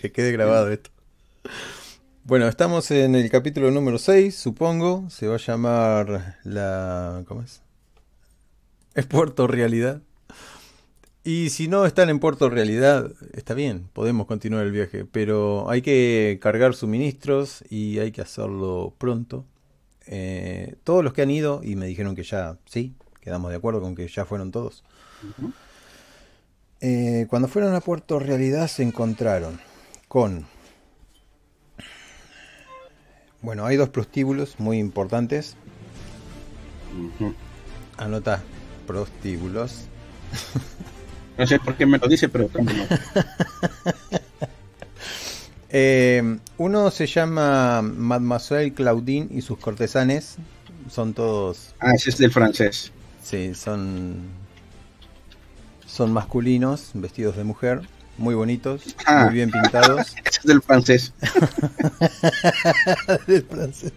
que quede grabado esto. Bueno, estamos en el capítulo número 6, supongo. Se va a llamar la... ¿Cómo es? Es Puerto Realidad. Y si no están en Puerto Realidad, está bien, podemos continuar el viaje. Pero hay que cargar suministros y hay que hacerlo pronto. Eh, todos los que han ido y me dijeron que ya, sí, quedamos de acuerdo con que ya fueron todos. Eh, cuando fueron a Puerto Realidad se encontraron con bueno, hay dos prostíbulos muy importantes. Anota prostíbulos. No sé por qué me lo dice, pero eh, uno se llama Mademoiselle Claudine y sus cortesanes. Son todos. Ah, ese es del francés. Sí, son. Son masculinos, vestidos de mujer muy bonitos, ah. muy bien pintados. es del francés. del francés.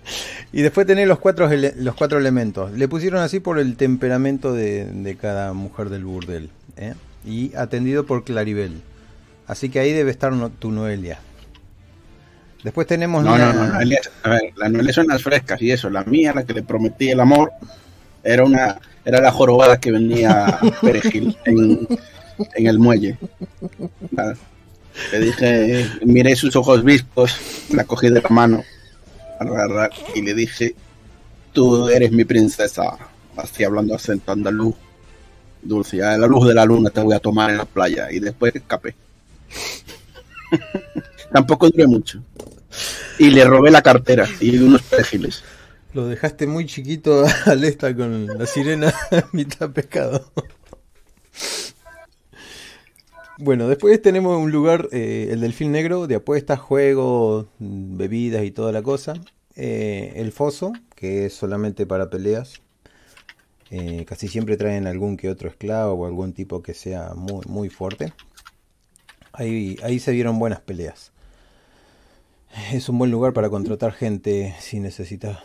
Y después tenés los cuatro, los cuatro elementos. Le pusieron así por el temperamento de, cada mujer del burdel. ¿eh? Y atendido por Claribel. Así que ahí debe estar tu Noelia. Después tenemos... No, no, no, Noelia, a ver, las Noelia son las frescas y eso. La mía, la que le prometí el amor, era una era la jorobada que venía Perejil en, en el muelle. Le dije, miré sus ojos viscos, la cogí de la mano y le dije, tú eres mi princesa. Así hablando acento andaluz. Dulce, a la luz de la luna te voy a tomar en la playa. Y después escapé. Tampoco duré mucho. Y le robé la cartera y unos perejiles. Lo dejaste muy chiquito al esta con la sirena mitad pescado. Bueno, después tenemos un lugar, eh, el Delfín Negro, de apuestas, juegos, bebidas y toda la cosa. Eh, el Foso, que es solamente para peleas. Eh, casi siempre traen algún que otro esclavo o algún tipo que sea muy, muy fuerte. Ahí, ahí se vieron buenas peleas. Es un buen lugar para contratar gente si necesitas.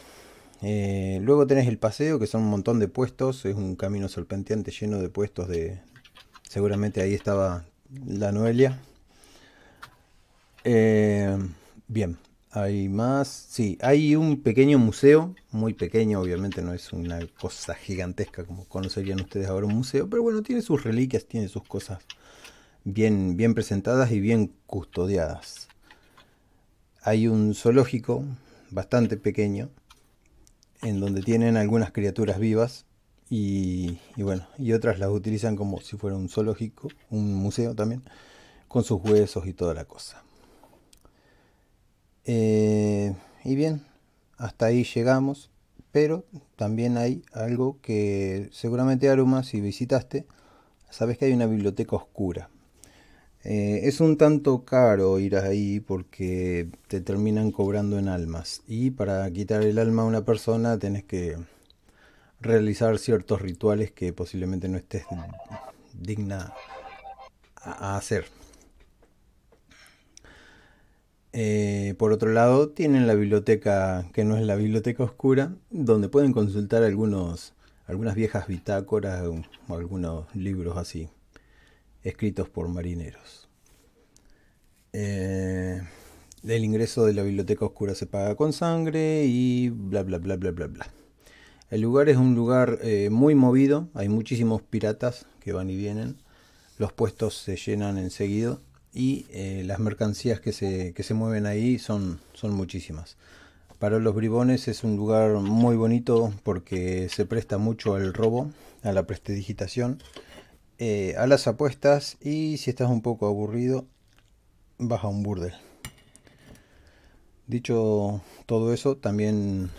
luego tenés el paseo, que son un montón de puestos. Es un camino serpenteante lleno de puestos de... Seguramente ahí estaba la Noelia. Eh, bien, hay más. Sí, hay un pequeño museo, muy pequeño, obviamente no es una cosa gigantesca como conocerían ustedes ahora un museo, pero bueno, tiene sus reliquias, tiene sus cosas bien, bien presentadas y bien custodiadas. Hay un zoológico bastante pequeño en donde tienen algunas criaturas vivas y, bueno, y otras las utilizan como si fuera un zoológico, un museo también, con sus huesos y toda la cosa. Eh, y bien, hasta ahí llegamos, pero también hay algo que seguramente Aruma, si visitaste, sabes que hay una biblioteca oscura. Eh, es un tanto caro ir ahí porque te terminan cobrando en almas. Y para quitar el alma a una persona tenés que realizar ciertos rituales que posiblemente no estés digna a, hacer. Eh, por otro lado, tienen la biblioteca que no es la biblioteca oscura, donde pueden consultar algunos, algunas viejas bitácoras o algunos libros así, escritos por marineros. Eh, el ingreso de la biblioteca oscura se paga con sangre y bla bla bla bla bla bla. El lugar es un lugar eh, muy movido, hay muchísimos piratas que van y vienen, los puestos se llenan enseguida y eh, las mercancías que se, que se mueven ahí son, son muchísimas. Para los bribones es un lugar muy bonito porque se presta mucho al robo, a la prestidigitación, eh, a las apuestas y si estás un poco aburrido, vas a un burdel. Dicho todo eso, también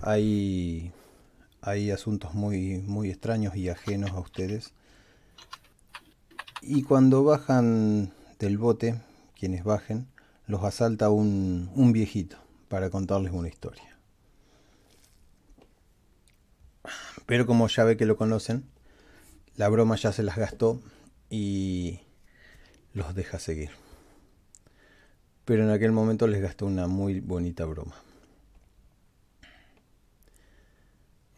hay, hay asuntos muy, muy extraños y ajenos a ustedes. Y cuando bajan del bote, quienes bajen, los asalta un, un viejito para contarles una historia. Pero como ya ve que lo conocen, la broma ya se las gastó y los deja seguir. Pero en aquel momento les gastó una muy bonita broma.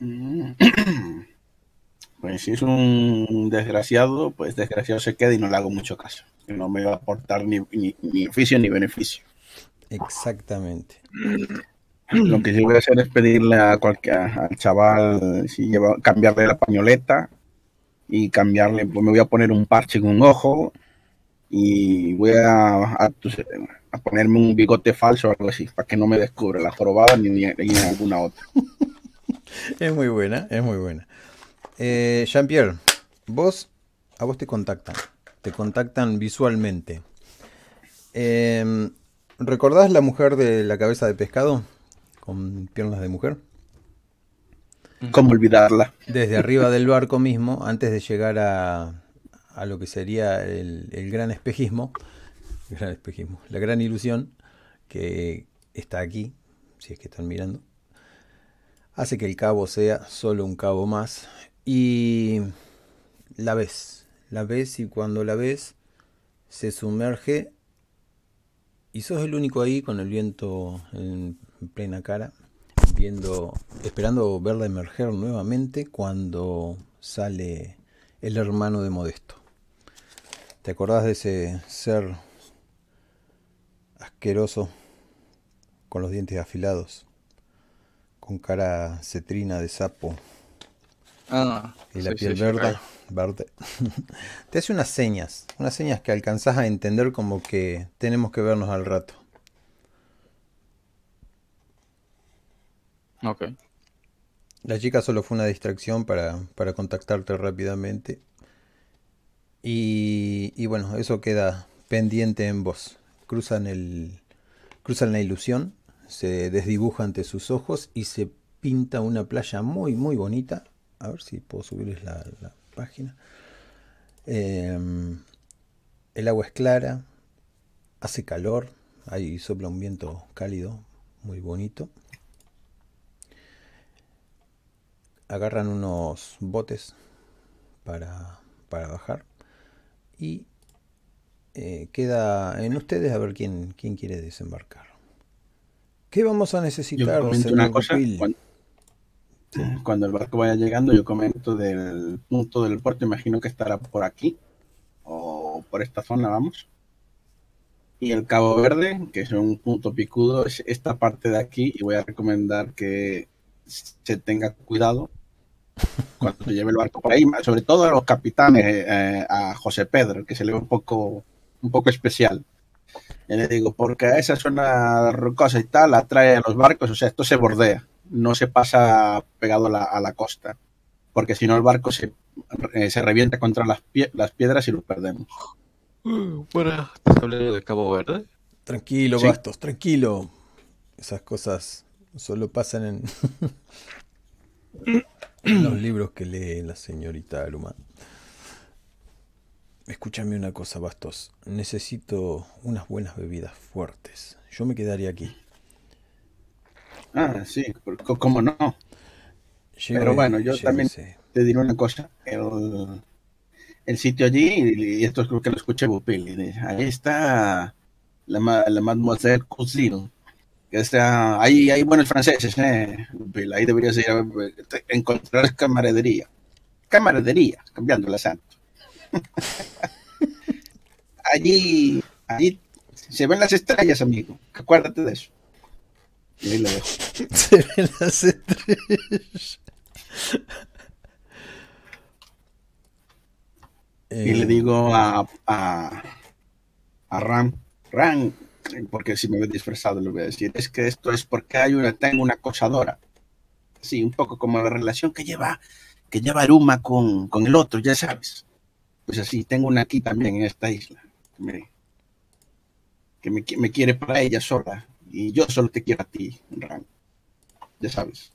Pues si es un desgraciado, pues desgraciado se queda y no le hago mucho caso. No me va a aportar ni, ni, oficio ni beneficio. Exactamente. Lo que sí voy a hacer es pedirle a cualquier, al chaval si lleva, cambiarle la pañoleta y cambiarle, pues me voy a poner un parche en un ojo y voy a, a, ponerme un bigote falso o algo así, para que no me descubra la jorobada ni, ni, ni alguna otra. es muy buena, es muy buena. Eh, Jean-Pierre, vos, a vos te contactan, te contactan visualmente. Em, ¿Recordás la mujer de la cabeza de pescado? Con piernas de mujer. ¿Cómo olvidarla? Desde arriba del barco mismo, antes de llegar a, a lo que sería el, el, gran espejismo, el gran espejismo, la gran ilusión que está aquí, si es que están mirando, hace que el cabo sea solo un cabo más y la ves, la ves y cuando la ves se sumerge y sos el único ahí con el viento en plena cara, viendo, esperando verla emerger nuevamente cuando sale el hermano de Modesto. ¿Te acordás de ese ser asqueroso con los dientes afilados, con cara cetrina de sapo? Ah, y la piel verde, verde. Te hace unas señas, unas señas que alcanzás a entender como que tenemos que vernos al rato. Ok. La chica solo fue una distracción para, para contactarte rápidamente. Y, y, bueno, eso queda pendiente en vos. Cruzan, el, cruzan la ilusión, se desdibuja ante sus ojos y se pinta una playa muy, muy bonita a ver si puedo subirles la, página. Em, el agua es clara, hace calor, ahí sopla un viento cálido, muy bonito. Agarran unos botes para, para bajar y eh, queda en ustedes a ver quién, quién quiere desembarcar. ¿Qué vamos a necesitar, una cosa, cuando el barco vaya llegando, yo comento del punto del puerto, imagino que estará por aquí o por esta zona, vamos. Y el Cabo Verde, que es un punto picudo, es esta parte de aquí y voy a recomendar que se tenga cuidado cuando se lleve el barco por ahí, sobre todo a los capitanes, eh, a José Pedro, que se le ve un poco, un poco especial. Y le digo, porque a esa zona rocosa y tal atrae a los barcos, o sea, esto se bordea no se pasa pegado a la, costa, porque si no el barco se, eh, se revienta contra las, las piedras y lo perdemos. Bueno, ¿estás hablando de Cabo Verde? Tranquilo, Bastos, tranquilo. Esas cosas solo pasan en, en los libros que lee la señorita Aruma. Escúchame una cosa, Bastos. Necesito unas buenas bebidas fuertes. Yo me quedaría aquí. Ah, sí, cómo no. Pero bueno, yo también te diré una cosa. El, el sitio allí, y esto creo que lo escuché Bupil, ahí está la, la Mademoiselle Cousin. Que está, ahí, ahí, bueno, el francés, ¿eh? ahí deberías ir a encontrar camaradería. Camaradería, cambiando el acento. allí, allí se ven las estrellas, amigo. Acuérdate de eso. Y ahí lo dejo. Se ven las estrellas. Y le digo a, a, a Ram, Ram, porque si me ve disfrazado le voy a decir, es que esto es porque hay una, tengo una acosadora. Sí, un poco como la relación que lleva, que lleva Aruma con, con el otro, ya sabes. Pues así, tengo una aquí también en esta isla. Que me, que me, me quiere para ella sola. Y yo solo te quiero a ti, Ram. Ya sabes.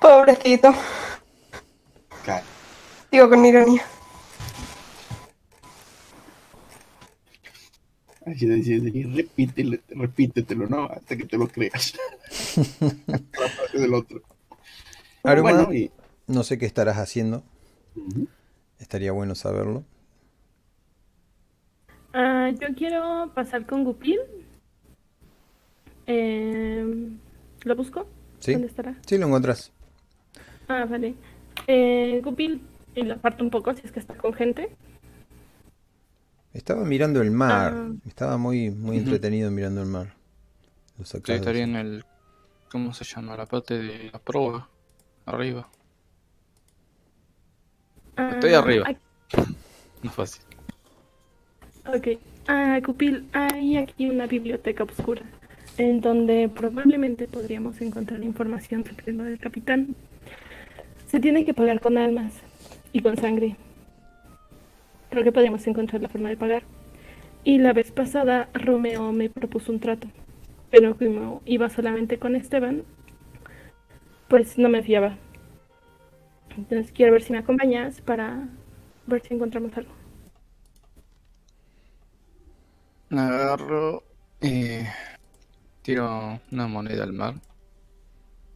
Pobrecito. Claro. Digo con ironía. repítelo, repítetelo, ¿no? Hasta que te lo creas. La parte del otro. bueno, no sé qué estarás haciendo. Estaría bueno saberlo. Uh, yo quiero pasar con Gupil. Eh, ¿Lo busco? ¿Sí? ¿Dónde estará? Sí, lo encuentras. Ah, vale. Eh, Gupil, y lo aparto un poco si es que está con gente. Estaba mirando el mar. Ah. Estaba muy, muy entretenido mirando el mar. Lo Sí, estaría en el. ¿Cómo se llama? La parte de la proa. Arriba. Ah, Estoy arriba. aquí- No es fácil. Ok. Ah, Cupil, hay aquí una biblioteca oscura en donde probablemente podríamos encontrar información sobre lo del capitán. Se tiene que pagar con almas y con sangre. Creo que podríamos encontrar la forma de pagar. Y la vez pasada Romeo me propuso un trato, pero como iba solamente con Esteban, pues no me fiaba. Entonces quiero ver si me acompañas para ver si encontramos algo. Agarro y tiro una moneda al mar.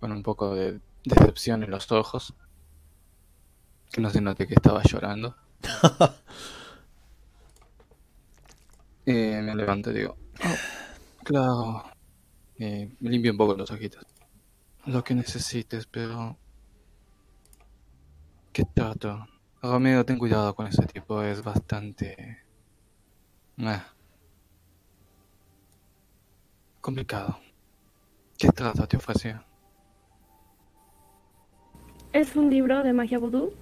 Con un poco de decepción en los ojos. Que no se note que estaba llorando. Y me levanto y digo, "Oh, claro. Y me limpio un poco los ojitos. Lo que necesites, pero... ¿Qué trato? Romeo, ten cuidado con ese tipo, es bastante... Ah. Complicado. ¿Qué trato te ofreció? Es un libro de magia vudú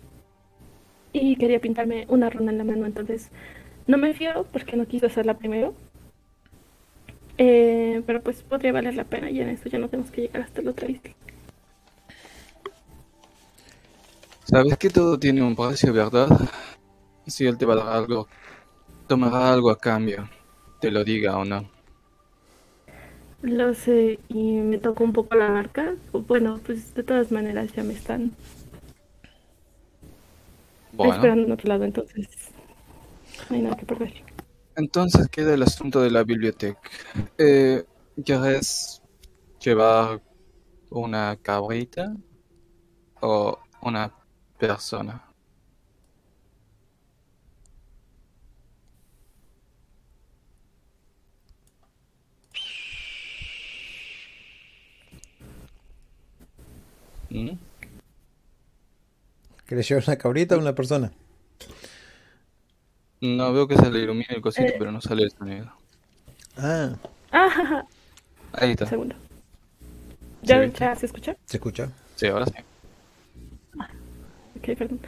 y quería pintarme una runa en la mano, entonces no me fío porque no quise hacerla primero. Eh, pero pues podría valer la pena y en eso ya no tenemos que llegar hasta la otra isla. Sabes que todo tiene un precio, ¿verdad? Si él te va a dar algo, tomará algo a cambio, te lo diga o no. Lo sé y me tocó un poco la marca. Bueno, pues de todas maneras ya me están Bueno, esperando en otro lado, entonces no hay nada que perder. entonces queda el asunto de la biblioteca. Eh, ¿Quieres llevar una cabrita o una persona? ¿Mm? ¿Querés llevar una cabrita o una persona? No, veo que se le ilumina el cosito, Eh. pero no sale el sonido. Ah, Ah, jaja, Ahí un está. segundo. ¿Ya, ¿viste? ya se escucha? ¿se escucha? Sí, ahora sí. Ok, perdón.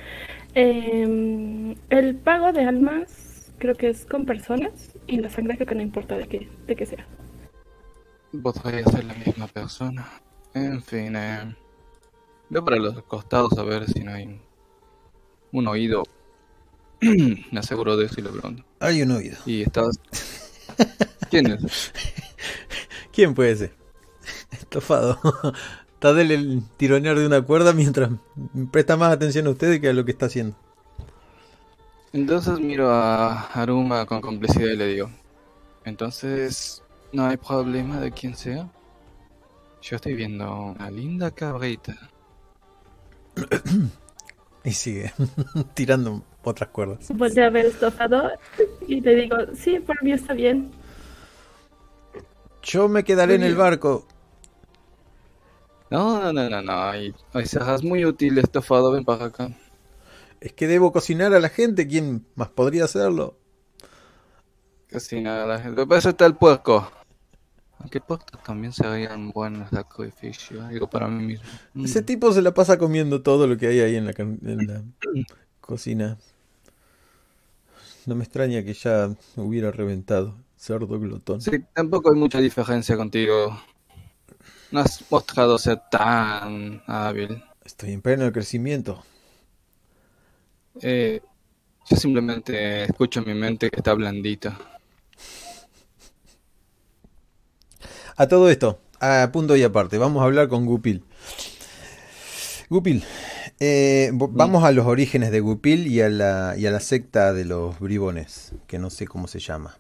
Em, el pago de almas creo que es con personas y la sangre creo que no importa de qué, de qué sea. Podría ser la misma persona. En fin, eh, veo para los costados a ver si no hay un oído. Me aseguro de eso y lo pregunto. Hay un oído. Y estás... ¿Quién es? ¿Quién puede ser? Estofado. Está del el tironear de una cuerda mientras presta más atención a ustedes que a lo que está haciendo. Entonces miro a Aruma con complicidad y le digo, entonces no hay problema de quién sea. Yo estoy viendo una linda cabrita. Y sigue tirando otras cuerdas. Volteo a ver estofado y le digo, sí, por mí está bien. Yo me quedaré en el barco. No, no, no, no, no. Y, ay, serás muy útil, estofado. Ven para acá. Es que debo cocinar a la gente. ¿Quién más podría hacerlo? Casi nada, la gente. Para eso está el puerco. Aunque el puerco también serían buenos sacrificios. Digo, para mí mismo. Mm. Ese tipo se la pasa comiendo todo lo que hay ahí en la, can- en la cocina. No me extraña que ya hubiera reventado. Cerdo glotón. Sí, tampoco hay mucha diferencia contigo. No has mostrado ser tan hábil. Estoy en pleno crecimiento. Eh, yo simplemente escucho en mi mente que está blandita. A todo esto, a punto y aparte, vamos a hablar con Gupil. Gupil, eh, vo- vamos a los orígenes de Gupil y a la, y a la secta de los bribones, que no sé cómo se llama.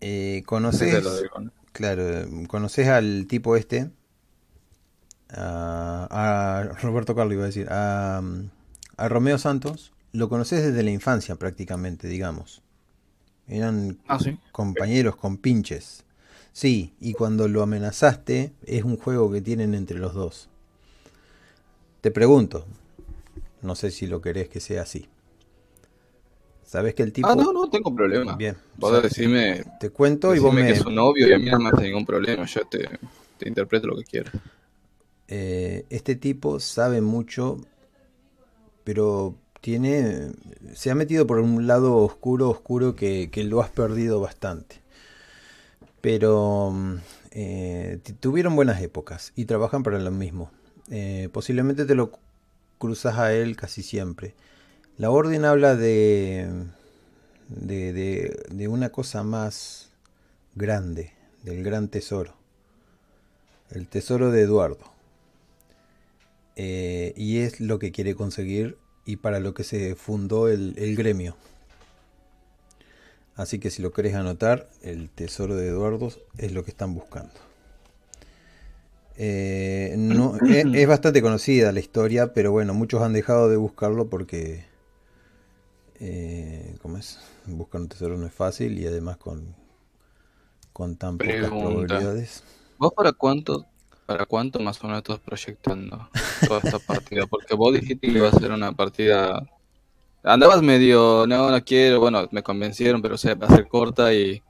Eh, ¿conoces, Claro, conoces al tipo este? A, a Roberto Carlos iba a decir, a, a Romeo Santos, lo conoces desde la infancia prácticamente, digamos. Eran Ah, sí. compañeros con pinches. Sí, y cuando lo amenazaste, es un juego que tienen entre los dos. te pregunto, no sé si lo querés que sea así. ¿Sabes que el tipo... Ah, no, no tengo problema. Bien. Vos o sea, decime, te cuento y vos me... que es un novio y a mí no me hace ningún problema. Yo te, te interpreto lo que quieras. eh, este tipo sabe mucho, pero tiene, se ha metido por un lado oscuro, oscuro que, que lo has perdido bastante. Pero mm, eh, tuvieron buenas épocas y trabajan para lo mismo. Eh, posiblemente te lo cruzas a él casi siempre. La orden habla de, de, de, de una cosa más grande, del gran tesoro. El tesoro de Eduardo. Eh, y es lo que quiere conseguir y para lo que se fundó el, el gremio. Así que si lo querés anotar, el tesoro de Eduardo es lo que están buscando. Eh, no, es, es bastante conocida la historia, pero bueno, muchos han dejado de buscarlo porque, eh, ¿cómo es? Buscar un tesoro no es fácil y además con, con tan pocas Pregunta. probabilidades. ¿Vos para cuánto, para cuánto más o menos estás proyectando toda esta partida? Porque vos dijiste que iba a ser una partida... Andabas medio, no, no quiero, bueno, me convencieron, pero o sea, va a ser corta y...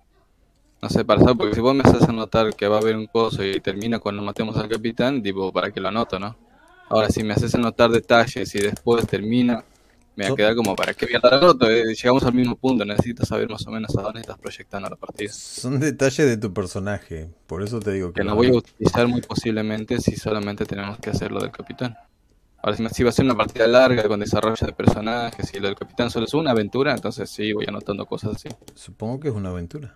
No sé, para saber, porque si vos me haces anotar que va a haber un coso y termina cuando matemos al capitán, tipo, para que lo anoto, ¿no? Ahora, si me haces anotar detalles y después termina, me va a quedar como, ¿para qué voy a? Eh, llegamos al mismo punto, necesito saber más o menos a dónde estás proyectando la partida. Son detalles de tu personaje, por eso te digo que que no voy a utilizar muy posiblemente si solamente tenemos que hacer lo del capitán. Ahora, si va a ser una partida larga con desarrollo de personajes y lo del capitán solo es una aventura, entonces sí, voy anotando cosas así. Supongo que es una aventura.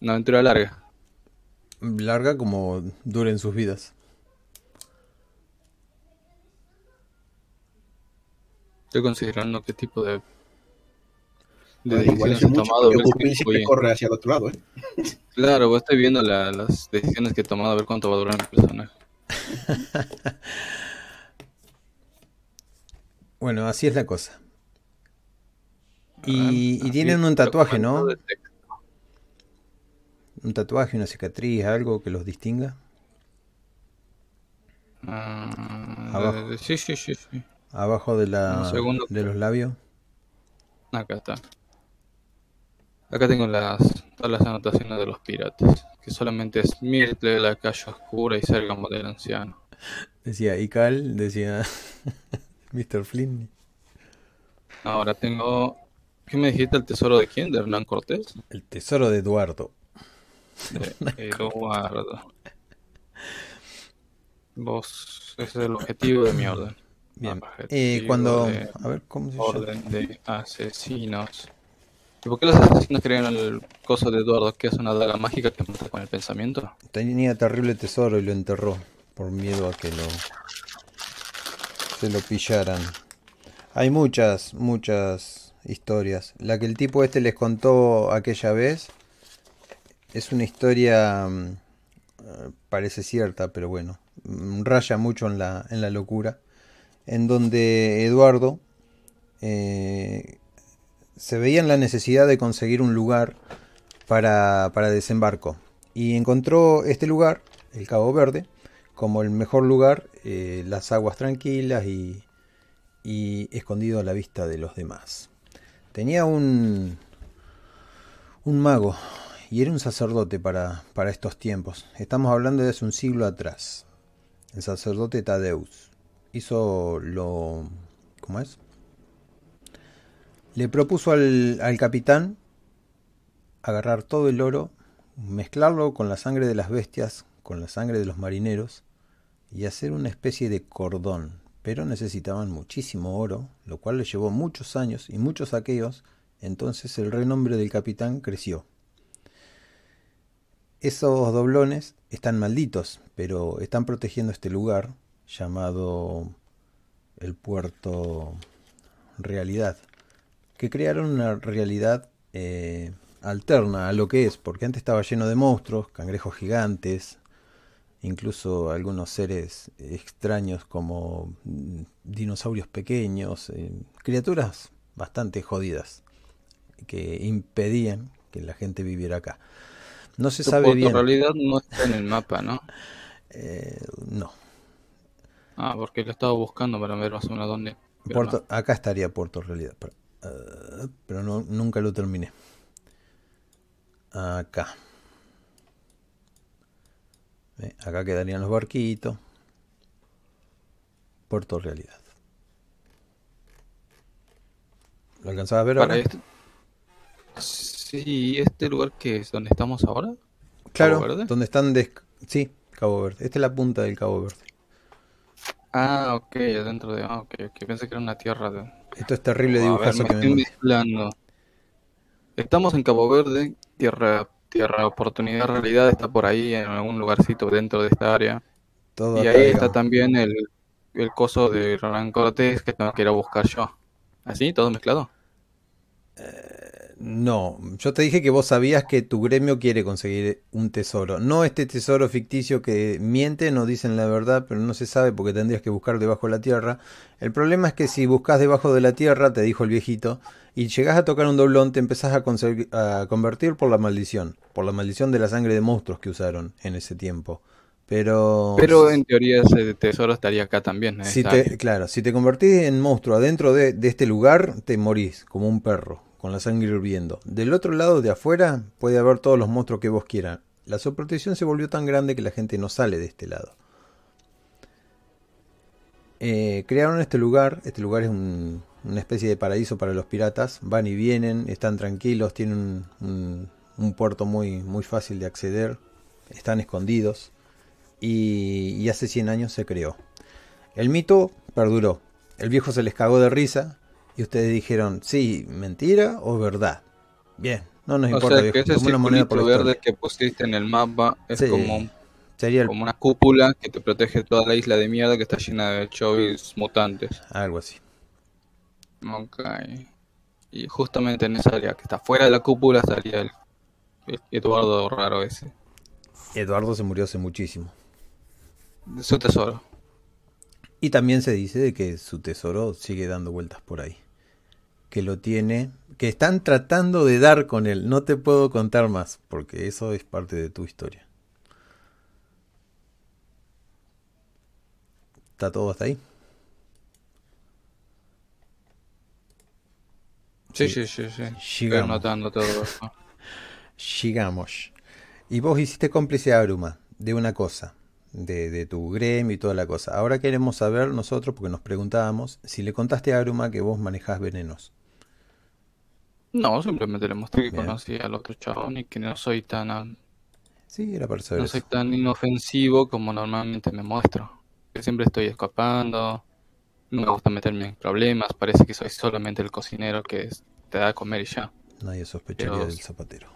Una aventura larga. Larga como duren sus vidas. Estoy considerando qué tipo de, de Ah, igual es mucho tomado. siempre voy- corre hacia el otro lado, ¿eh? Claro, pues estoy viendo la- las decisiones que he tomado, a ver cuánto va a durar mi personaje. Bueno, así es la cosa. Y, y así tienen un tatuaje, ¿no? de texto. Un tatuaje, una cicatriz, algo que los distinga. Ah, sí, sí, sí, sí. Abajo de la de los labios. Acá está. Acá tengo las, todas las anotaciones de los piratas. Que solamente es Myrtle, la calle oscura y Sergamo del anciano. Decía Ical, decía Mr. Flynn. Ahora tengo. ¿Qué me dijiste? ¿El tesoro de quién? ¿De Hernán Cortés? El tesoro de Eduardo. De Eduardo. Vos, ese es el objetivo de mi orden. Bien. Eh, cuando... de A ver, ¿cómo se llama? orden de asesinos. ¿Y por qué los asesinos crearon el coso de Eduardo, que es una daga mágica que mata con el pensamiento? Tenía terrible tesoro y lo enterró por miedo a que lo se lo pillaran. Hay muchas, muchas historias. La que el tipo este les contó aquella vez es una historia mm, eh, parece cierta, pero bueno, mm, raya mucho en la en la locura, en donde Eduardo eh, se veía en la necesidad de conseguir un lugar para, para desembarco y encontró este lugar, el Cabo Verde, como el mejor lugar, eh, las aguas tranquilas y, y escondido a la vista de los demás. Tenía un, un mago y era un sacerdote para, para estos tiempos. Estamos hablando de hace un siglo atrás. El sacerdote Tadeus hizo lo... ¿Cómo es? Le propuso al, al capitán agarrar todo el oro, mezclarlo con la sangre de las bestias, con la sangre de los marineros y hacer una especie de cordón. Pero necesitaban muchísimo oro, lo cual le llevó muchos años y muchos saqueos, entonces el renombre del capitán creció. Esos doblones están malditos, pero están protegiendo este lugar llamado el puerto realidad, que crearon una realidad eh, alterna a lo que es, porque antes estaba lleno de monstruos, cangrejos gigantes, incluso algunos seres extraños como mm, dinosaurios pequeños, eh, criaturas bastante jodidas que impedían que la gente viviera acá. No se Tu sabe puerto bien. realidad no está en el mapa, ¿no? Eh, no. Ah, porque lo estaba buscando para ver más o menos dónde. no. Acá estaría Puerto Realidad. Pero, eh, pero no, nunca lo terminé. Acá. ¿Ve? Acá quedarían los barquitos. Puerto Realidad. ¿Lo alcanzabas a ver ahora? este... Sí, este lugar que es donde estamos ahora. Claro, donde están... des- Sí, Cabo Verde. Esta es la punta del Cabo Verde. Ah, ok, adentro de. Ah, ok, ok. Pensé que era una tierra de. Esto es terrible A ver, dibujazo me que me estoy. Estamos en Cabo Verde, tierra, tierra oportunidad realidad está por ahí en algún lugarcito dentro de esta área. Todo Y acá, ahí está también el, el coso de Hernán Cortés que tengo que ir a buscar yo. ¿Así? ¿Todo mezclado? No, yo te dije que vos sabías que tu gremio quiere conseguir un tesoro. No este tesoro ficticio que miente, no dicen la verdad, pero no se sabe porque tendrías que buscar debajo de la tierra. El problema es que si buscas debajo de la tierra, te dijo el viejito, y llegás a tocar un doblón, te empezás a, convertir por la maldición, por la maldición de la sangre de monstruos que usaron en ese tiempo. Pero... Pero en teoría ese tesoro estaría acá también. en Si te, claro, si te convertís en monstruo adentro de, de este lugar, te morís como un perro, con la sangre hirviendo. Del otro lado de afuera puede haber todos los monstruos que vos quieran. La sobreprotección se volvió tan grande que la gente no sale de este lado. Eh, crearon este lugar, este lugar es un- una especie de paraíso para los piratas, van y vienen, están tranquilos, tienen un puerto muy, muy fácil de acceder, están escondidos y, y hace 100 años se creó. El mito perduró. El viejo se les cagó de risa y ustedes dijeron, sí, mentira o verdad. Bien, no nos O importa, sea que viejo. ese moneda por verde historia. que pusiste en el mapa es Sí, como, Sería el- como una cúpula que te protege toda la isla de mierda que está llena de chovis mutantes. algo así. Ok. Y justamente en esa área que está fuera de la cúpula estaría el, el Eduardo raro ese. Eduardo se murió hace muchísimo. Su tesoro. Y también se dice de que su tesoro sigue dando vueltas por ahí. Que lo tiene, que están tratando de dar con él. No te puedo contar más, porque eso es parte de tu historia. ¿Está todo hasta ahí? Sí, Sí. sí, sí. Estoy anotando todo eso. Llegamos. Y vos hiciste cómplice a Aruma de una cosa, de, de tu gremio y toda la cosa. Ahora queremos saber nosotros, porque nos preguntábamos, si le contaste a Aruma que vos manejás venenos. No, simplemente le mostré que Bien. conocí al otro chabón y que no soy tan ah, Sí, era para saber no soy eso. tan inofensivo como normalmente me muestro. Que siempre estoy escapando, no me gusta meterme en problemas, parece que soy solamente el cocinero que es- te da a comer y ya. Nadie sospecharía Pero- del zapatero.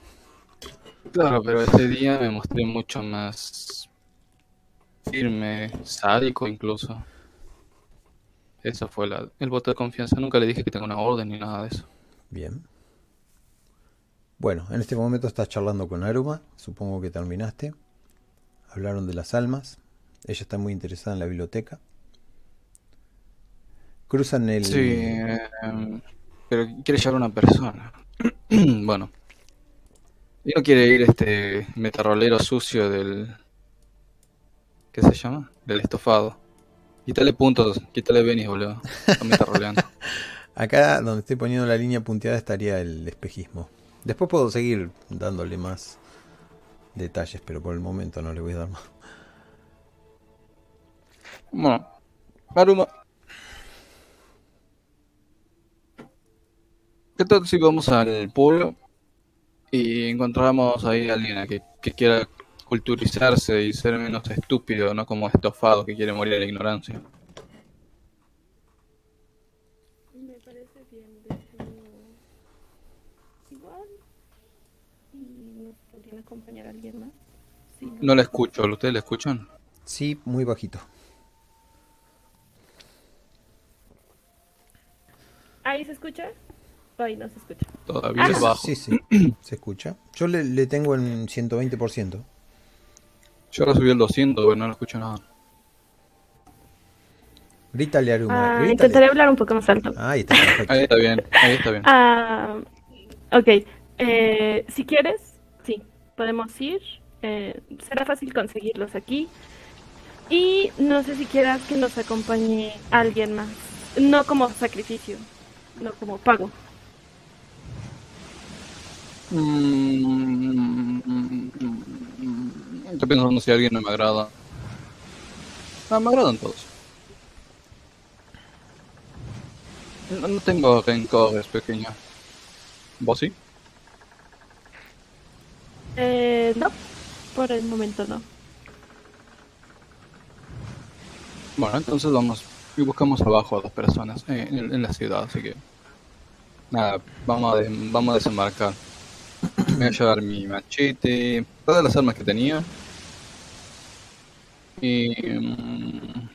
Claro, pero ese día me mostré mucho más firme, sádico incluso. Eso fue la, el voto de confianza. Nunca le dije que tengo una orden ni nada de eso. Bien. Bueno, en este momento estás charlando con Aruma, supongo que terminaste. Hablaron de las almas. Ella está muy interesada en la biblioteca. Cruzan el... Sí, eh, pero quiere llevar una persona. bueno. Y no quiere ir este metarrolero sucio del... ¿Qué se llama? Del estofado. Quítale puntos, quítale Benis, boludo. Está. Acá donde estoy poniendo la línea punteada estaría el espejismo. Después puedo seguir dándole más detalles, pero por el momento no le voy a dar más. Bueno, Aruma. ¿Qué tal si vamos al pueblo y encontramos ahí a alguien que, que quiera culturizarse y ser menos estúpido, no como estofado que quiere morir de la ignorancia? Me parece bien, déjenme igual. ¿Y nos podrían acompañar alguien más? Sí, No la escucho, ¿ustedes la escuchan? Sí, muy bajito. ¿Ahí se escucha? Ahí no se escucha. Todavía es Ah. bajo. Sí, sí, se escucha. Yo le, le tengo en 120%. Yo ahora subí el 200, pero no lo escucho nada. Grítale, Aruma. Ah, grítale. intentaré hablar un poco más alto. Ahí está, perfecto. Ahí está bien, ahí está bien. Ah, ok. Eh, si quieres, sí, podemos ir. Eh, será fácil conseguirlos aquí. Y no sé si quieras que nos acompañe alguien más. No como sacrificio, no como pago. Mm, Estoy pensando si alguien no me agrada. Ah, me agradan todos. No, no tengo rencores, pequeña. ¿Vos sí? Eh, no, por el momento no. Bueno, entonces vamos y buscamos abajo a dos personas eh, en, en la ciudad, así que... Nada, vamos a, de- vamos a desembarcar. Me voy a llevar mi machete, todas las armas que tenía. Y... mm,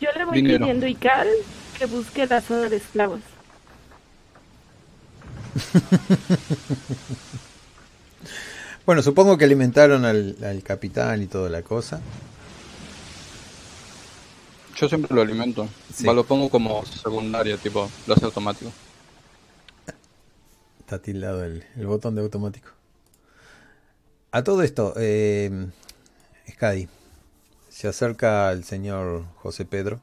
Yo le voy Dinero. pidiendo a Ical que busque la zona de esclavos. Bueno, supongo que alimentaron al, al capitán y toda la cosa. Yo siempre lo alimento. Sí. Lo pongo como secundaria, tipo, lo hace automático. Está tildado el, el botón de automático. A todo esto, eh, Scadi, se acerca al señor José Pedro,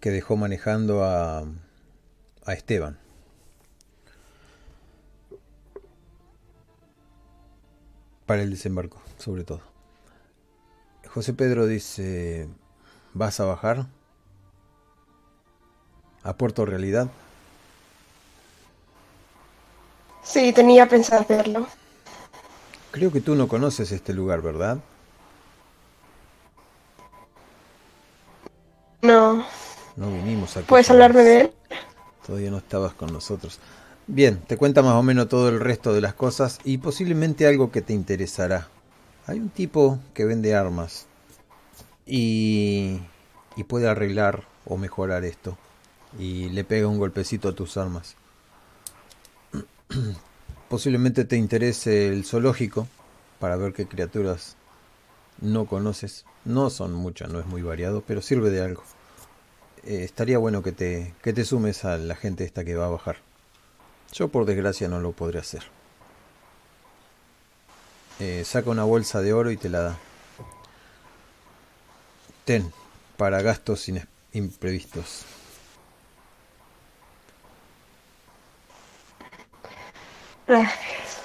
que dejó manejando a, a Esteban. Para el desembarco, sobre todo. José Pedro dice, ¿vas a bajar? ¿A Puerto Realidad? Sí, tenía pensado hacerlo. Creo que tú no conoces este lugar, ¿verdad? No. No vinimos aquí. ¿Puedes hablarme de él? Todavía no estabas con nosotros. Bien, te cuenta más o menos todo el resto de las cosas y posiblemente algo que te interesará. Hay un tipo que vende armas y, y puede arreglar o mejorar esto. Y le pega un golpecito a tus armas. Posiblemente te interese el zoológico para ver qué criaturas no conoces. No son muchas, no es muy variado, pero sirve de algo. Eh, estaría bueno que te, que te sumes a la gente esta que va a bajar. Yo por desgracia no lo podré hacer. Eh, saca una bolsa de oro y te la da. Ten, para gastos imprevistos. Gracias.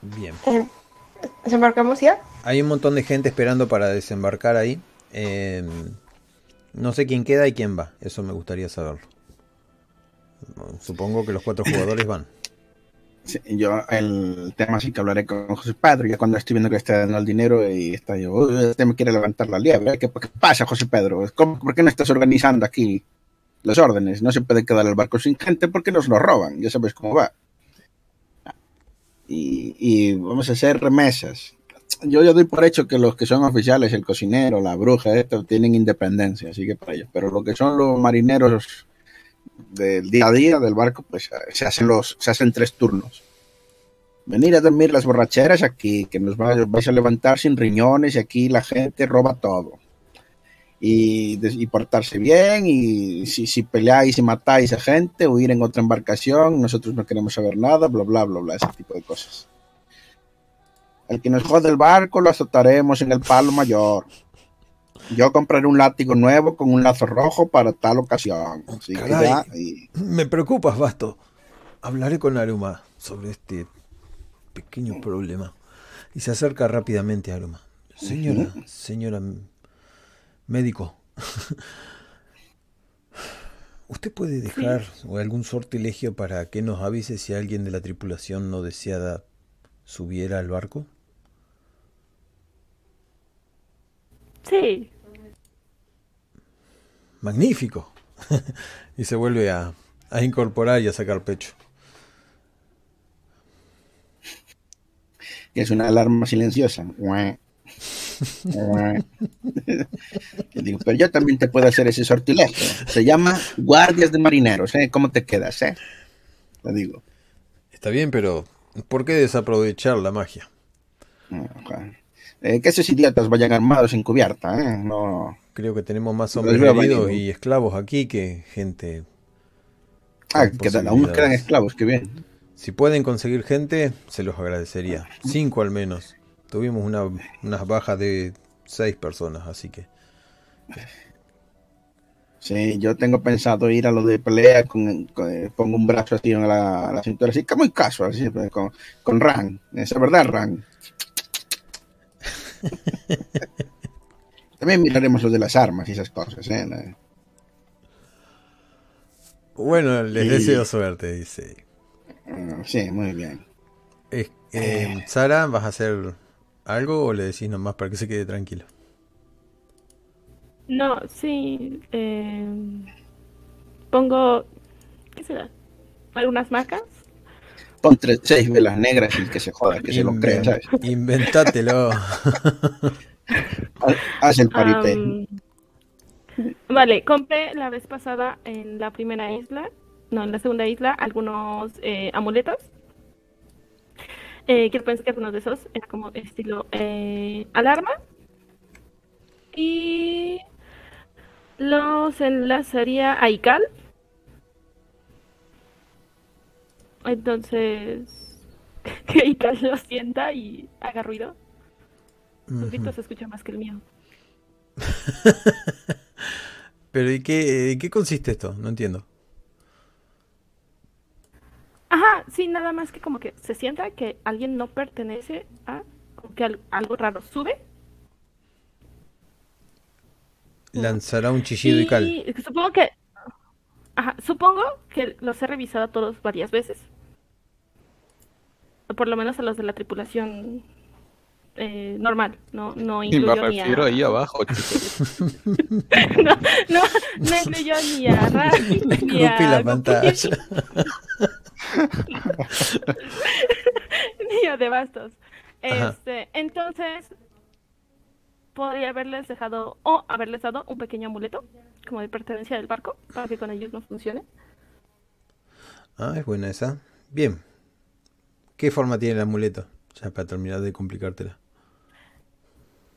Bien. Eh, ¿Desembarcamos ya? Hay un montón de gente esperando para desembarcar ahí. Eh, no sé quién queda y quién va. Eso me gustaría saberlo. Supongo que los cuatro jugadores van. Yo el tema sí que hablaré con José Pedro, ya cuando estoy viendo que está dando el dinero y está yo, "Uy, este me quiere levantar la liebre, ¿qué, pasa José Pedro? ¿Cómo- ¿Por qué no estás organizando aquí los órdenes? No se puede quedar el barco sin gente porque nos lo roban, ya sabes cómo va. Y vamos a hacer remesas. Yo ya doy por hecho que los que son oficiales, el cocinero, la bruja, esto, tienen independencia, así que para ellos. Pero lo que son los marineros del día a día del barco, pues se hacen los, se hacen tres turnos. Venir a dormir las borracheras aquí, que nos va- vais a levantar sin riñones y aquí la gente roba todo. Y, y portarse bien, y si, si peleáis y matáis a gente, huir en otra embarcación, nosotros no queremos saber nada, bla, bla, bla, bla, ese tipo de cosas. El que nos jode el barco lo azotaremos en el palo mayor. Yo compraré un látigo nuevo con un lazo rojo para tal ocasión. Así que ya, y- Me preocupas, Basto. Hablaré con Aruma sobre este pequeño problema. Y se acerca rápidamente a Aruma. Señora, señora médico. ¿Usted puede dejar o algún sortilegio para que nos avise si alguien de la tripulación no deseada subiera al barco? Sí, Magnífico. y se vuelve a, a incorporar y a sacar pecho. que es una alarma silenciosa. Guau. Guau. Yo digo, pero yo también te puedo hacer ese sortilegio. Se llama guardias de marineros, ¿eh? ¿Cómo te quedas, eh? Te digo. Está bien, pero ¿por qué desaprovechar la magia? Ajá. Eh, que esos idiotas vayan armados en cubierta, ¿eh? No. Creo que tenemos más hombres heridos y esclavos aquí que gente Ah, que tal, aún quedan esclavos, qué bien. Si pueden conseguir gente, se los agradecería. Cinco al menos. Tuvimos una, unas bajas de seis personas, así que. Sí, yo tengo pensado ir a lo de pelea con, con- eh, pongo un brazo así en la, la cintura, así que muy casual, así, pues, con, con Ran. Esa es verdad, Ran. También miraremos lo de las armas y esas cosas, ¿eh? Bueno, les Y- deseo suerte, dice. Mm, Sí, muy bien. Eh, eh, Sara, ¿vas a hacer algo o le decís nomás para que se quede tranquilo? No, sí. eh, pongo. ¿Qué será? ¿Algunas marcas? Pon tres, seis velas negras y que se joda, que se lo crea, ¿sabes? Inventátelo. Haz- el paripé. Vale, compré la vez pasada en la primera isla, no, en la segunda isla, algunos eh, amuletos. Eh, quiero pensar que algunos de esos era como estilo eh, alarma. Y los enlazaría a Ical. Entonces, que Ical lo sienta y haga ruido. Su grito se escucha más que el mío. Pero ¿y qué, en qué consiste esto? No entiendo. Ajá, sí, nada más que como que se sienta que alguien no pertenece a, como que al- algo raro sube. Lanzará un chillido y cal. Supongo que, ajá, supongo que los he revisado a todos varias veces. Por lo menos a los de la tripulación eh, normal, no, no Y me incluyó ni a... refiero ahí abajo, chicos. no, no, no incluyó ni a Ray, ni a la pantalla. ni a Devastos. Este, entonces, podría haberles dejado, o haberles dado un pequeño amuleto, como de pertenencia del barco, para que con ellos no funcione. Ah, es buena esa. Bien. ¿Qué forma tiene el amuleto? Ya para terminar de complicártela.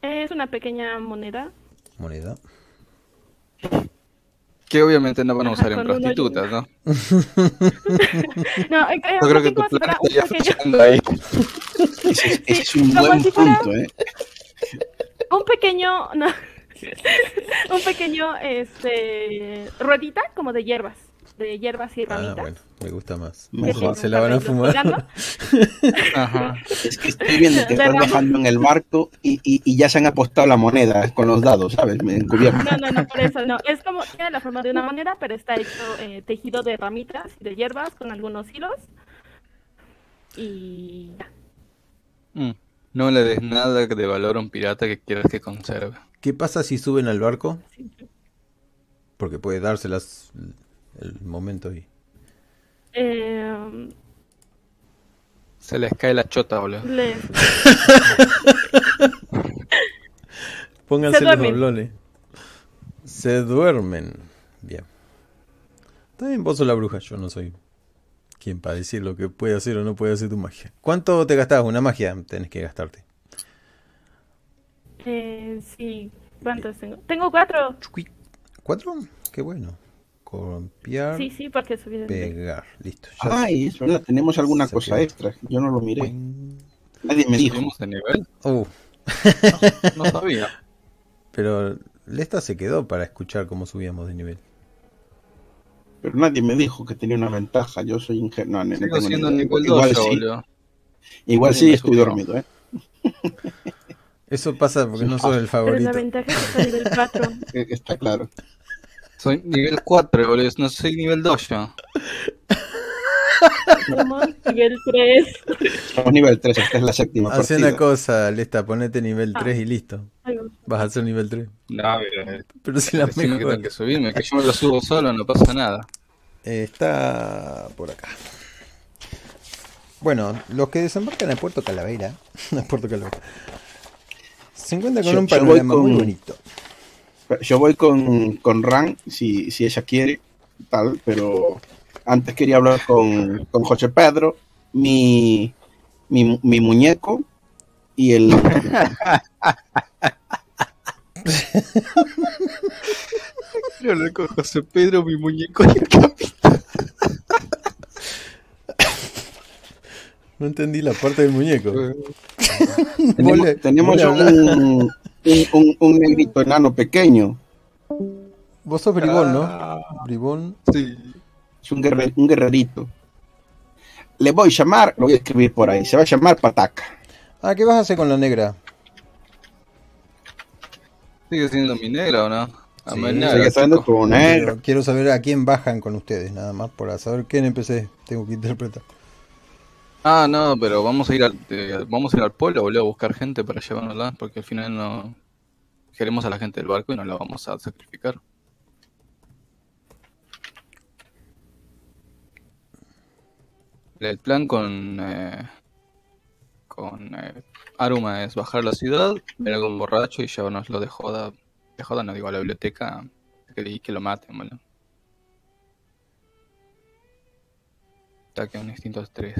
Es una pequeña moneda. Moneda. Que obviamente no van a Ajá, usar en prostitutas, ¿no? No, eh, Yo creo que tu plan estaría fallando ahí. Ese, es- un buen si fuera- punto, ¿eh? un pequeño, no, un pequeño, este, ruedita como de hierbas, de hierbas y Ah, ramitas. bueno, me gusta más. Mejor se la van a fumar. Ajá. Es que estoy viendo que están bajando en el barco y, y- y ya se han apostado la moneda con los dados, ¿sabes? Encubierto. No, no, no, por eso no. Es como, tiene la forma de una moneda, pero está hecho eh, tejido de ramitas y de hierbas con algunos hilos. Y ya. Mm. No le des nada de valor a un pirata que quieras que conserve. ¿Qué pasa si suben al barco? Porque puede dárselas el momento y. Eh, Se les cae la chota, boludo. Pónganse Se los doblones. Se duermen. Bien. También vos sos la bruja, yo no soy quien para decir lo que puede hacer o no puede hacer tu magia. ¿Cuánto te gastás? Una magia tenés que gastarte. eh, sí, ¿cuántos tengo? Tengo cuatro. ¿Cuatro? Qué bueno. Copiar, Sí, sí, porque pegar. Listo. ya Ay, es verdad, tenemos alguna cosa quedó. extra. Yo no lo miré. Nadie me dijo. ¿Subimos de nivel? Uh, No sabía. pero Lesta se quedó para escuchar cómo subíamos de nivel. Pero nadie me dijo que tenía una ventaja. Yo soy ingenuo. No, no Sigo siendo Igual 2, sí, igual sí estoy subió. dormido, ¿eh? Eso pasa porque no sos el Pero la favorito. ventaja es que soy nivel 4. Eh, Está claro. Soy nivel 4, boludo. No soy nivel 2 yo. Somos nivel 3. Somos nivel 3, esta es la séptima Hace partida. una cosa, Lesta, ponete nivel Ah. 3 y listo. Vas a ser nivel 3. No, pero Pero si la decime que mejor tengo que subirme, que yo me lo subo solo, no pasa nada. eh, está por acá. Bueno, los que desembarcan en Puerto Calavera, en Puerto Calavera, se encuentran con Yo- un panorama con- muy bonito. Yo voy con, con Ran, si, si, ella quiere, tal, pero antes quería hablar con, con José Pedro, mi, mi, mi muñeco y el... Quiero hablar con José Pedro, mi muñeco y el capitán. No entendí la parte del muñeco. tenemos, tenemos un, un, un- un negrito enano pequeño. Vos sos bribón, ¿no? Ah, Bribón. sí. Es un, guerre- un guerrerito. Le voy a llamar, lo voy a escribir por ahí. Se va a llamar Pataca. Ah, ¿qué vas a hacer con la negra? ¿Sigue siendo mi negra o no? A Sí, mañana, Sigue. Quiero, quiero saber a quién bajan con ustedes, nada más, para saber qué NPC tengo que interpretar. Ah, no, pero vamos a ir al, eh, vamos a ir al pueblo, boludo, a buscar gente para llevárnosla, porque al final no queremos a la gente del barco y no la vamos a sacrificar. El plan con eh, con eh, Aruma es bajar a la ciudad, ver a borracho y llevárnoslo de joda, de joda no digo a la biblioteca, que, que lo maten, boludo. Ataque a un instinto 3.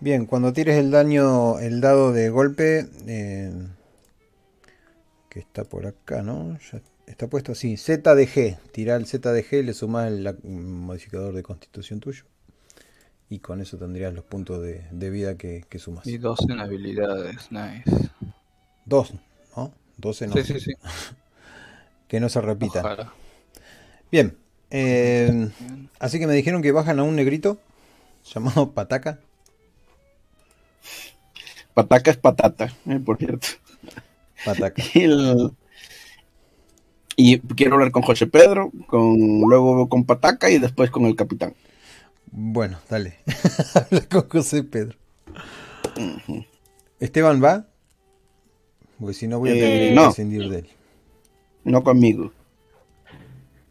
Bien, cuando tires el daño, el dado de golpe, eh, que está por acá, ¿no? Ya está puesto así. Z de G. Tira el Z de G, le sumás el modificador de constitución tuyo. Y con eso tendrías los puntos de, de vida que, que sumas. Y dos en habilidades, nice. Dos, ¿no? 12 no. Sí, sí, sí. Que no se repita. Ojalá. Bien. eh, así que me dijeron que bajan a un negrito llamado Pataca. Pataca es patata, eh, por cierto. Pataca. Y, el- y quiero hablar con José Pedro, con luego con Pataca y después con el capitán. Bueno, dale. Habla con José Pedro. Esteban va. Porque si no voy a tener Eh, que no. prescindir de él. No conmigo.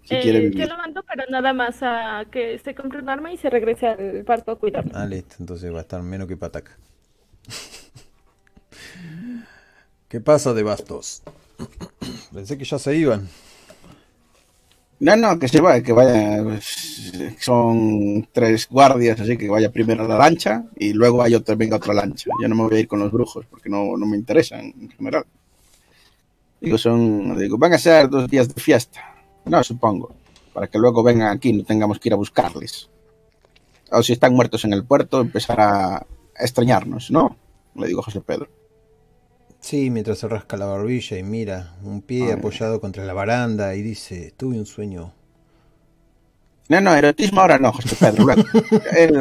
Si Eh, quiere yo vivir. lo mando, pero nada más a que se compre un arma y se regrese al barco a cuidarlo. Ah, listo. Entonces va a estar menos que Pataca. ¿Qué pasa de bastos? Pensé que ya se iban. No, no, que se vaya, que vaya. son tres guardias, así que vaya primero a la lancha y luego hay otra, venga otra lancha. Yo no me voy a ir con los brujos porque no, no me interesan en general. Digo, son, digo, van a ser dos días de fiesta. No, supongo. Para que luego vengan aquí y no tengamos que ir a buscarles. O si están muertos en el puerto, empezar a extrañarnos, ¿no? Le digo José Pedro. Sí, mientras se rasca la barbilla y mira un pie apoyado contra la baranda y dice, tuve un sueño. No, no, erotismo ahora no, José Pedro. Luego. Eh,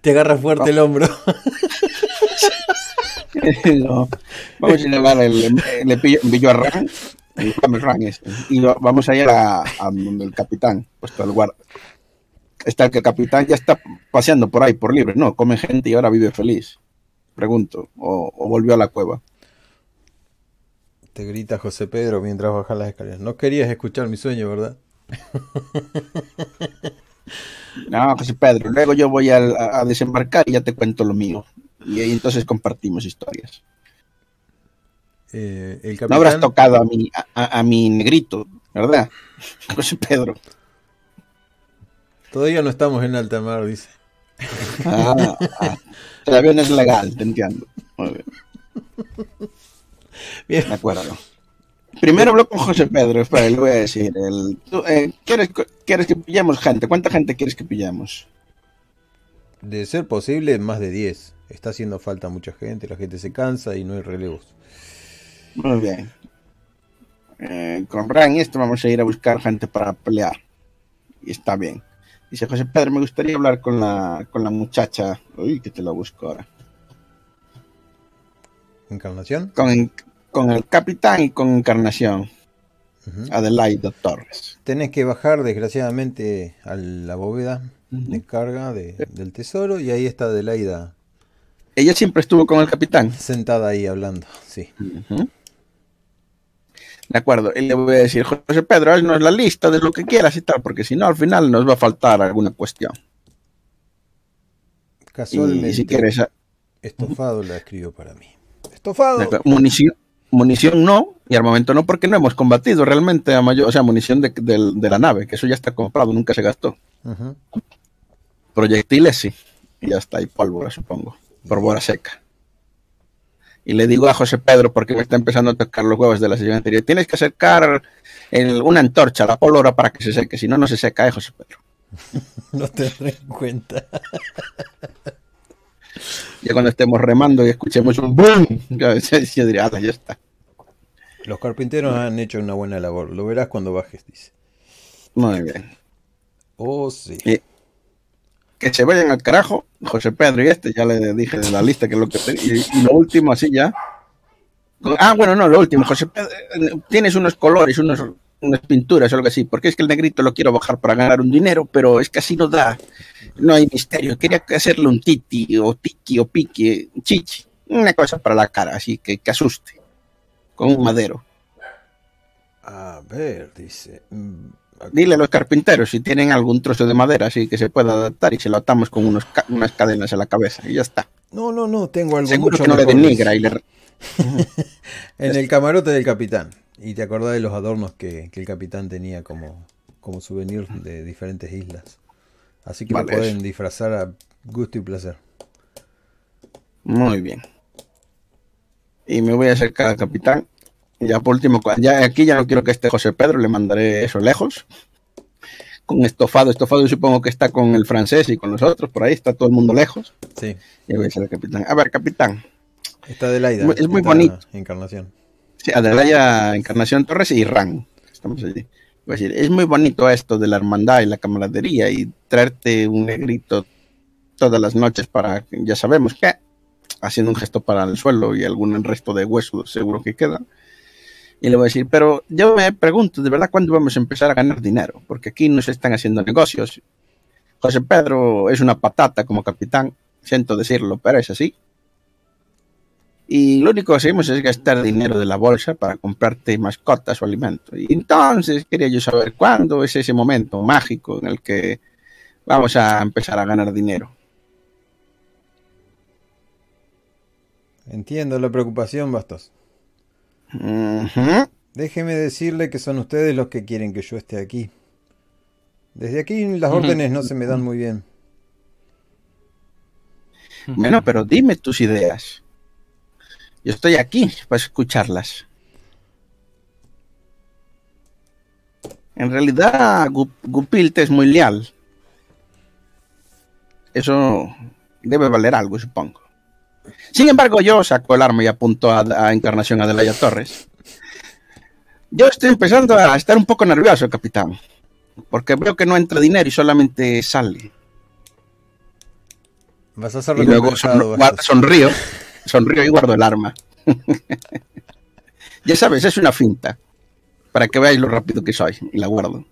Te agarra fuerte el hombro. No. Vamos a llevar el, le pillo, a Ran, el James Ran este, y va- vamos a ir a, a donde el capitán, puesto al guarda. Está que el capitán ya está paseando por ahí por libre, no, come gente y ahora vive feliz. Pregunto, o, o volvió a la cueva. Te grita José Pedro mientras bajas las escaleras. No querías escuchar mi sueño, ¿verdad? No, José Pedro, luego yo voy a, a desembarcar y ya te cuento lo mío. Y ahí entonces compartimos historias. Eh, el No habrás tocado a mi, a mi negrito, ¿verdad? José Pedro. Todavía no estamos en alta mar, dice. Ah, ah. Todavía no es legal, te entiendo. Muy bien. Bien. De acuerdo. Primero hablo con José Pedro, espera, le voy a decir. El, tú, eh, ¿quieres, ¿Quieres que pillemos gente? ¿Cuánta gente quieres que pillemos? De ser posible, más de 10. Está haciendo falta mucha gente, la gente se cansa y no hay relevos. Muy bien. Eh, con Ran y esto vamos a ir a buscar gente para pelear. Y está bien. Dice José Pedro, me gustaría hablar con la, con la muchacha. Uy, que te la busco ahora. ¿Encarnación? Con, con el capitán y con Encarnación. Ujú. Adelaida Torres. Tenés que bajar, desgraciadamente, a la bóveda de carga de- del tesoro y ahí está Adelaida Ella siempre estuvo con el capitán. sentada ahí hablando. Sí. De acuerdo, y le voy a decir, José Pedro, haznos la lista de lo que quieras y tal, porque si no, al final nos va a faltar alguna cuestión. Y, Casualmente, si quieres, ah, estofado la escribió para mí. ¡Estofado! munición, munición no, y armamento no, porque no hemos combatido realmente a mayor, o sea, munición de, del- de la nave, que eso ya está comprado, nunca se gastó. Proyectiles sí, y ya está, y pólvora, supongo, pólvora seca. Y le digo a José Pedro, porque me está empezando a tocar los huevos de la sesión anterior, tienes que acercar el- una antorcha a la pólvora para que se seque, si no, no se seca, ¿eh, José Pedro? No te en cuenta. Ya cuando estemos remando y escuchemos un boom, ya, ya diré, "Ala, ya está. Los carpinteros han hecho una buena labor. Lo verás cuando bajes, dice. Muy bien. Oh, sí. Y- que se vayan al carajo, José Pedro y este, ya le dije de la lista que es lo que y lo último así ya. Ah, bueno, no, lo último, José Pedro, eh, tienes unos colores, unos, unas pinturas o algo así, porque es que el negrito lo quiero bajar para ganar un dinero, pero es que así no da, no hay misterio, quería hacerle un titi o tiki o piqui, chichi, una cosa para la cara, así que, que asuste, con un madero. A ver, dice. mm, Dile a los carpinteros si tienen algún trozo de madera así que se pueda adaptar y se lo atamos con unos ca- unas cadenas en la cabeza y ya está. No, no, no, tengo algo Seguro mucho que no le mejor, denigra dice. y le... En el camarote del capitán. Y te acordás de los adornos que, que el capitán tenía como, como souvenir de diferentes islas. Así que Vale, lo pueden disfrazar a gusto y placer. Muy bien. Y me voy a acercar al capitán. Ya por último, ya aquí ya no quiero que esté José Pedro, le mandaré eso lejos. Con estofado, estofado supongo que está con el francés y con los otros, por ahí está todo el mundo lejos. Sí, Y voy a decir al capitán, a ver, capitán, está Adelaida. Es muy bonito. Encarnación. Sí, Adelaya Encarnación Torres y Ran. Estamos allí. Voy a decir, es muy bonito esto de la hermandad y la camaradería y traerte un negrito todas las noches para, ya sabemos que, haciendo un gesto para el suelo y algún resto de hueso seguro que queda. Y le voy a decir, pero yo me pregunto, ¿de verdad cuándo vamos a empezar a ganar dinero? Porque aquí no se están haciendo negocios. José Pedro es una patata como capitán, siento decirlo, pero es así. Y lo único que hacemos es gastar dinero de la bolsa para comprarte mascotas o alimentos. Y entonces quería yo saber cuándo es ese momento mágico en el que vamos a empezar a ganar dinero. Entiendo la preocupación, Bastos. Déjeme decirle que son ustedes los que quieren que yo esté aquí. Desde aquí las órdenes no se me dan muy bien. Bueno, pero dime tus ideas. Yo estoy aquí para escucharlas. En realidad, Gu- Gupilte es muy leal. Eso debe valer algo, supongo. Sin embargo, yo saco el arma y apunto a, a Encarnación Adelaya Torres. Yo estoy empezando a estar un poco nervioso, capitán. Porque veo que no entra dinero y solamente sale. Vas a ser Y luego son- sonrío, sonrío y guardo el arma. ya sabes, es una finta. Para que veáis lo rápido que soy. Y la guardo.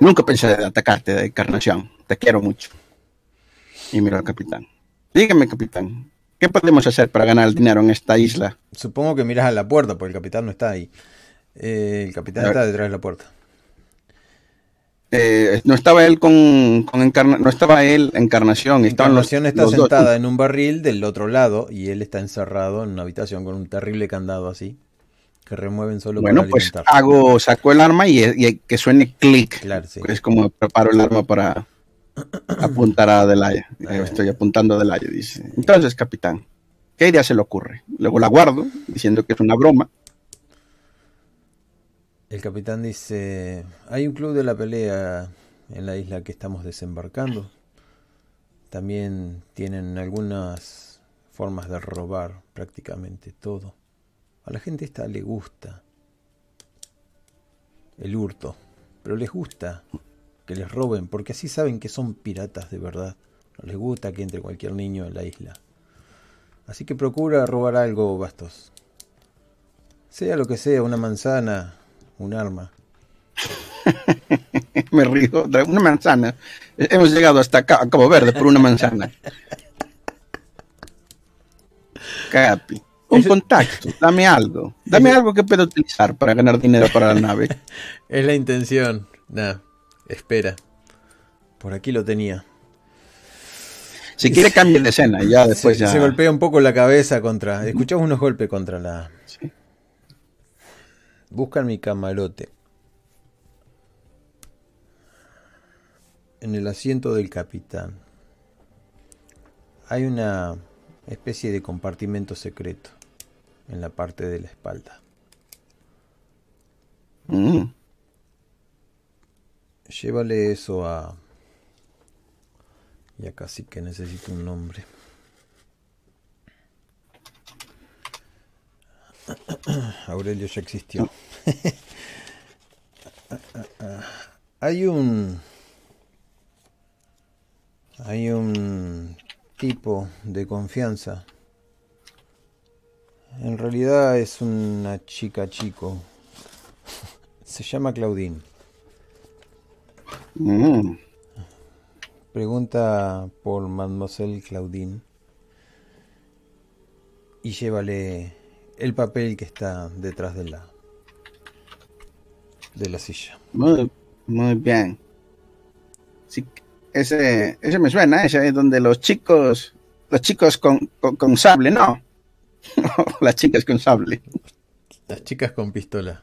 Nunca pensé de atacarte de encarnación. Te quiero mucho. Y miro al capitán. Dígame, capitán. ¿Qué podemos hacer para ganar el dinero en esta isla? Supongo que miras a la puerta, porque el capitán no está ahí. Eh, el capitán está detrás de la puerta. Eh, no estaba él con, con encarna- no estaba él encarnación, los, Encarnación está los dos sentada en un barril del otro lado y él está encerrado en una habitación con un terrible candado así que remueven solo Bueno, para pues hago, saco el arma y, y que suene clic. Claro, sí. Es como preparo el arma para apuntar a Adelaya. Eh, Ah. Estoy apuntando a Adelaya, dice. Entonces, capitán, ¿qué idea se le ocurre? Luego la guardo, diciendo que es una broma. El capitán dice, hay un club de la pelea en la isla que estamos desembarcando. También tienen algunas formas de robar prácticamente todo. A la gente esta le gusta el hurto, pero les gusta que les roben porque así saben que son piratas de verdad. No les gusta que entre cualquier niño en la isla. Así que procura robar algo, Bastos. Sea lo que sea, una manzana, un arma. Me río. Una manzana. Hemos llegado hasta acá, a Cabo Verde por una manzana. Capi. Un contacto, dame algo. Dame algo que pueda utilizar para ganar dinero para la nave. Es la intención. Nah, espera. Por aquí lo tenía. Si quiere cambie de escena ya después se, ya. se golpea un poco la cabeza contra. Escuchamos unos golpes contra la. Buscan mi camarote. En el asiento del capitán. Hay una especie de compartimento secreto en la parte de la espalda. Mm. Llévale eso a Y acá sí que necesito un nombre. Aurelio ya existió. hay un. Hay un tipo de confianza. En realidad es una chica chico. Se llama Claudine. Mm. Pregunta por Mademoiselle Claudine. Y llévale el papel que está detrás de la de la silla. Muy, muy bien. Sí, ese, ese me suena, ese es donde los chicos, los chicos con, con, con sable, ¿no? Las chicas con sable. Las chicas con pistola.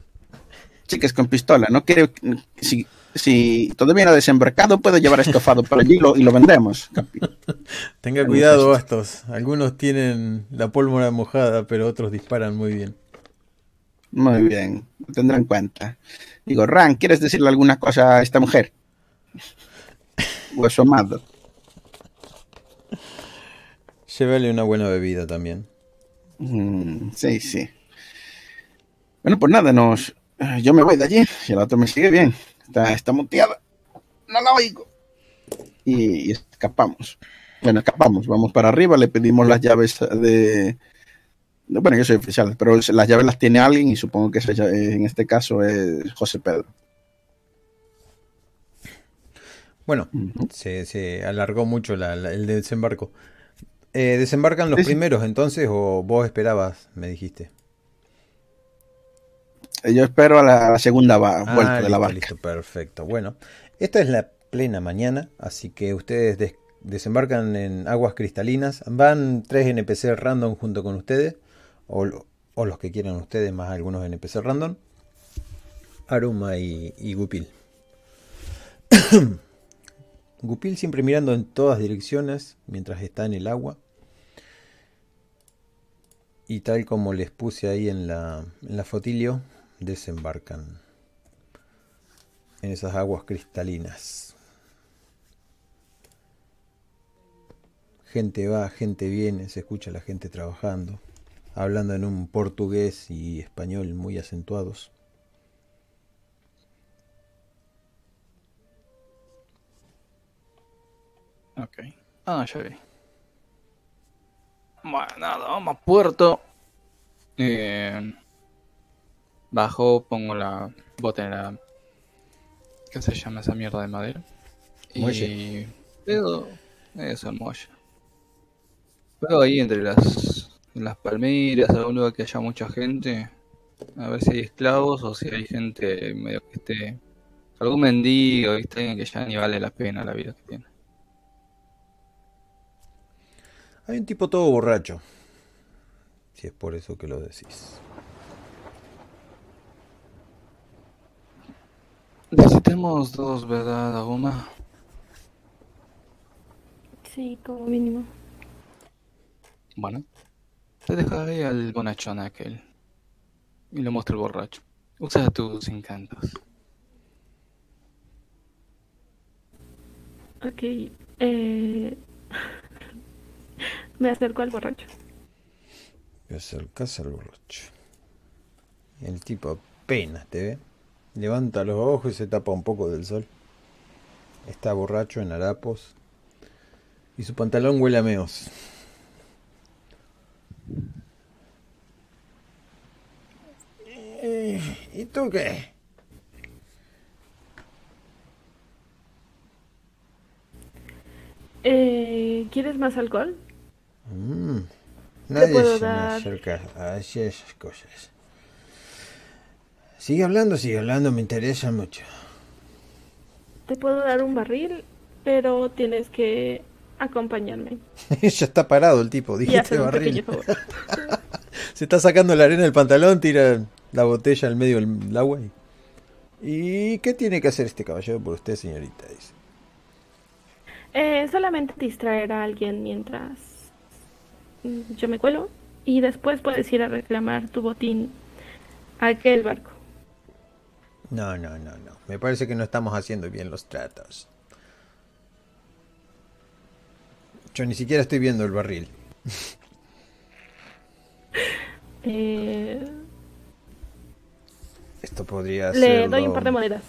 Chicas con pistola, no quiero si, si todavía no ha desembarcado, puedo llevar estofado por allí y lo, y lo vendemos. Tenga cuidado, Bastos. Algunos tienen la pólvora mojada, pero otros disparan muy bien. Muy bien, lo tendré en cuenta. Digo, Ran, ¿quieres decirle alguna cosa a esta mujer? O a su amado. Llévale una buena bebida también. Mm, sí, sí. Bueno, pues nada, nos, yo me voy de allí. Si el otro me sigue bien. Está, está muteada. No la oigo. Y, y escapamos. Bueno, escapamos. Vamos para arriba. Le pedimos las llaves de. Bueno, yo soy oficial, pero las llaves las tiene alguien y supongo que lla- en este caso es José Pedro. Bueno, se, se alargó mucho la- la- el desembarco. Eh, ¿Desembarcan los Sí, sí. primeros entonces o vos esperabas, me dijiste? Yo espero a la, a la segunda va- Ah, vuelta de la barca. listo, perfecto. Bueno, esta es la plena mañana, así que ustedes des- desembarcan en aguas cristalinas. Van tres NPC random junto con ustedes, o los que quieran ustedes, más algunos NPC random. Aruma y, y Gupil. Gupil siempre mirando en todas direcciones mientras está en el agua. Y tal como les puse ahí en la, en la fotilio, desembarcan en esas aguas cristalinas. Gente va, gente viene, se escucha la gente trabajando, hablando en un portugués y español muy acentuados. Ok. Ah, ya vi. Bueno, nada, vamos a puerto. Eh, bajo, pongo la bota en la. ¿Qué se llama esa mierda de madera? Muelle. Y. Veo. Eso, el muelle. Veo ahí entre las. Las palmeras, algún lugar que haya mucha gente. A ver si hay esclavos o si hay gente medio que esté. Algún mendigo, ¿viste? Alguien que ya ni vale la pena la vida que tiene. Hay un tipo todo borracho, si es por eso que lo decís. Necesitamos dos, ¿verdad, Aguma? Sí, como mínimo. Bueno, te dejaré al bonachón aquel. Y le muestro el borracho. Usa tus encantos. Ok. Eh... Me acerco al borracho. Te acercas al borracho. El tipo apenas te ve. Levanta los ojos y se tapa un poco del sol. Está borracho en harapos. Y su pantalón huele a meos. Eh, ¿Y tú qué? Eh, ¿Quieres más alcohol? Mm, nadie puedo se me dar- acerca a esas cosas. Sigue hablando, sigue hablando, me interesa mucho. Te puedo dar un barril, pero tienes que acompañarme ya está parado el tipo, dijiste barril. favor. Se está sacando la arena del pantalón, tira la botella al medio del agua. Y... ¿Y qué tiene que hacer este caballero por usted, señorita? Dice. Eh, solamente distraer a alguien mientras yo me cuelo y después puedes ir a reclamar tu botín a aquel barco. No, no, no, no. Me parece que no estamos haciendo bien los tratos. Yo ni siquiera estoy viendo el barril. Eh, Esto podría le ser. doy un par de monedas.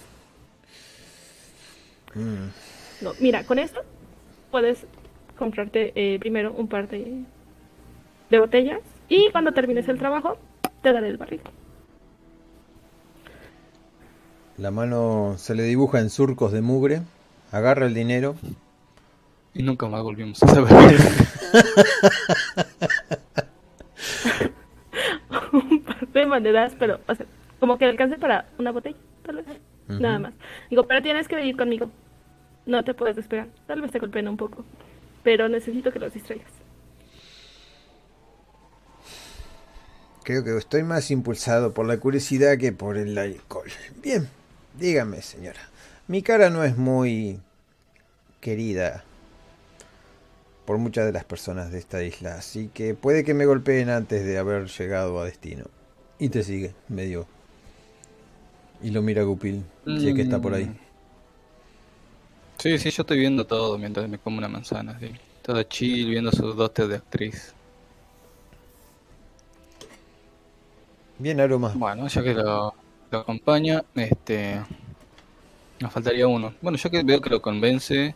Mm. No, mira, con esto puedes comprarte eh, primero un par de, de botellas y cuando termines el trabajo te daré el barril. La mano se le dibuja en surcos de mugre. Agarra el dinero. Y nunca más volvimos a saber. un par de monedas, pero o sea, como que alcance para una botella, tal vez. Nada más. Digo, pero tienes que venir conmigo. No te puedes despegar. Tal vez te golpeen un poco. Pero necesito que los distraigas. Creo que estoy más impulsado por la curiosidad que por el alcohol. Bien, dígame, señora. Mi cara no es muy querida por muchas de las personas de esta isla, así que puede que me golpeen antes de haber llegado a destino. Y te sigue, medio. Y lo mira Gupil, si es que está por ahí. Mm. Sí, sí, yo estoy viendo todo mientras me como una manzana, sí. Todo chill, viendo sus dotes de actriz. Bien, Aroma. Bueno, ya que lo, lo acompaña, este... Nos faltaría uno. Bueno, ya que veo que lo convence,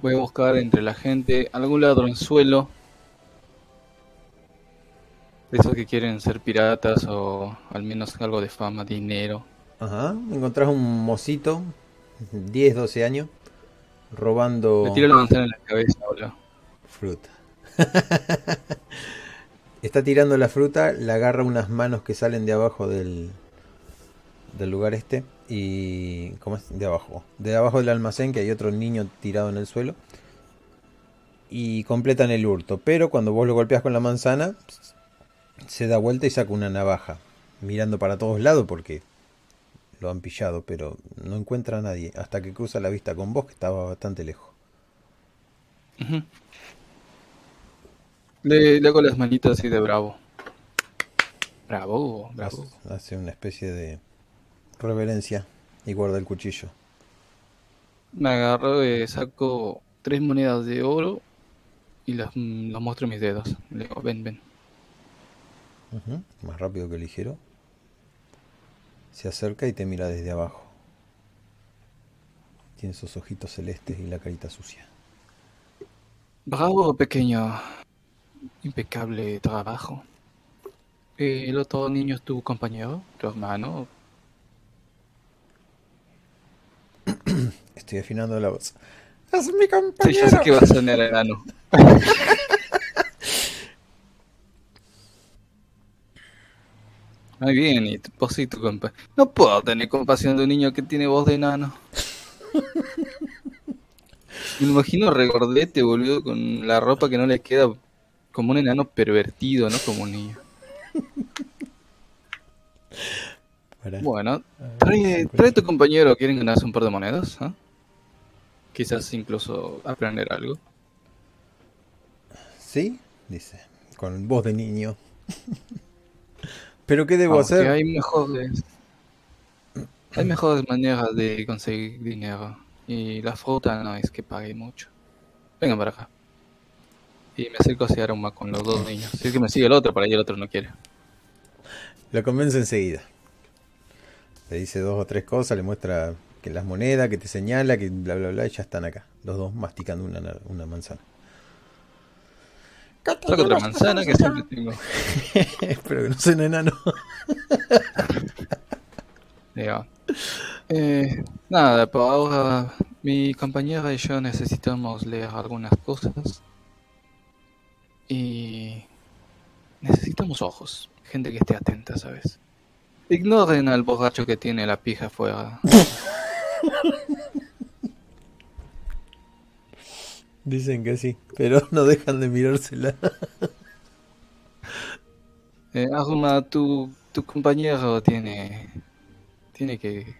voy a buscar entre la gente algún ladronzuelo. De esos que quieren ser piratas o al menos algo de fama, dinero. Ajá, encontrás un mocito, 10, 12 años, robando... Le tiro la manzana en la cabeza, boludo. Fruta. Está tirando la fruta, le agarra unas manos que salen de abajo del, del lugar este. Y. ¿Cómo es? De abajo. De abajo del almacén, que hay otro niño tirado en el suelo. Y completan el hurto. Pero cuando vos lo golpeas con la manzana, se da vuelta y saca una navaja. Mirando para todos lados porque lo han pillado, pero no encuentra a nadie. Hasta que cruza la vista con vos, que estaba bastante lejos. Le, le hago las manitas así de bravo. Bravo, bravo. Hace una especie de reverencia y guarda el cuchillo. Me agarro, eh, saco tres monedas de oro y las, mm, las muestro en mis dedos. Le digo, ven, ven. Más rápido que ligero. Se acerca y te mira desde abajo. Tiene esos ojitos celestes y la carita sucia. Bravo, pequeño. Impecable trabajo. Eh, ¿El otro niño es tu compañero? ¿Tu hermano? Estoy afinando la voz. ¡Es mi Sí, compañero! ya sé que va a sonar enano. Muy bien, y vos sí tu compa. No puedo tener compasión de un niño que tiene voz de enano. Me imagino regordete, boludo, con la ropa que no le queda como un enano pervertido, no como un niño. Bueno, trae, trae tu compañero, ¿quieren ganarse un par de monedas? ah? Quizás incluso aprender algo. ¿Sí? Dice, con voz de niño. ¿Pero qué debo Aunque hacer? hay mejores, hay mejores maneras de conseguir dinero. Y la fruta no es que pague mucho. Vengan para acá. Y me acerco hacia Aroma con los dos niños. Si es que me sigue el otro, para ahí el otro no quiere. Lo convence enseguida. Le dice dos o tres cosas, le muestra que las monedas, que te señala, que bla bla bla, y ya están acá. Los dos masticando una, una manzana. Saco otra manzana que siempre tengo. Espero que no sea un enano. Digo, eh, nada, por ahora mi compañera y yo necesitamos leer algunas cosas. Y necesitamos ojos, gente que esté atenta, ¿sabes? Ignoren al borracho que tiene la pija afuera. Dicen que sí, pero no dejan de mirársela. Eh, Aruma, tu, tu compañero tiene. Tiene que.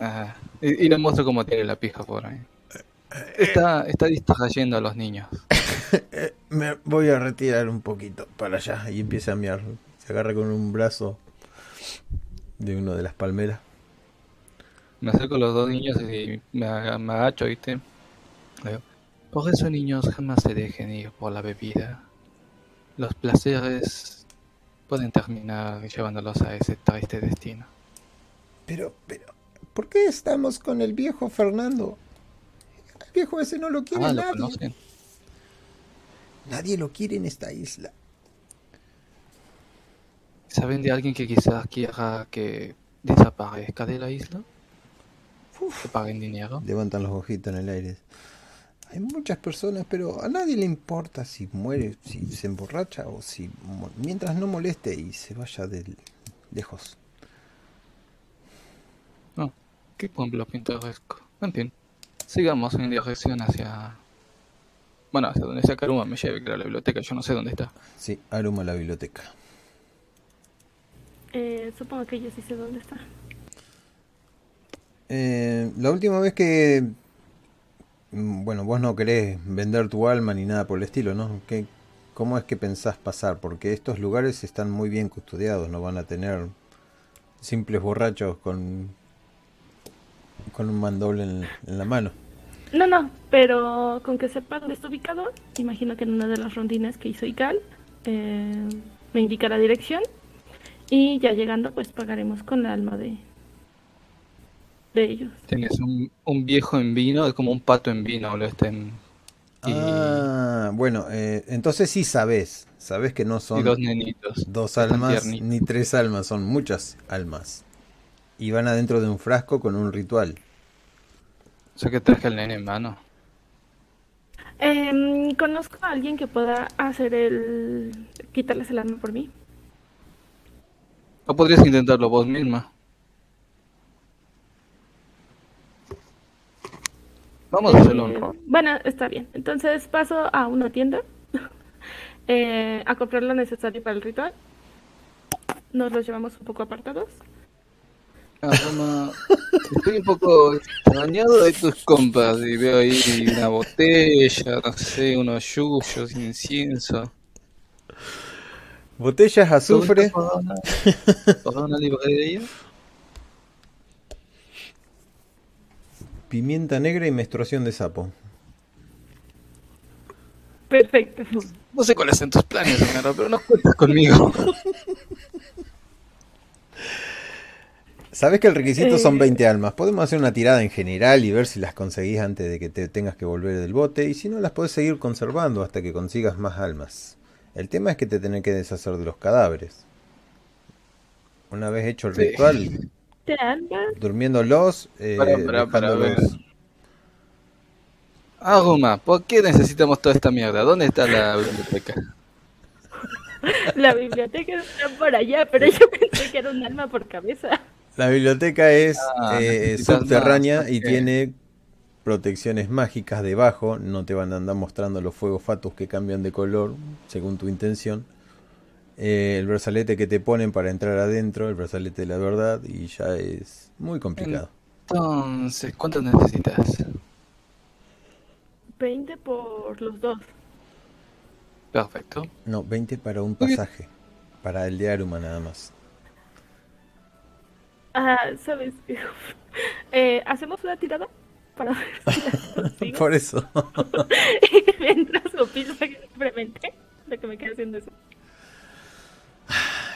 Ah, y, y le muestro cómo tiene la pija por ahí. Está, está distrayendo a los niños. Eh, Me voy a retirar un poquito para allá y empieza a mirar. Se agarra con un brazo de uno de las palmeras. Me acerco a los dos niños y me, aga- me agacho, ¿viste? Por eso, niños, jamás se dejen ir por la bebida. Los placeres pueden terminar llevándolos a ese triste destino. Pero, pero, ¿por qué estamos con el viejo Fernando? El viejo ese no lo quiere Ah, ¿lo nadie. conocen? Nadie lo quiere en esta isla. ¿Saben de alguien que quizás quiera que desaparezca de la isla? Que paguen dinero. Levantan los ojitos en el aire. Hay muchas personas, pero a nadie le importa si muere, si se emborracha o si... Mientras no moleste y se vaya de lejos. No, qué pueblo pintoresco. En fin, sigamos en dirección hacia... Bueno, hacia donde sea Karuma me lleve, que era la biblioteca, yo no sé dónde está. Sí, Aruma la biblioteca. Eh, supongo que yo sí sé dónde está. Eh, la última vez que... mm, Bueno, vos no querés vender tu alma ni nada por el estilo, ¿no? ¿Qué, ¿Cómo es que pensás pasar? Porque estos lugares están muy bien custodiados, no van a tener simples borrachos con, con un mandoble en, en la mano. No, no, pero con que sepa dónde está ubicado, imagino que en una de las rondines que hizo Ical eh, me indica la dirección y ya llegando pues pagaremos con la alma de, de ellos. Tienes un, un viejo en vino, es como un pato en vino, lo estén... Y, Ah, bueno, eh, entonces sí sabés. Sabés que no y son dos nenitos. dos almas ni tres almas, son muchas almas. Y van adentro de un frasco con un ritual. O sea que traje al nene en mano. Em, Conozco a alguien que pueda hacer el... quitarles el alma por mí. O podrías intentarlo vos misma. Vamos a hacerlo un Eh, rol. bueno, está bien. Entonces paso a una tienda eh, a comprar lo necesario para el ritual. Nos los llevamos un poco apartados. Ah, estoy un poco extrañado de tus compras y veo ahí una botella, no sé, unos yuyos, incienso. Botellas azufre. ¿Todo esto ¿Por una, por una librería? Pimienta negra y menstruación de sapo. Perfecto. No sé cuáles son tus planes, señora, pero no cuentas conmigo. Sabes que el requisito son Eh. 20 almas. Podemos hacer una tirada en general y ver si las conseguís antes de que te tengas que volver del bote. Y si no, las podés seguir conservando hasta que consigas más almas. El tema es que te tenés que deshacer de los cadáveres. Una vez hecho el Sí. ritual, durmiéndolos, eh, Para, para, ver. Ah, Roma, ¿por qué necesitamos toda esta mierda? ¿Dónde está la biblioteca? La biblioteca está por allá, pero yo pensé que era un alma por cabeza. La biblioteca es Ah, eh, subterránea más, y tiene protecciones mágicas debajo. No te van a andar mostrando los fuegos fatus que cambian de color según tu intención. Eh, el brazalete que te ponen para entrar adentro, el brazalete de la verdad, y ya es muy complicado. Entonces, ¿cuánto necesitas? 20 por los dos. Perfecto. No, 20 para un pasaje. Para el de Aruma nada más. Ah, ¿sabes? Eh, ¿Hacemos una tirada? Para ver si las consigo? Por eso. Mientras opino simplemente lo que me queda haciendo eso.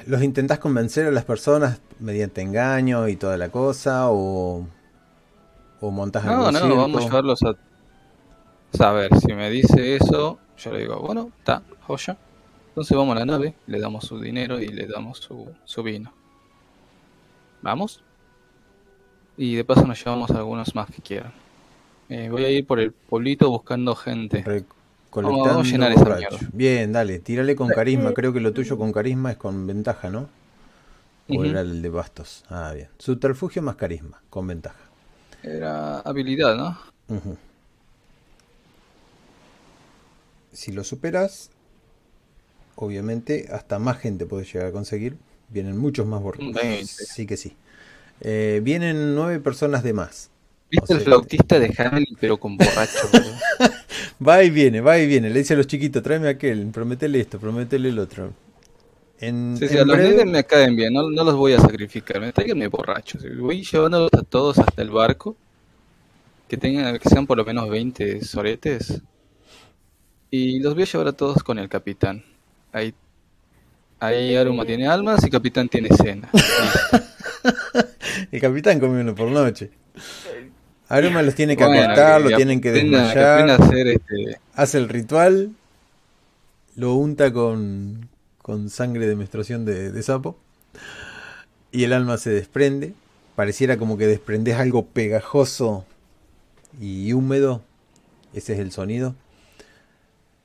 ¿Los intentás convencer a las personas mediante engaño y toda la cosa? ¿O, o montás No, algún no, circo? vamos a llevarlos a... O sea, a ver, si me dice eso, yo le digo, bueno, está, joya. Entonces vamos a la nave, le damos su dinero y le damos su, su vino. ¿Vamos? Y de paso nos llevamos a algunos más que quieran. Eh, voy a ir por el pueblito buscando gente. Recolectando Vamos a llenar esa borracho. mierda. Bien, dale, tírale con carisma. Creo que lo tuyo con carisma es con ventaja, ¿no? O era el de bastos. Ah, bien. Subterfugio más carisma, con ventaja. Era habilidad, ¿no? Si lo superas, obviamente hasta más gente puedes llegar a conseguir. Vienen muchos más borrachos. Sí que sí. Eh, vienen nueve personas de más. ¿Viste O el flautista de Hamilton pero con borracho? Va y viene, va y viene. Le dice a los chiquitos, tráeme aquel, prometele esto, prometele el otro. En, Sí, sí, a los nenes me caen bien, no, no los voy a sacrificar, me tráiganme borrachos. Voy llevándolos a todos hasta el barco, que tengan, que sean por lo menos 20 soretes, Y los voy a llevar a todos con el capitán. Ahí, ahí Aruma tiene almas y capitán tiene cena. El capitán come uno por noche. Aruma los tiene que Bueno, acostar, lo tienen que desmayar, hacer este, hace el ritual, lo unta con, con sangre de menstruación de, de sapo y el alma se desprende. Pareciera como que desprendes algo pegajoso y húmedo. Ese es el sonido.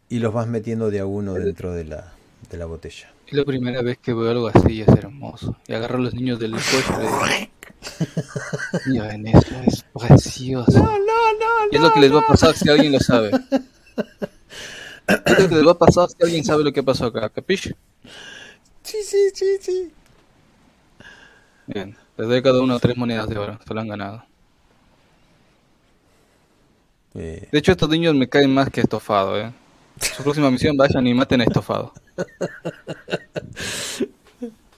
Y los vas metiendo de a uno dentro de la, de la botella. Es la primera vez que veo algo así y es hermoso. Y agarro a los niños del cuello y le digo, miren eso, es precioso. Y es lo que les va a pasar si alguien lo sabe. Es lo que les va a pasar si alguien sabe lo que pasó acá, ¿capiche? Sí, sí, sí, sí. Bien, les doy a cada uno tres monedas de oro, se lo han ganado. Eh, De hecho, estos niños me caen más que estofado, ¿eh? Su próxima misión, vayan y maten a estofado.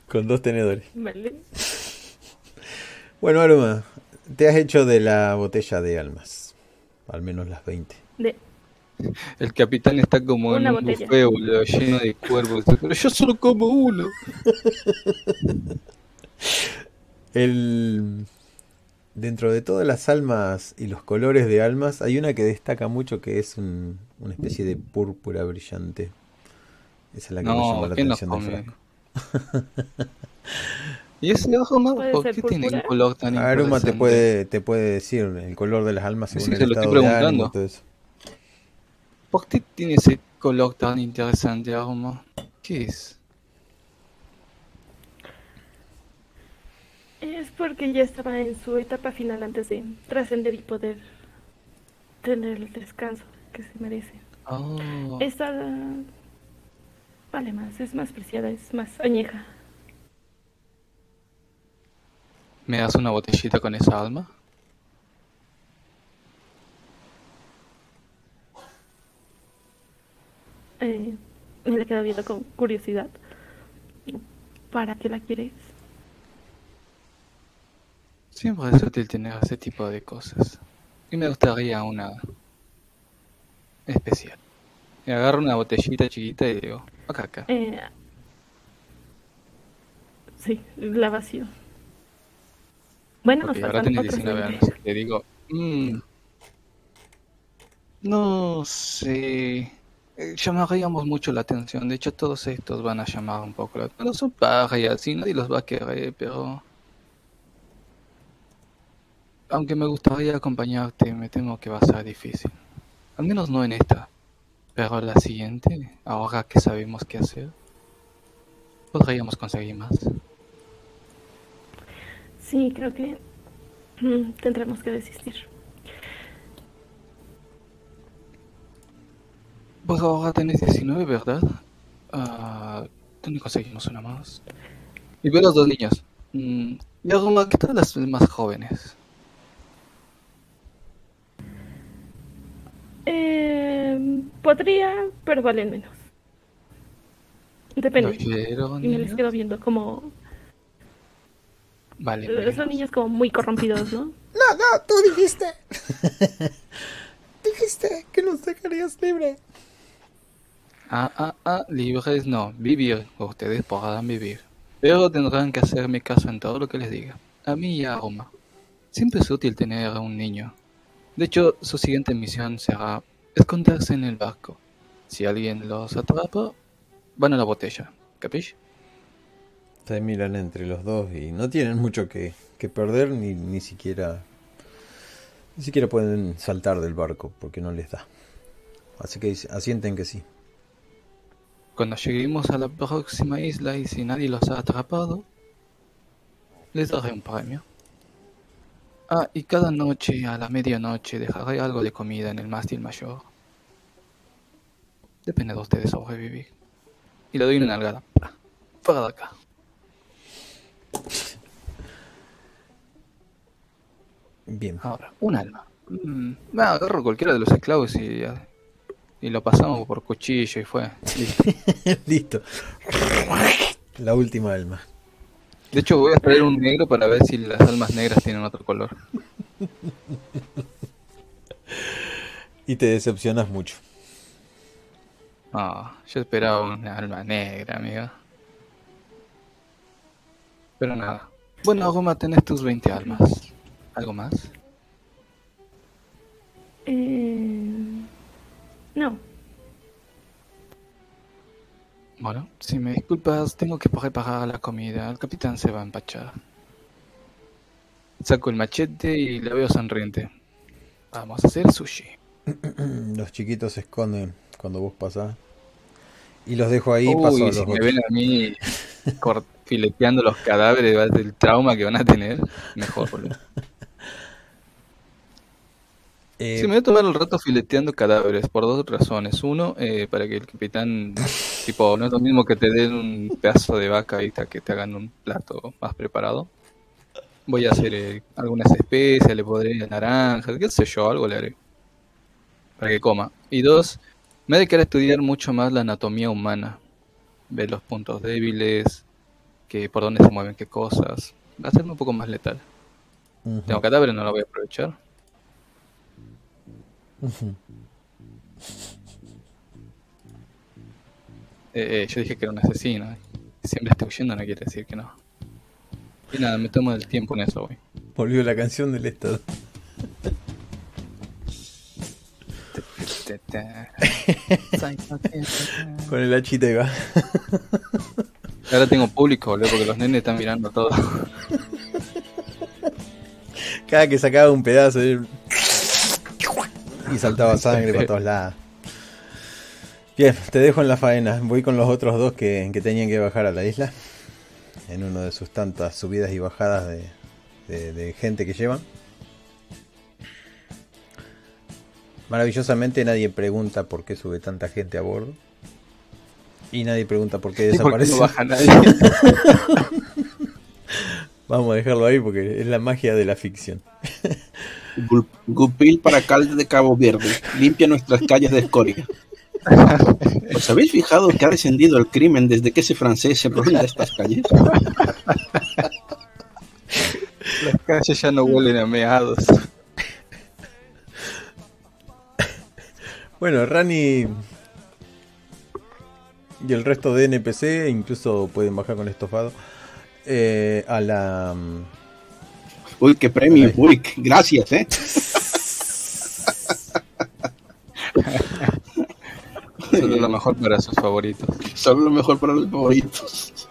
con dos tenedores. Vale. Bueno, Aruma, te has hecho de la botella de almas. Al menos las 20. De, El capitán está como en un botella. buffet, boludo, lleno de cuervos. Pero yo solo como uno. El... Dentro de todas las almas y los colores de almas, hay una que destaca mucho que es un- una especie de púrpura brillante. Esa es la que me llamó No, la ¿quién lo atención del come? ¿Y ese ojo no? ¿Por qué tiene un color tan Aruma te interesante? puede, te puede decir el color de las almas Sí, según se el lo estoy estado de ánimo preguntando. ¿Por qué tiene ese color tan interesante, Aruma? ¿Qué es? es porque ya estaba en su etapa final antes de trascender y poder tener el descanso que se merece. Oh, Esta vale más, es más preciada, es más añeja. ¿Me das una botellita con esa alma? Eh, me le queda viendo con curiosidad. ¿Para qué la quieres? Siempre es útil tener ese tipo de cosas. Y me gustaría una especial. Y agarro una botellita chiquita y digo, acá, acá. Eh, sí, la vacío. Bueno, nos ahora tienes otros 19 20. años. Le digo, "Mm, no sé. Eh, Llamaríamos mucho la atención. De hecho, todos estos van a llamar un poco la atención. No son parias y nadie los va a querer, pero. Aunque me gustaría acompañarte, me temo que va a ser difícil. Al menos no en esta. Pero la siguiente, ahora que sabemos qué hacer, podríamos conseguir más. Sí, creo que tendremos que desistir. Pues ahora tenés 19, ¿verdad? Ah, ¿Dónde conseguimos una más? Y veo los dos niños. Mm, y Aruma, ¿qué tal las más jóvenes? Eh, podría, pero valen menos. Depende. ¿Oyeron, Y me les quedo viendo como... Vale, eh, menos. Son niños como muy corrompidos, ¿no? No, no, tú dijiste. dijiste que nos dejarías libre. Ah, ah, ah, libres no, vivir. Ustedes podrán vivir. Pero tendrán que hacerme caso en todo lo que les diga. A mí y a Aruma. Siempre es útil tener a un niño. De hecho, su siguiente misión será esconderse en el barco. Si alguien los atrapa, van a la botella. ¿Capish? Se miran entre los dos y no tienen mucho que, perder ni, ni siquiera ni siquiera pueden saltar del barco porque no les da. Así que asienten que sí. Cuando lleguemos a la próxima isla y si nadie los ha atrapado, les daré un premio. Ah, y cada noche a la medianoche dejaré algo de comida en el mástil mayor. Depende de ustedes sobrevivir. Y le doy una nalgada. Fuera de acá. Bien. Ahora, un alma. Mm, va, agarro cualquiera de los esclavos y, y lo pasamos por cuchillo y fue. Listo. Listo. La última alma. De hecho, voy a traer un negro para ver si las almas negras tienen otro color. Y te decepcionas mucho. Ah, yo esperaba una alma negra, amiga. Pero nada. Bueno, Goma, tenés tus 20 almas. ¿Algo más? Eh... No. Bueno, si me disculpas, tengo que preparar la comida. El capitán se va a empachar. Saco el machete y la veo sonriente. Vamos a hacer sushi. Los chiquitos se esconden cuando vos pasás. Y los dejo ahí, Uy, paso a los si me ven a mí fileteando los cadáveres del trauma que van a tener, mejor, boludo. Eh, Sí, me voy a tomar el rato fileteando cadáveres por dos razones. Uno, eh, para que el capitán, tipo, no es lo mismo que te den un pedazo de vaca y que te hagan un plato más preparado. Voy a hacer eh, algunas especias, le podré naranjas, qué sé yo, algo le haré. Para que coma. Y dos, me he de querer estudiar mucho más la anatomía humana. Ver los puntos débiles, que por dónde se mueven qué cosas. Hacerme un poco más letal. ujú, Tengo cadáveres, no lo voy a aprovechar. Eh, eh, yo dije que era un asesino. Siempre estoy huyendo, no quiere decir que no. Y nada, me tomo el tiempo en eso, güey. Volvió la canción del Estado. Con el hachita va. Ahora tengo público, boludo, porque los nenes están mirando todo. Cada que sacaba un pedazo él- y saltaba sangre para todos lados. Bien, te dejo en la faena. Voy con los otros dos que, que tenían que bajar a la isla. En uno de sus tantas subidas y bajadas de, de- de gente que llevan. Maravillosamente nadie pregunta por qué sube tanta gente a bordo. Y nadie pregunta por qué ¿Y por qué desaparece. no baja nadie? Vamos a dejarlo ahí porque es la magia de la ficción. Gu- Gupil para alcalde de Cabo Verde. Limpia nuestras calles de escoria. ¿Os habéis fijado que ha descendido el crimen desde que ese francés se ronda estas calles? Las calles ya no huelen a meados. Bueno, Rani y el resto de NPC incluso pueden bajar con estofado eh, a la mm, Uy, qué premio. Uy, gracias, ¿eh? Solo lo mejor para sus favoritos. Solo lo mejor para los favoritos.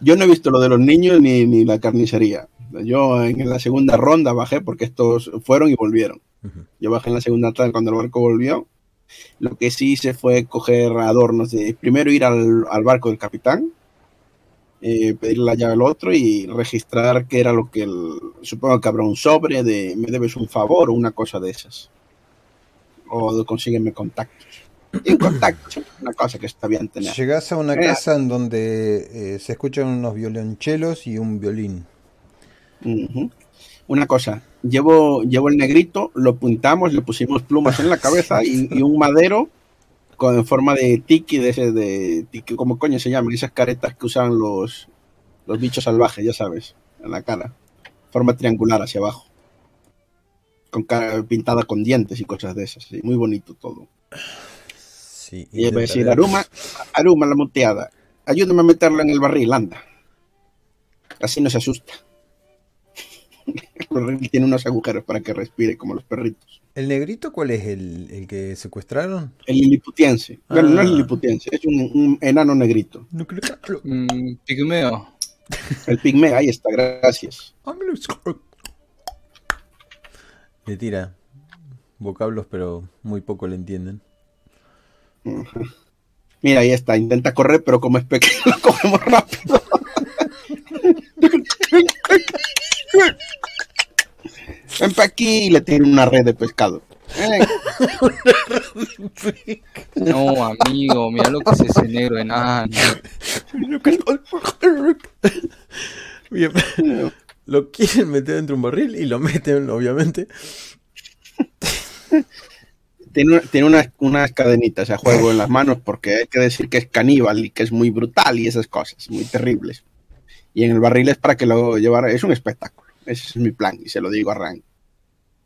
Yo no he visto lo de los niños ni, ni la carnicería. Yo en la segunda ronda bajé porque estos fueron y volvieron. Yo bajé en la segunda tarde cuando el barco volvió. Lo que sí hice fue coger adornos de primero ir al, al barco del capitán, eh, pedirle la llave al otro y registrar qué era lo que el, supongo que habrá un sobre de me debes un favor o una cosa de esas. O de consígueme contactos. Y en contactos, una cosa que está bien tener. Llegás a una Eh. casa en donde eh, se escuchan unos violonchelos y un violín. Una cosa, llevo, llevo el negrito, lo puntamos, le pusimos plumas en la cabeza y, y un madero con en forma de tiki, de ese de tiki, ¿cómo coño se llaman? Esas caretas que usaban los, los bichos salvajes, ya sabes, en la cara. Forma triangular hacia abajo. Con cara pintada con dientes y cosas de esas, sí, muy bonito todo. Sí, Y iba a decir, Aruma, Aruma la moteada, ayúdame a meterla en el barril, anda. Así no se asusta. Tiene unos agujeros para que respire como los perritos. ¿El negrito cuál es? ¿El, el que secuestraron? El liliputiense. Bueno, no es Ah. liliputiense, es un, un enano negrito. No creo que- Mm, pigmeo. El pigmeo, ahí está, gracias. Le tira vocablos, pero muy poco le entienden. Mira, ahí está, intenta correr, pero como es pequeño, lo cogemos rápido. Ven pa' aquí y le tiene una red de pescado. Eh, No, amigo, mira lo que es ese negro enano. Bien. Lo quieren meter dentro de un barril y lo meten, obviamente. tiene una- tiene unas, unas cadenitas a juego en las manos porque hay que decir que es caníbal y que es muy brutal y esas cosas, muy terribles. Y en el barril es para que lo llevara, es un espectáculo. Ese es mi plan y se lo digo a Rang.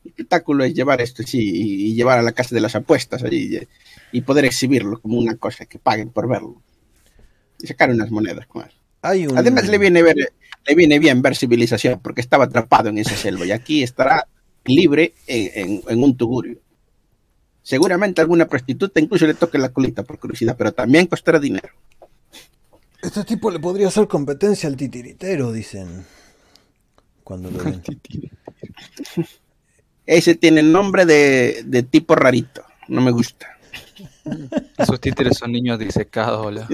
Espectáculo es llevar esto, sí, y, llevar a la casa de las apuestas allí y, y poder exhibirlo como una cosa que paguen por verlo. Y sacar unas monedas con él. Hay un... Además le viene, ver, le viene bien ver civilización porque estaba atrapado en esa selva y aquí estará libre en, en- en un tugurio. Seguramente alguna prostituta incluso le toque la colita por curiosidad, pero también costará dinero. Este tipo le podría hacer competencia al titiritero, dicen. Cuando lo ven. Ese tiene nombre de, de tipo rarito, no me gusta. Esos títeres son niños disecados, hola.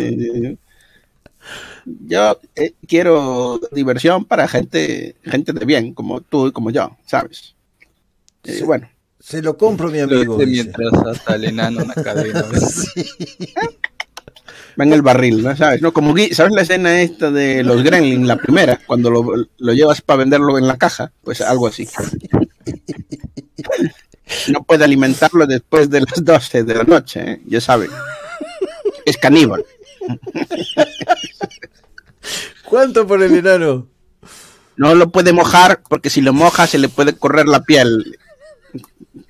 Yo eh, quiero diversión para gente, gente de bien, como tú y como yo, ¿sabes? Eh, Sí. bueno, Se lo compro, mi amigo. mientras hasta el enano una cadena. va en el barril, ¿no? ¿Sabes? ¿No? Como, Gui- ¿Sabes la escena esta de los Gremlin, la primera, cuando lo, lo llevas para venderlo en la caja? Pues algo así. No puede alimentarlo después de las 12 de la noche, ¿eh? ya sabe. Es caníbal. ¿Cuánto por el enano? No lo puede mojar porque si lo moja se le puede correr la piel.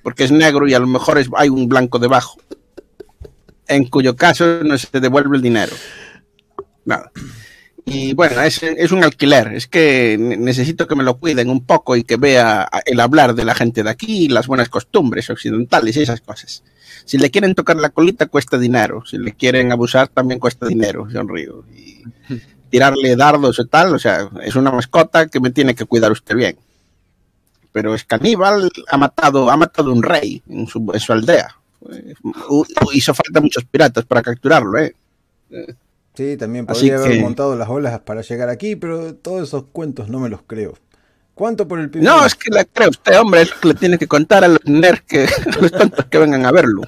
Porque es negro y a lo mejor es- hay un blanco debajo. En cuyo caso no se devuelve el dinero. Nada. Y bueno, es, es un alquiler. Es que ne- necesito que me lo cuiden un poco y que vea el hablar de la gente de aquí, las buenas costumbres occidentales y esas cosas. Si le quieren tocar la colita cuesta dinero. Si le quieren abusar también cuesta dinero. Sonrío. Y tirarle dardos o tal, o sea, es una mascota que me tiene que cuidar usted bien. Pero es caníbal, ha matado, ha matado un rey en su, en su aldea. Hizo falta muchos piratas para capturarlo, ¿eh? Sí, también Así podría haber que- montado las olas para llegar aquí, pero todos esos cuentos no me los creo. ¿Cuánto por el pingüino? No, es que le cree usted, hombre, es lo que le tiene que contar a los nerds que, a los tontos que vengan a verlo.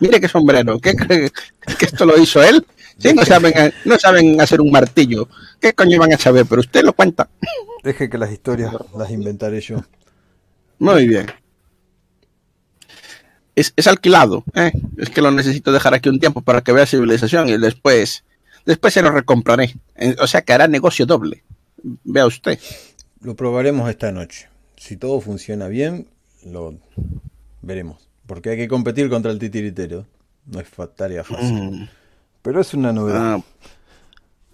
Mire qué sombrero, ¿qué cree que esto lo hizo él? Sí, no saben, no saben hacer un martillo. ¿Qué coño van a saber? Pero usted lo cuenta. Deje que las historias las inventaré yo. Muy bien. Es, es alquilado, ¿eh? Es que lo necesito dejar aquí un tiempo para que vea civilización y después, después se lo recompraré. Eh, O sea que hará negocio doble. Vea usted. Lo probaremos esta noche. Si todo funciona bien, lo veremos. Porque hay que competir contra el titiritero. No es tarea fácil. Mm, Pero es una novedad. ah,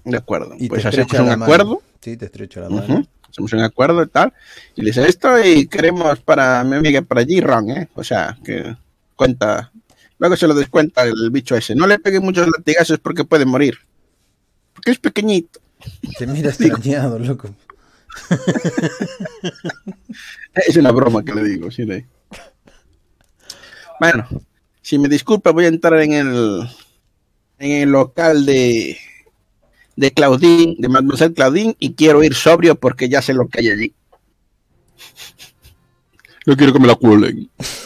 de acuerdo. y pues te hacemos un mano. acuerdo. Sí, te estrecha la mano. Hacemos un acuerdo y tal. Y le dice esto y queremos para mi amiga para allí, Ron, ¿eh? O sea, que cuenta. Luego se lo descuenta el bicho ese. No le pegue muchos latigazos porque puede morir. Porque es pequeñito. Te mira extrañado, loco. Es una broma que le digo, sí. de- Bueno, si me disculpa, voy a entrar en el en el local de de Claudine, de Mademoiselle Claudine, y quiero ir sobrio porque ya sé lo que hay allí. No quiero que me la cuelen.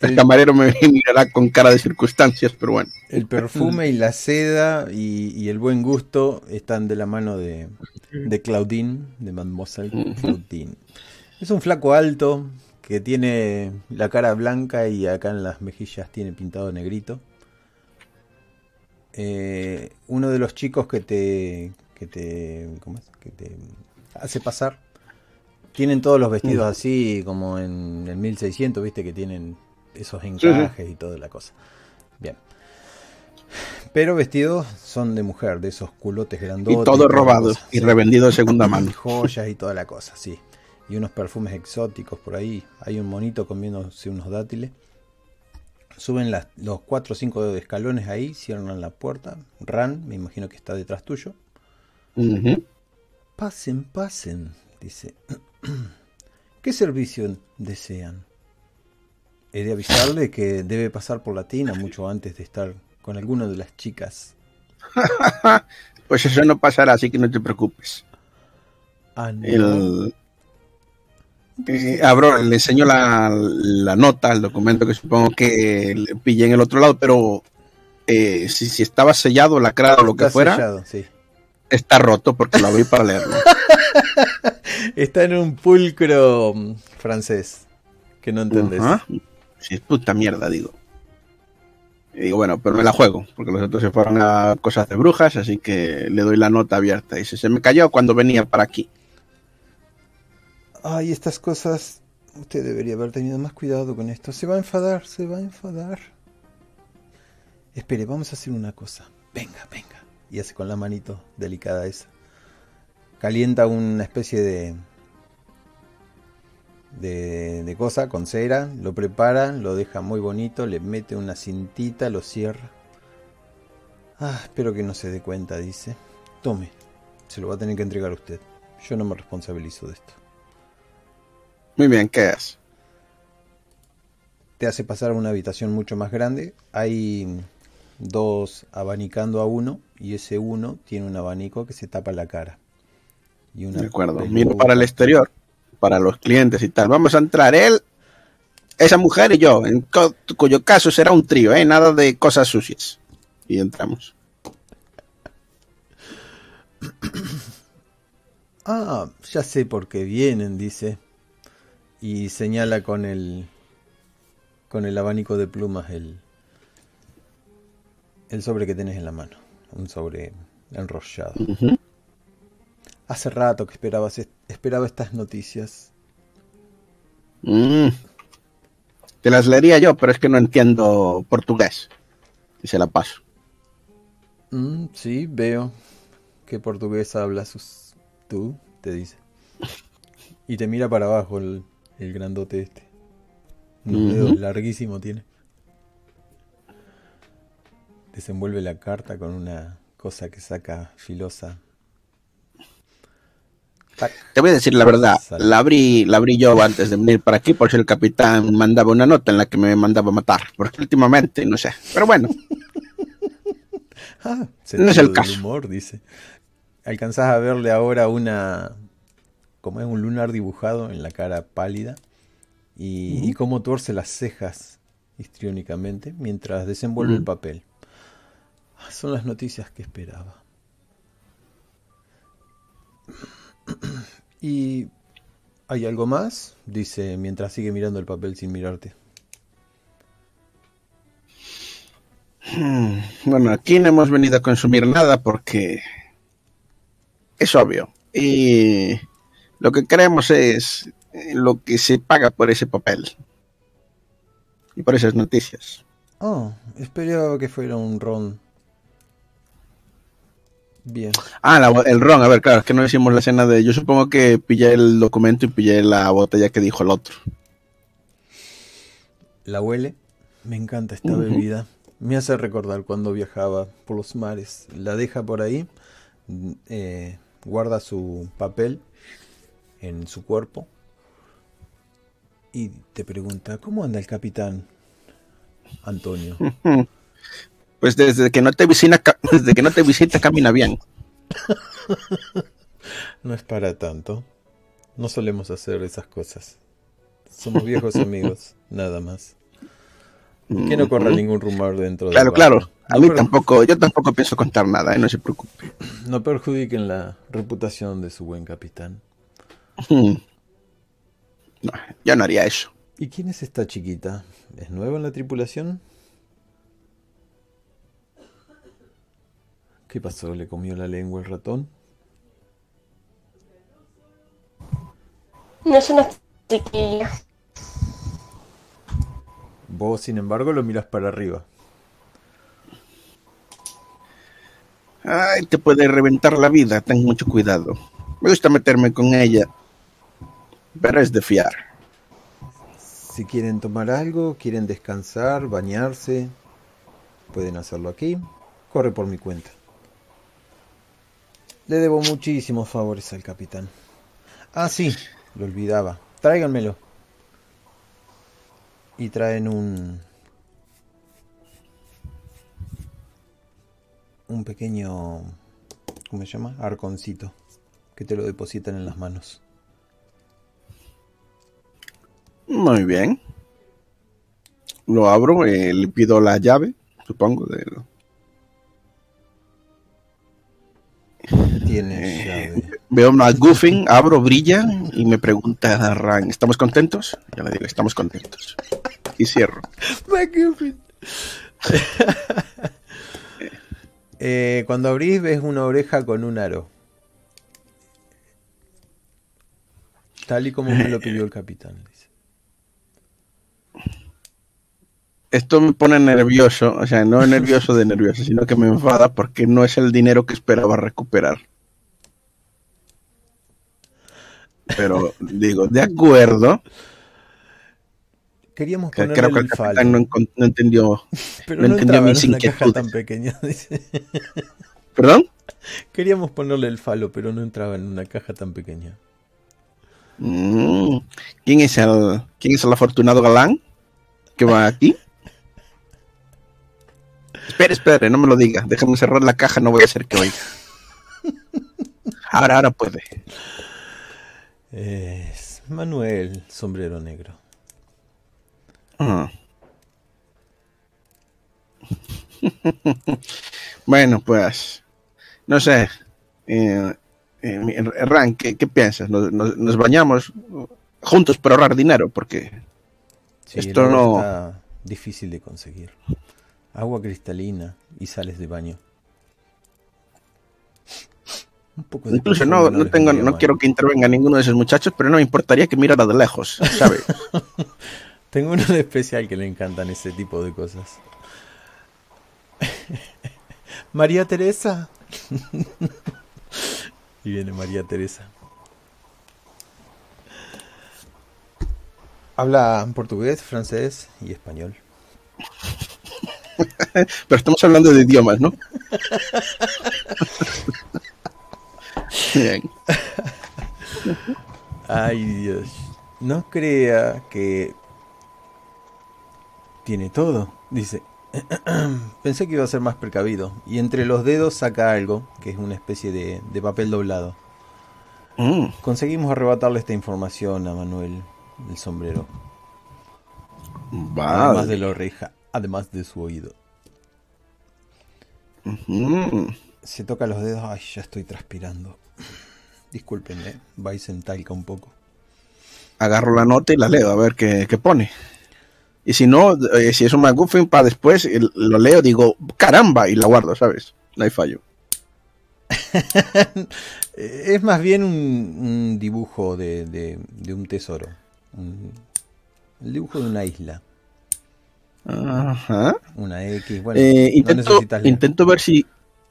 El camarero me mirará con cara de circunstancias, pero bueno. El perfume y la seda y, y el buen gusto están de la mano de, de Claudine, de Mademoiselle. Claudine. Es un flaco alto que tiene la cara blanca y acá en las mejillas tiene pintado negrito. Eh, uno de los chicos que te, que te, ¿cómo es? que te hace pasar. Tienen todos los vestidos así como en el 1600, viste que tienen esos encajes y toda la cosa. Bien. Pero vestidos son de mujer, de esos culotes grandotes. Y robados cosa, y sí. revendidos de segunda Y mano. joyas y toda la cosa, sí. Y unos perfumes exóticos por ahí. Hay un monito comiéndose unos dátiles. Suben las- los 4 o 5 escalones ahí, cierran la puerta. Ran, me imagino que está detrás tuyo. Pasen, pasen, dice. ¿Qué servicio desean? He de avisarle que debe pasar por la tina mucho antes de estar con alguna de las chicas. Pues eso no pasará, así que no te preocupes. Ah, no. El, eh, abro, le enseño la, la nota, el documento que supongo que le pillé en el otro lado, pero eh, si, si estaba sellado, lacrado o lo que Está fuera, sellado, sí. está roto porque lo abrí para leerlo. Está en un pulcro mm, francés que no entendés. Ajá. Es puta mierda, digo. Y digo, bueno, pero me la juego, porque los otros se fueron a cosas de brujas, así que le doy la nota abierta. Dice, se me cayó cuando venía para aquí. Ay, estas cosas... Usted debería haber tenido más cuidado con esto. Se va a enfadar, se va a enfadar. Espere, vamos a hacer una cosa. Venga, venga. Y hace con la manito delicada esa. Calienta una especie de... De, de cosa con cera, lo prepara, lo deja muy bonito, le mete una cintita, lo cierra. Ah, espero que no se dé cuenta, dice. Tome, se lo va a tener que entregar a usted. Yo no me responsabilizo de esto. Muy bien, ¿qué es? Te hace pasar a una habitación mucho más grande. Hay dos abanicando a uno y ese uno tiene un abanico que se tapa la cara. Y una de acuerdo. Miro para el exterior, para los clientes y tal. Vamos a entrar él, esa mujer y yo, en cuyo caso será un trío, ¿eh? Nada de cosas sucias. Y entramos. Ah, ya sé por qué vienen, dice. Y señala con el con el abanico de plumas el el sobre que tenés en la mano, un sobre enrollado. Hace rato que esperabas esperaba estas noticias. Mm. Te las leería yo, pero es que no entiendo portugués. Y se la paso. Mm, sí, veo que portugués hablas tú, te dice. Y te mira para abajo el, el grandote este. Un dedo larguísimo tiene. Desenvuelve la carta con una cosa que saca filosa. Te voy a decir la verdad, la abrí, la abrí yo antes de venir para aquí por si el capitán mandaba una nota en la que me mandaba matar, porque últimamente no sé, pero bueno. ah, no es el caso. Humor, dice. Alcanzás a verle ahora una, como es un lunar dibujado en la cara pálida y, cómo tuerce las cejas histriónicamente mientras desenvuelve el papel. Ah, son las noticias que esperaba. ¿Y hay algo más? Dice mientras sigue mirando el papel sin mirarte. Hmm, bueno, aquí no hemos venido a consumir nada porque es obvio. Y lo que queremos es lo que se paga por ese papel. Y por esas noticias. Oh, esperaba que fuera un ron. Bien. Ah, el ron, a ver, claro, es que no hicimos la escena de. Yo supongo que pillé el documento y pillé la botella que dijo el otro. La huele. Me encanta esta bebida. Me hace recordar cuando viajaba por los mares. La deja por ahí. Eh, guarda su papel en su cuerpo y te pregunta, ¿cómo anda el capitán Antonio? Pues desde que no te visita, desde que no te visita camina bien. no es para tanto. No solemos hacer esas cosas. Somos viejos amigos, nada más. Que no corra ningún rumor dentro de Claro, claro. A mí tampoco, yo tampoco pienso contar nada, ¿eh? no se preocupe. No perjudiquen la reputación de su buen capitán. No, yo no haría eso. ¿Y quién es esta chiquita? ¿Es nueva en la tripulación? ¿Qué pasó? ¿Le comió la lengua el ratón? No es una chiquilla. Vos, sin embargo, lo miras para arriba. Ay, te puede reventar la vida, ten mucho cuidado. Me gusta meterme con ella pero es de fiar. Si quieren tomar algo, quieren descansar, bañarse, pueden hacerlo aquí. Corre por mi cuenta. Le debo muchísimos favores al capitán. Ah, sí, lo olvidaba. Tráiganmelo. Y traen un... Un pequeño... ¿Cómo se llama? Arconcito. Que te lo depositan en las manos. Muy bien. Lo abro, eh, le pido la llave, supongo. De... Tiene eh, llave. Veo una Goofing, abro, brilla y me pregunta Ran, ¿estamos contentos? Yo le digo, estamos contentos. Y cierro. eh, cuando abrís ves una oreja con un aro. Tal y como me lo pidió el capitán. dice. Esto me pone nervioso, o sea, no nervioso de nervioso, sino que me enfada porque no es el dinero que esperaba recuperar. Pero digo, de acuerdo, Queríamos que ponerle creo que el capitán no, entendió. pero no no, entendió entraba en mis una caja tan pequeña. dice. ¿Perdón? Queríamos ponerle el falo, pero no entraba en una caja tan pequeña. Mm, ¿Quién es el quién es el afortunado galán que va aquí? Espere, espere, no me lo diga. Déjame cerrar la caja, no voy a hacer que oiga. Ahora, ahora puede. Es Manuel, sombrero negro. Ah. bueno, pues, no sé. Eh, eh, Ran, ¿qué, qué piensas? ¿Nos, nos- nos bañamos juntos para ahorrar dinero? Porque Sí, Esto no- está difícil de conseguir. Agua cristalina y sales de baño. Un poco de incluso no, no tengo, no quiero que intervenga ninguno de esos muchachos, pero no me importaría que mirara de lejos, ¿sabes? Tengo uno de especial que le encantan ese tipo de cosas. María Teresa. y viene María Teresa. Habla portugués, francés y español. Pero estamos hablando de idiomas, ¿no? Bien. Ay, Dios. No crea que tiene todo, dice. Pensé que iba a ser más precavido. Y entre los dedos saca algo, que es una especie de, de papel doblado. Mm, Conseguimos arrebatarle esta información a Manuel, el sombrero. Además vale. de la oreja, además de su oído. Se toca los dedos, ay, ya estoy transpirando. Discúlpenme, vais en talca un poco. agarro la nota y la leo, a ver qué, qué pone. Y si no, eh, si es un McGuffin para después, eh, lo leo, digo, caramba, y la guardo, ¿sabes? No hay fallo. Eh, Es más bien un, un dibujo de, de- de un tesoro. Un- el dibujo de una isla. Ajá. Una X. Bueno, Eh, no intento, intento ver si,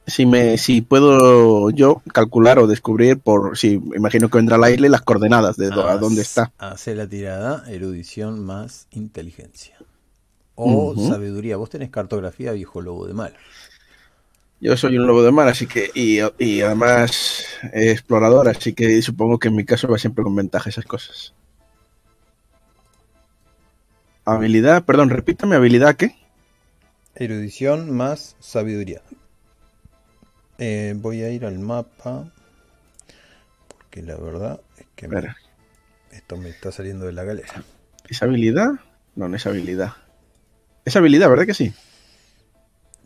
si me si puedo yo calcular o descubrir por si imagino que vendrá isla y las coordenadas de a dónde está. Hace la tirada, erudición más inteligencia. O sabiduría. Vos tenés cartografía, viejo lobo de mal. Yo soy un lobo de mar, así que y, y además eh, explorador, así que supongo que en mi caso va siempre con ventaja esas cosas. Habilidad, perdón, repítame, habilidad qué? Erudición más sabiduría. Eh, voy a ir al mapa. Porque la verdad es que me- esto me está saliendo de la galera. ¿es habilidad? No, no es habilidad. Es habilidad, ¿verdad que sí?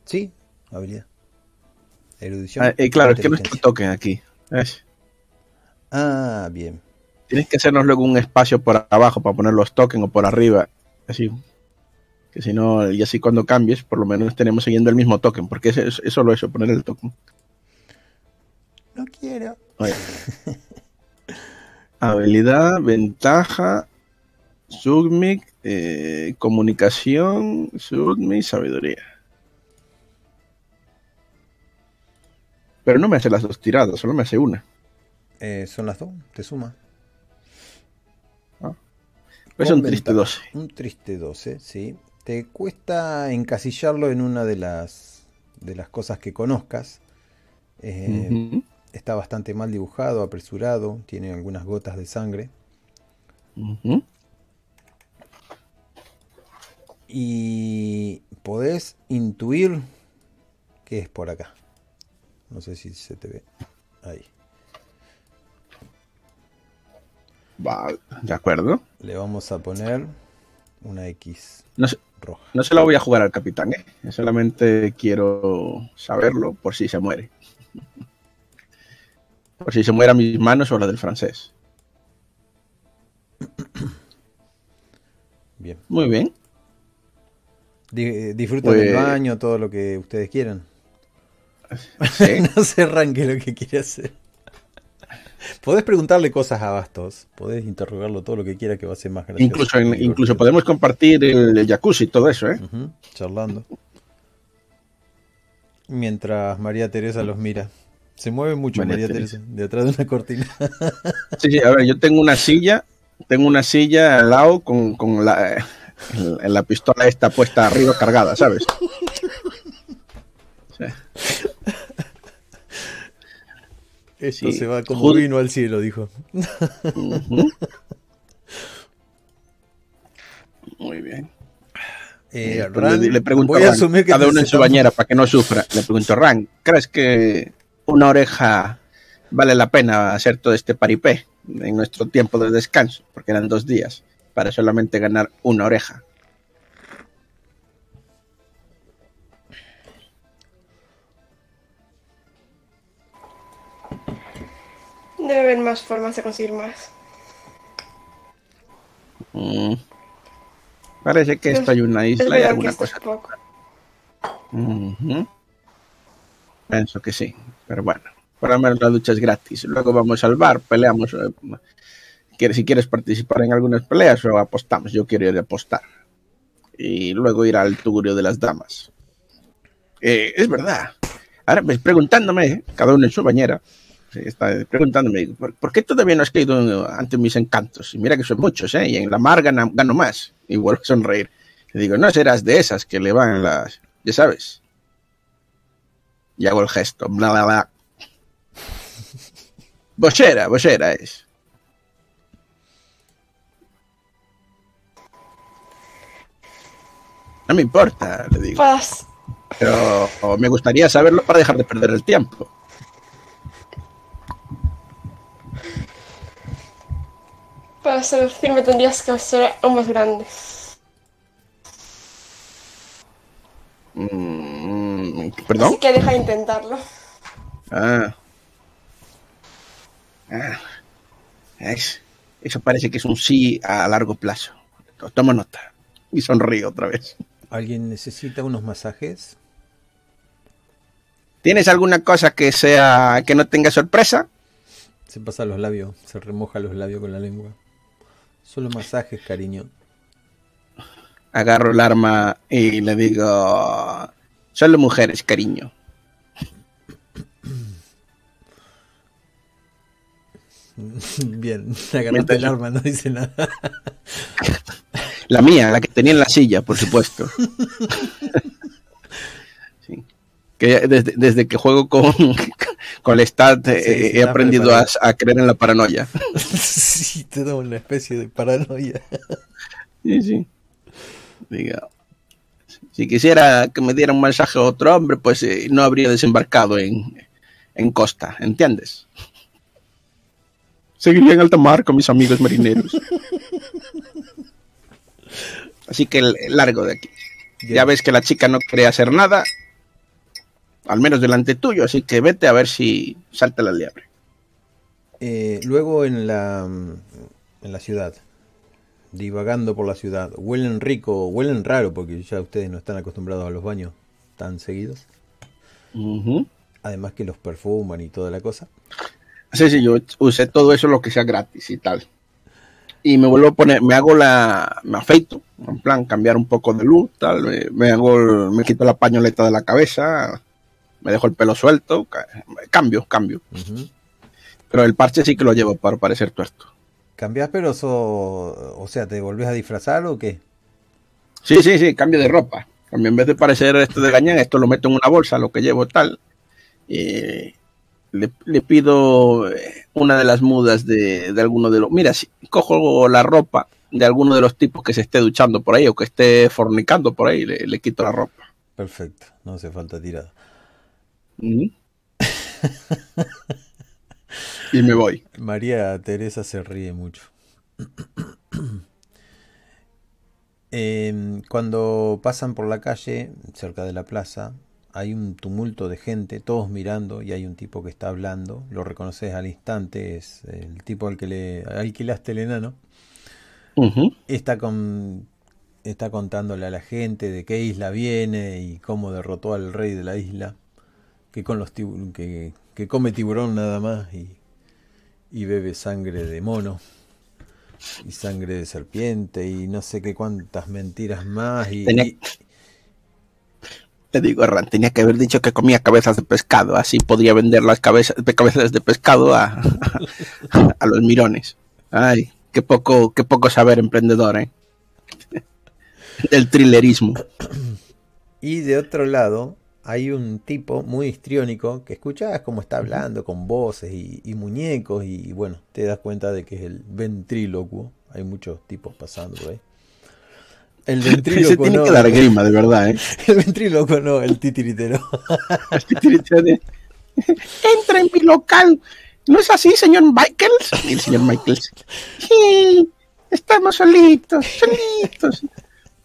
Sí, habilidad. Erudición. Ah, eh, claro, es que no está token aquí. ¿ves? Ah, bien. Tienes que hacernos luego un espacio por abajo para poner los tokens o por arriba. Así. Que si no, y así cuando cambies, por lo menos tenemos siguiendo el mismo token. Porque es, es, es solo eso, poner el token. No quiero. Oye. Habilidad, ventaja, submic, eh, comunicación, submic, sabiduría. Pero no me hace las dos tiradas, solo me hace una. Eh, son las dos, te suma. Es un triste ventaja. 12. Un triste 12, sí. Te cuesta encasillarlo en una de las de las cosas que conozcas. Eh, Está bastante mal dibujado, apresurado, tiene algunas gotas de sangre. Y podés intuir que es por acá. No sé si se te ve. Ahí. Vale, de acuerdo. Le vamos a poner una X No se, roja. no se la voy a jugar al capitán, ¿eh? Yo solamente quiero saberlo por si se muere. Por si se muere a mis manos o la del francés. Bien. Muy bien. Di- disfrutan Pues- del baño, todo lo que ustedes quieran. Sí. no se arranque lo que quiere hacer. Podés preguntarle cosas a Bastos, podés interrogarlo todo lo que quiera que va a ser más gracioso. Incluso, en- incluso podemos compartir el, el jacuzzi y todo eso, ¿eh? Ujú, charlando. Mientras María Teresa los mira. Se mueve mucho María María, Teresa. Teresa. detrás de una cortina. Sí, sí, a ver, yo tengo una silla, tengo una silla al lado con, con la, eh, la pistola esta puesta arriba cargada, ¿sabes? Sí. Esto Sí. se va como Jud- vino al cielo, dijo. Muy bien. Eh, Pues Ran, le, pregunto voy a Ran, cada uno en su bañera para que no sufra. Le pregunto, Ran, ¿crees que una oreja vale la pena hacer todo este paripé en nuestro tiempo de descanso? Porque eran dos días para solamente ganar una oreja. Debe haber más formas de conseguir más. Mm. Parece que esto hay una Es isla y alguna cosa. Pienso que sí, pero bueno, por lo menos la ducha es gratis. Luego vamos al bar, peleamos. eh, Si quieres participar en algunas peleas o apostamos, yo quiero ir a apostar. Y luego ir al tugurio de las damas. Eh, es verdad. Ahora ves preguntándome, eh, cada uno en su bañera, está preguntándome, ¿por, por qué todavía no has caído ante mis encantos? Y mira que son muchos, ¿eh? Y en la mar gana- gano más. Y vuelvo a sonreír. Le digo, no serás de esas que le van las. Ya sabes. Y hago el gesto. Bla, bla, bla. Bochera, bochera es. No me importa, le digo. Pas- Pero me gustaría saberlo para dejar de perder el tiempo. Para seducirme tendrías que ser aún más grande. Mm, ¿Perdón? Así que deja de intentarlo. Ah. Ah. Es- eso parece que es un sí a largo plazo. Tomo nota. Y sonrío otra vez. ¿Alguien necesita unos masajes? ¿Tienes alguna cosa que sea que no tenga sorpresa? Se pasa los labios, se remoja los labios con la lengua. Solo masajes, cariño. Agarro el arma y le digo, solo mujeres, cariño. Bien, agarraste el arma, no dice nada. La mía, la que tenía en la silla, por supuesto. Que desde, desde que juego con, con el stat eh, Sí, he aprendido a, creer en la paranoia. sí, te da una especie de paranoia. Sí, sí. Diga, si quisiera que me diera un mensaje a otro hombre, pues eh, no habría desembarcado en, en costa, ¿entiendes? Seguiría en alta mar con mis amigos marineros. Así que largo de aquí. Ya ves que la chica no quiere hacer nada, al menos delante tuyo, así que vete a ver si salta la liebre. Eh, luego en la, en la ciudad, divagando por la ciudad, huelen rico, huelen raro porque ya ustedes no están acostumbrados a los baños tan seguidos. Además que los perfuman y toda la cosa. Sí, sí, yo usé todo eso lo que sea gratis y tal. Y me vuelvo a poner, me hago la, me afeito, en plan cambiar un poco de luz, tal, me, me hago, me quito la pañoleta de la cabeza, me dejo el pelo suelto, ca- cambio, cambio. Pero el parche sí que lo llevo para parecer tuerto. ¿Cambiás pero so, o sea, te volvés a disfrazar o qué? Sí, sí, sí, cambio de ropa. Cambio, en vez de parecer esto de gañán, esto lo meto en una bolsa, lo que llevo tal. Y le, le pido eh, una de las mudas de, de alguno de los... Mira, si cojo la ropa de alguno de los tipos que se esté duchando por ahí o que esté fornicando por ahí, le, le quito la ropa. Perfecto, no hace falta tirada. Y me voy. María Teresa se ríe mucho. Em, cuando pasan por la calle, cerca de la plaza, hay un tumulto de gente, todos mirando, y hay un tipo que está hablando. Lo reconoces al instante, es el tipo al que le alquilaste el enano. Está con está contándole a la gente de qué isla viene y cómo derrotó al rey de la isla, que con los que, que come tiburón nada más y, y bebe sangre de mono y sangre de serpiente y no sé qué cuántas mentiras más y, Tenía- y- Te digo, Ran, tenía que haber dicho que comía cabezas de pescado, así podría vender las cabezas de cabezas de pescado a, a los mirones. Ay, qué poco, qué poco saber emprendedor, ¿eh? El thrillerismo. y de otro lado hay un tipo muy histriónico que escuchás cómo está hablando con voces y, y muñecos y bueno, te das cuenta de que es el ventrílocuo. Hay muchos tipos pasando por ahí. El Se ventrílocuo tiene no, que dar grima, de verdad, ¿eh? el ventrílocuo no, el titiritero. Entra en mi local. ¿No es así, señor Michaels? El señor Michaels. Sí, estamos solitos, solitos.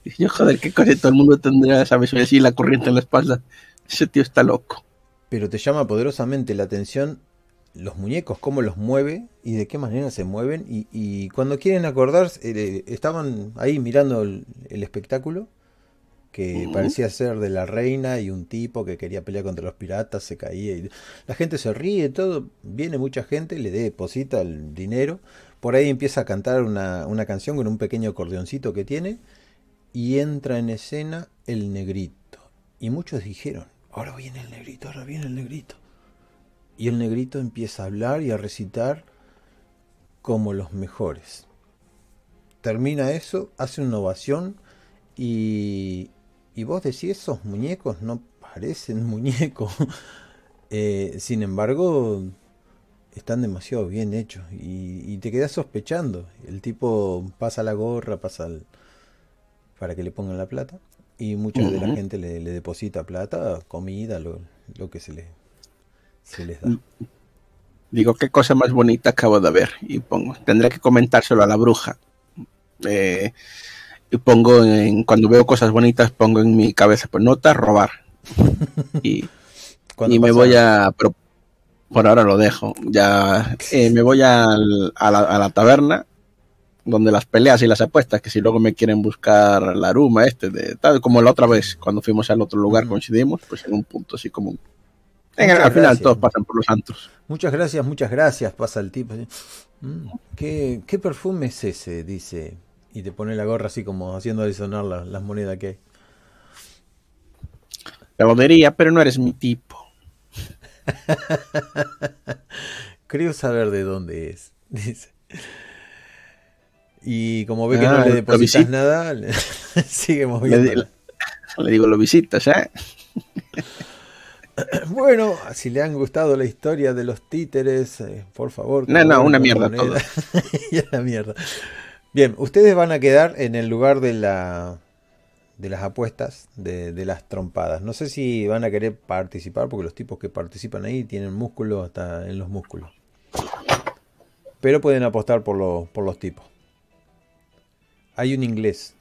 Y yo, joder, qué cosa todo el mundo tendrá, ¿sabes? Así la corriente en la espalda. Ese tío está loco. Pero te llama poderosamente la atención los muñecos, cómo los mueve y de qué manera se mueven. Y, y cuando quieren acordarse, eh, estaban ahí mirando el, el espectáculo, que parecía ser de la reina y un tipo que quería pelear contra los piratas, se caía. Y la gente se ríe, todo. Viene mucha gente, le deposita el dinero. Por ahí empieza a cantar una, una canción con un pequeño acordeoncito que tiene. Y entra en escena el negrito. Y muchos dijeron, ahora viene el negrito, ahora viene el negrito. Y el negrito empieza a hablar y a recitar como los mejores. Termina eso, hace una ovación y, y vos decís, esos muñecos no parecen muñecos. Eh, sin embargo, están demasiado bien hechos y, y te quedas sospechando. El tipo pasa la gorra, pasa el- para que le pongan la plata y mucha de la gente le, le deposita plata, comida, lo, lo que se, le, se les da. Digo, qué cosa más bonita acabo de ver. Y pongo, tendré que comentárselo a la bruja. Eh, y pongo en, cuando veo cosas bonitas, pongo en mi cabeza, pues nota, robar. Y, y me voy a, pero por ahora lo dejo. Ya eh, me voy a, la, a la taberna donde las peleas y las apuestas, que si luego me quieren buscar la aruma este, de tal, como la otra vez, cuando fuimos al otro lugar coincidimos, pues en un punto así como... En al final gracias. todos pasan por los antros. Muchas gracias, muchas gracias, pasa el tipo. "Mm, ¿qué, qué perfume es ese? Dice. Y te pone la gorra así como haciendo sonar la- las monedas que hay. Te jodería, pero no eres mi tipo. Creo saber de dónde es, dice. Y como ve que Ah, no le lo depositas visita. nada, le- sigue Le, moviendo. le digo, lo visitas, ¿eh? Bueno, si le han gustado la historia de los títeres, eh, por favor. No, no, una mierda y a la mierda. Bien, ustedes van a quedar en el lugar de la de las apuestas, de, de las trompadas. No sé si van a querer participar, porque los tipos que participan ahí tienen músculos hasta en los músculos. Pero pueden apostar por, los por los tipos. Hay un inglés.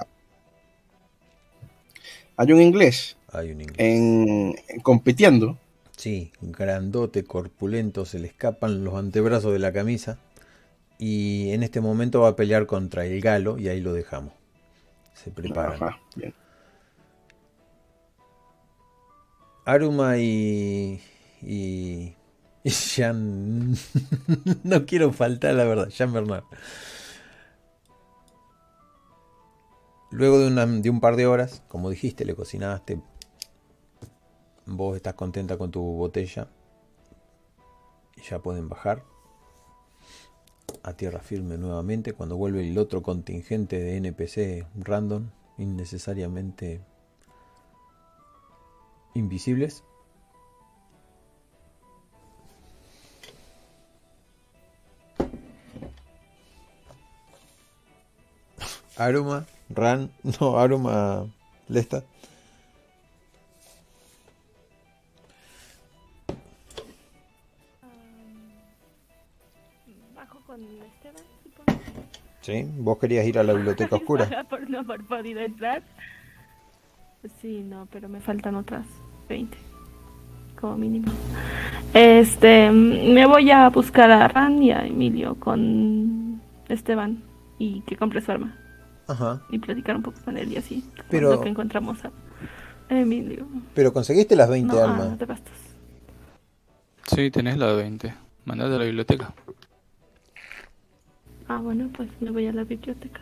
Hay un inglés Hay un inglés. en, en compitiendo. Sí, grandote, corpulento, se le escapan los antebrazos de la camisa. Y en este momento va a pelear contra el galo y ahí lo dejamos. Se preparan. Ajá, bien. Aruma y. y. y Jean. no quiero faltar, la verdad, Jean Bernard. Luego de, una- de un par de horas, como dijiste, le cocinaste. Vos estás contenta con tu botella. Y ya pueden bajar a tierra firme nuevamente cuando vuelve el otro contingente de NPC random, innecesariamente invisibles. Aruma, Ran, no, Aruma, Lesta. Bajo con Esteban, supongo. ¿Sí? ¿Vos querías ir a la biblioteca oscura? por no haber podido entrar. Sí, no, pero me faltan otras 20. Como mínimo. Este, me voy a buscar a Ran y a Emilio con Esteban y que compre su arma. Ajá. Y platicar un poco con él y así. Pero- que encontramos a Emilio. Pero conseguiste las 20 No, ah, armas. de bastos. Sí, tenés la de 20. Mandate a la biblioteca. Ah, bueno, pues me voy a la biblioteca.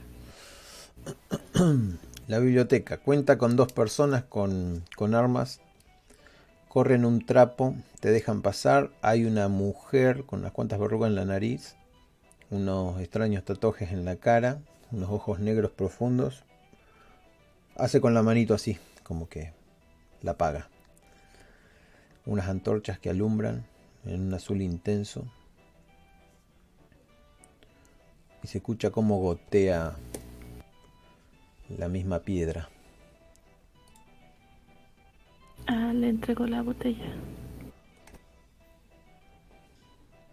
La biblioteca cuenta con dos personas con, con armas. Corren un trapo, te dejan pasar. Hay una mujer con unas cuantas verrugas en la nariz, unos extraños tatuajes en la cara, unos ojos negros profundos. Hace con la manito así, como que la apaga. Unas antorchas que alumbran en un azul intenso. Y se escucha como gotea la misma piedra. Ah, le entrego la botella.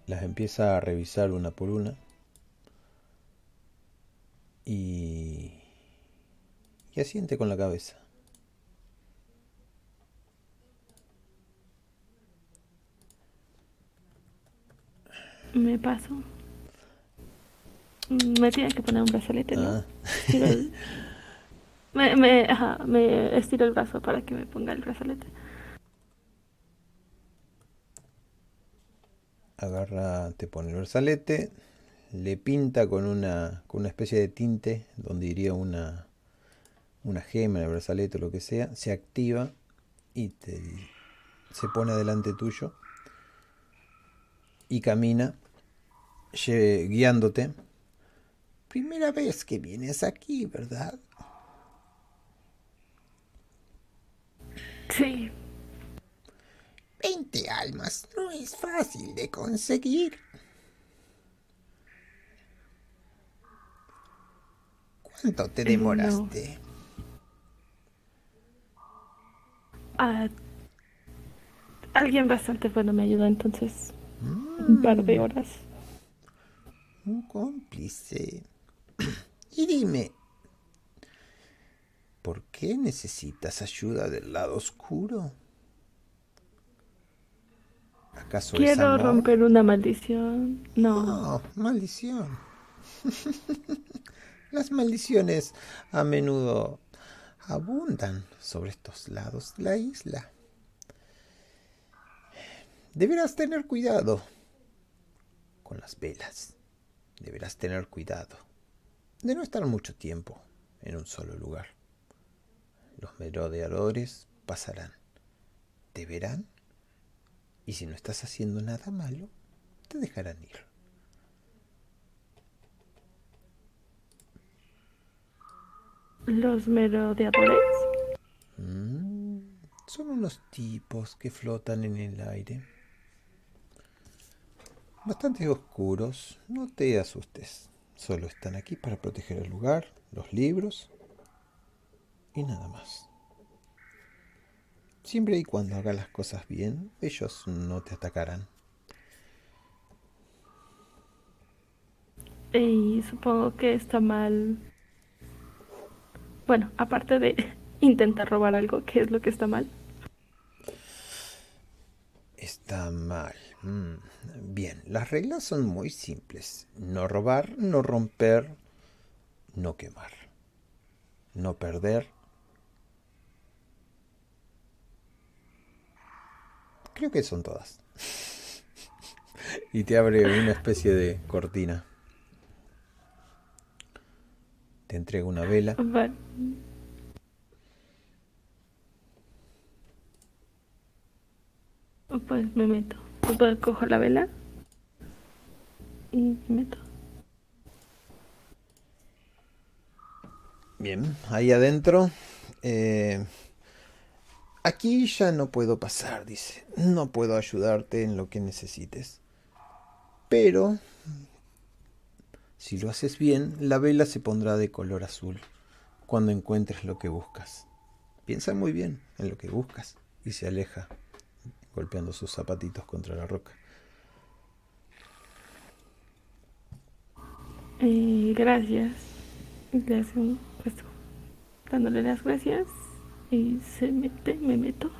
Las empieza a revisar una por una. Y... Y asiente con la cabeza. Me paso. Me tiene que poner un brazalete, ¿no? Ah. El- me, me, ajá, me estiro el brazo para que me ponga el brazalete. Agarra, te pone el brazalete, le pinta con una, con una especie de tinte, donde iría una, una gema en el brazalete o lo que sea, se activa y te, se pone delante tuyo y camina guiándote. Primera vez que vienes aquí, ¿verdad? Sí, 20 almas no es fácil de conseguir. ¿Cuánto te no. demoraste? ah, alguien bastante bueno me ayudó entonces. Un par de horas. Un cómplice. Y dime, ¿por qué necesitas ayuda del lado oscuro? ¿Acaso Quiero romper una maldición. No, No, maldición. Las maldiciones a menudo abundan sobre estos lados de la isla. Deberás tener cuidado con las velas. Deberás tener cuidado de no estar mucho tiempo en un solo lugar. Los merodeadores pasarán, te verán y si no estás haciendo nada malo, te dejarán ir. Los merodeadores. Mm, son unos tipos que flotan en el aire. Bastante oscuros, no te asustes. Solo están aquí para proteger el lugar, los libros y nada más. Siempre y cuando hagas las cosas bien, ellos no te atacarán. Y supongo que está mal. Bueno, aparte de intentar robar algo, ¿qué es lo que está mal? Está mal. Mm, Bien, las reglas son muy simples. No robar, no romper, no quemar. No perder. Creo que son todas. y te abre una especie de cortina. Te entrega una vela. Vale. Pues me meto. Pues cojo la vela. Y me meto. Bien, ahí adentro. eh, aquí ya no puedo pasar, dice. No puedo ayudarte en lo que necesites. Pero, si lo haces bien, la vela se pondrá de color azul cuando encuentres lo que buscas. Piensa muy bien en lo que buscas y se aleja, golpeando sus zapatitos contra la roca. Eh, gracias. Le hace un gesto, dándole las gracias. Y se mete, me meto.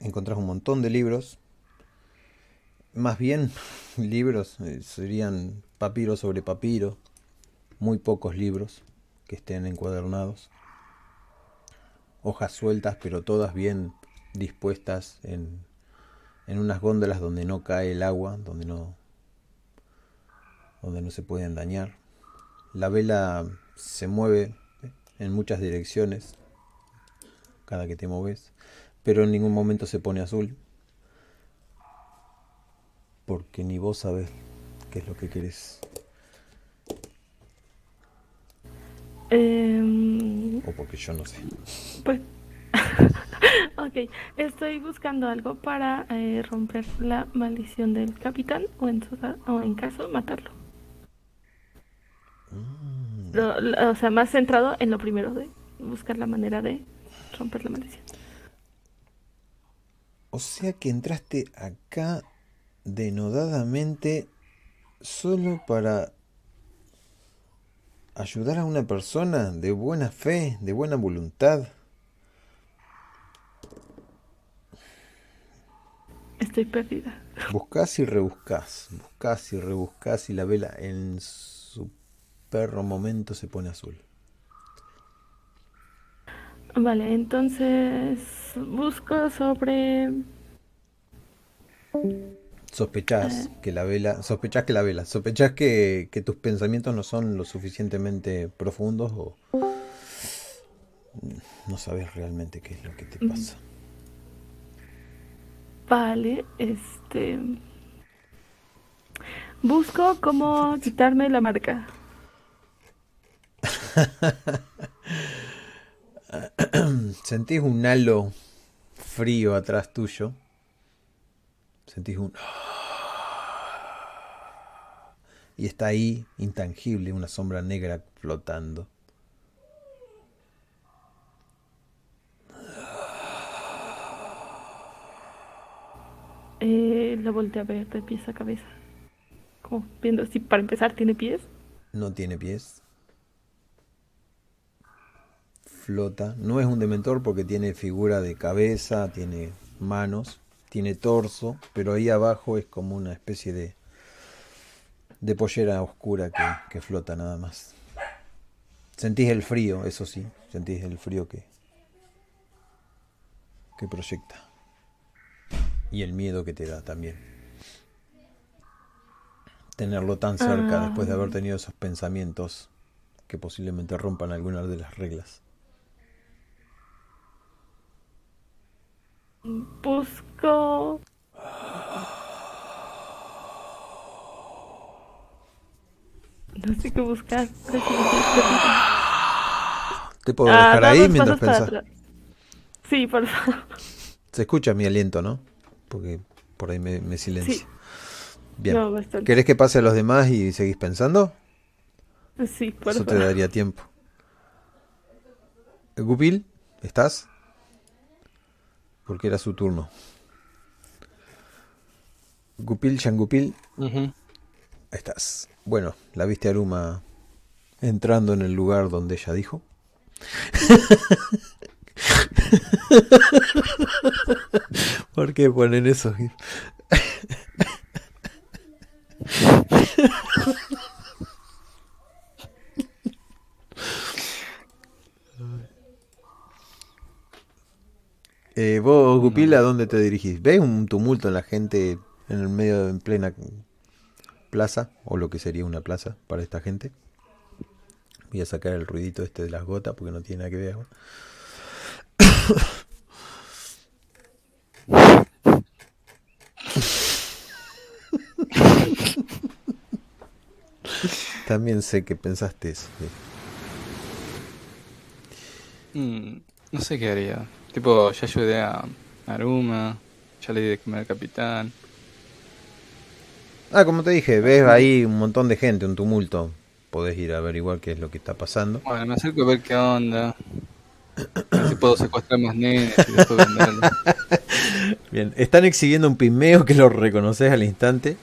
encontrás un montón de libros. Más bien, libros eh, serían papiro sobre papiro. Muy pocos libros que estén encuadernados. Hojas sueltas, pero todas bien dispuestas en, en unas góndolas donde no cae el agua, donde no, donde no se pueden dañar. La vela se mueve en muchas direcciones cada que te moves, pero en ningún momento se pone azul, porque ni vos sabés qué es lo que querés. Em, O porque yo no sé. pues. ok, estoy buscando algo para eh, romper la maldición del capitán o en, su- o en caso matarlo. Lo- lo- o sea, más centrado en lo primero de buscar la manera de romper la maldición. O sea que entraste acá denodadamente solo para ayudar a una persona de buena fe, de buena voluntad. Estoy perdida. Buscás y rebuscás, buscás y rebuscás y la vela en su perro momento se pone azul. Vale, entonces busco sobre... Sospechás que la vela, sospechás que la vela, sospechás que, que tus pensamientos no son lo suficientemente profundos o no sabes realmente qué es lo que te pasa. Vale, este... Busco cómo quitarme la marca. Sentís un halo frío atrás tuyo. Sentís un... Y está ahí, intangible, una sombra negra flotando. Eh, lo volteé a ver de pies a cabeza. Como viendo si para empezar tiene pies. No tiene pies. Flota. No es un dementor porque tiene figura de cabeza, tiene manos, tiene torso, pero ahí abajo es como una especie de, de pollera oscura que, que flota nada más. Sentís el frío, eso sí, sentís el frío que, que proyecta. Y el miedo que te da también. Tenerlo tan cerca Ah. después de haber tenido esos pensamientos que posiblemente rompan algunas de las reglas. Busco... No sé qué buscar. Te puedo Ah, dejar da ahí mientras pensás. Sí, por favor. Se escucha mi aliento, ¿no? Porque por ahí me, me silencio. Sí. Bien. No. ¿Querés que pase a los demás y seguís pensando? Sí, por Eso te daría tiempo. Gupil, ¿estás? Porque era su turno. Gupil, Shangupil, Ujú. estás. Bueno, la viste a Aruma entrando en el lugar donde ella dijo. ¿Por qué ponen eso? Eh, vos, Gupil, ¿a dónde te dirigís? ¿Ves un tumulto en la gente en el medio, en plena plaza? O lo que sería una plaza para esta gente. Voy a sacar el ruidito este de las gotas porque no tiene nada que ver. También sé que pensaste eso. Mm, no sé qué haría. Tipo, ya ayudé a Aruma, ya le di de comer al capitán. Ah, como te dije, ves ahí un montón de gente, un tumulto. Podés ir a averiguar qué es lo que está pasando. Bueno, me acerco a ver qué onda. A ver si puedo secuestrar más nenes y después venderlos. Bien, están exhibiendo un pigmeo que lo reconoces al instante.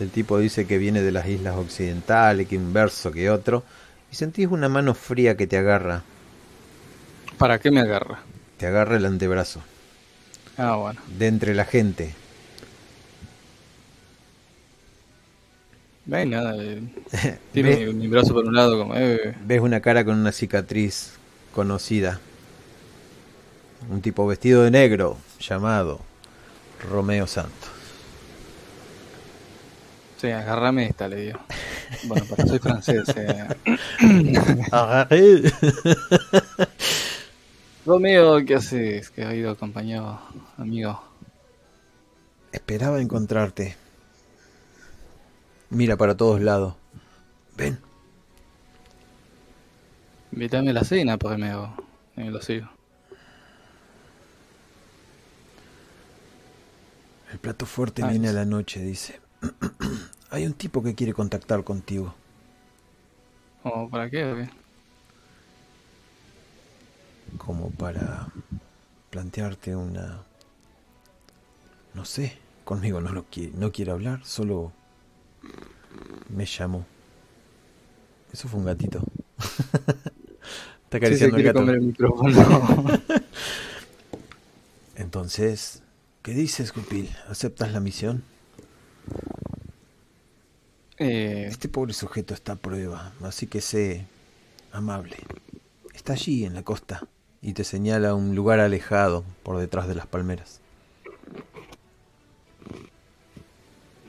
El tipo dice que viene de las islas occidentales, que un verso que otro. Y sentís una mano fría que te agarra. ¿Para qué me agarra? Te agarra el antebrazo. Ah, bueno. De entre la gente. No nada. eh. Ve- mi, brazo por un lado como... Eh, Ves una cara con una cicatriz conocida. Un tipo vestido de negro llamado Romeo Santos. Sí, agárrame esta, le digo. Bueno, porque soy francés. Eh. Romeo, ¿qué haces? ¿Qué ha ido, compañero, amigo? Esperaba encontrarte. Mira para todos lados. Ven. Invítame a la cena, primero. Y lo sigo. El plato fuerte Ah, viene a la noche, dice. Hay un tipo que quiere contactar contigo. ¿O para qué? o qué? Como para plantearte una... No sé, conmigo no, lo quiere, no quiere hablar, solo me llamó. Eso fue un gatito. Está Sí, acariciando el quiere gato. comer el micrófono. Entonces, ¿qué dices, Cupil? ¿Aceptas la misión? eh, Este pobre sujeto está a prueba, así que sé amable. Está allí en la costa y te señala un lugar alejado por detrás de las palmeras.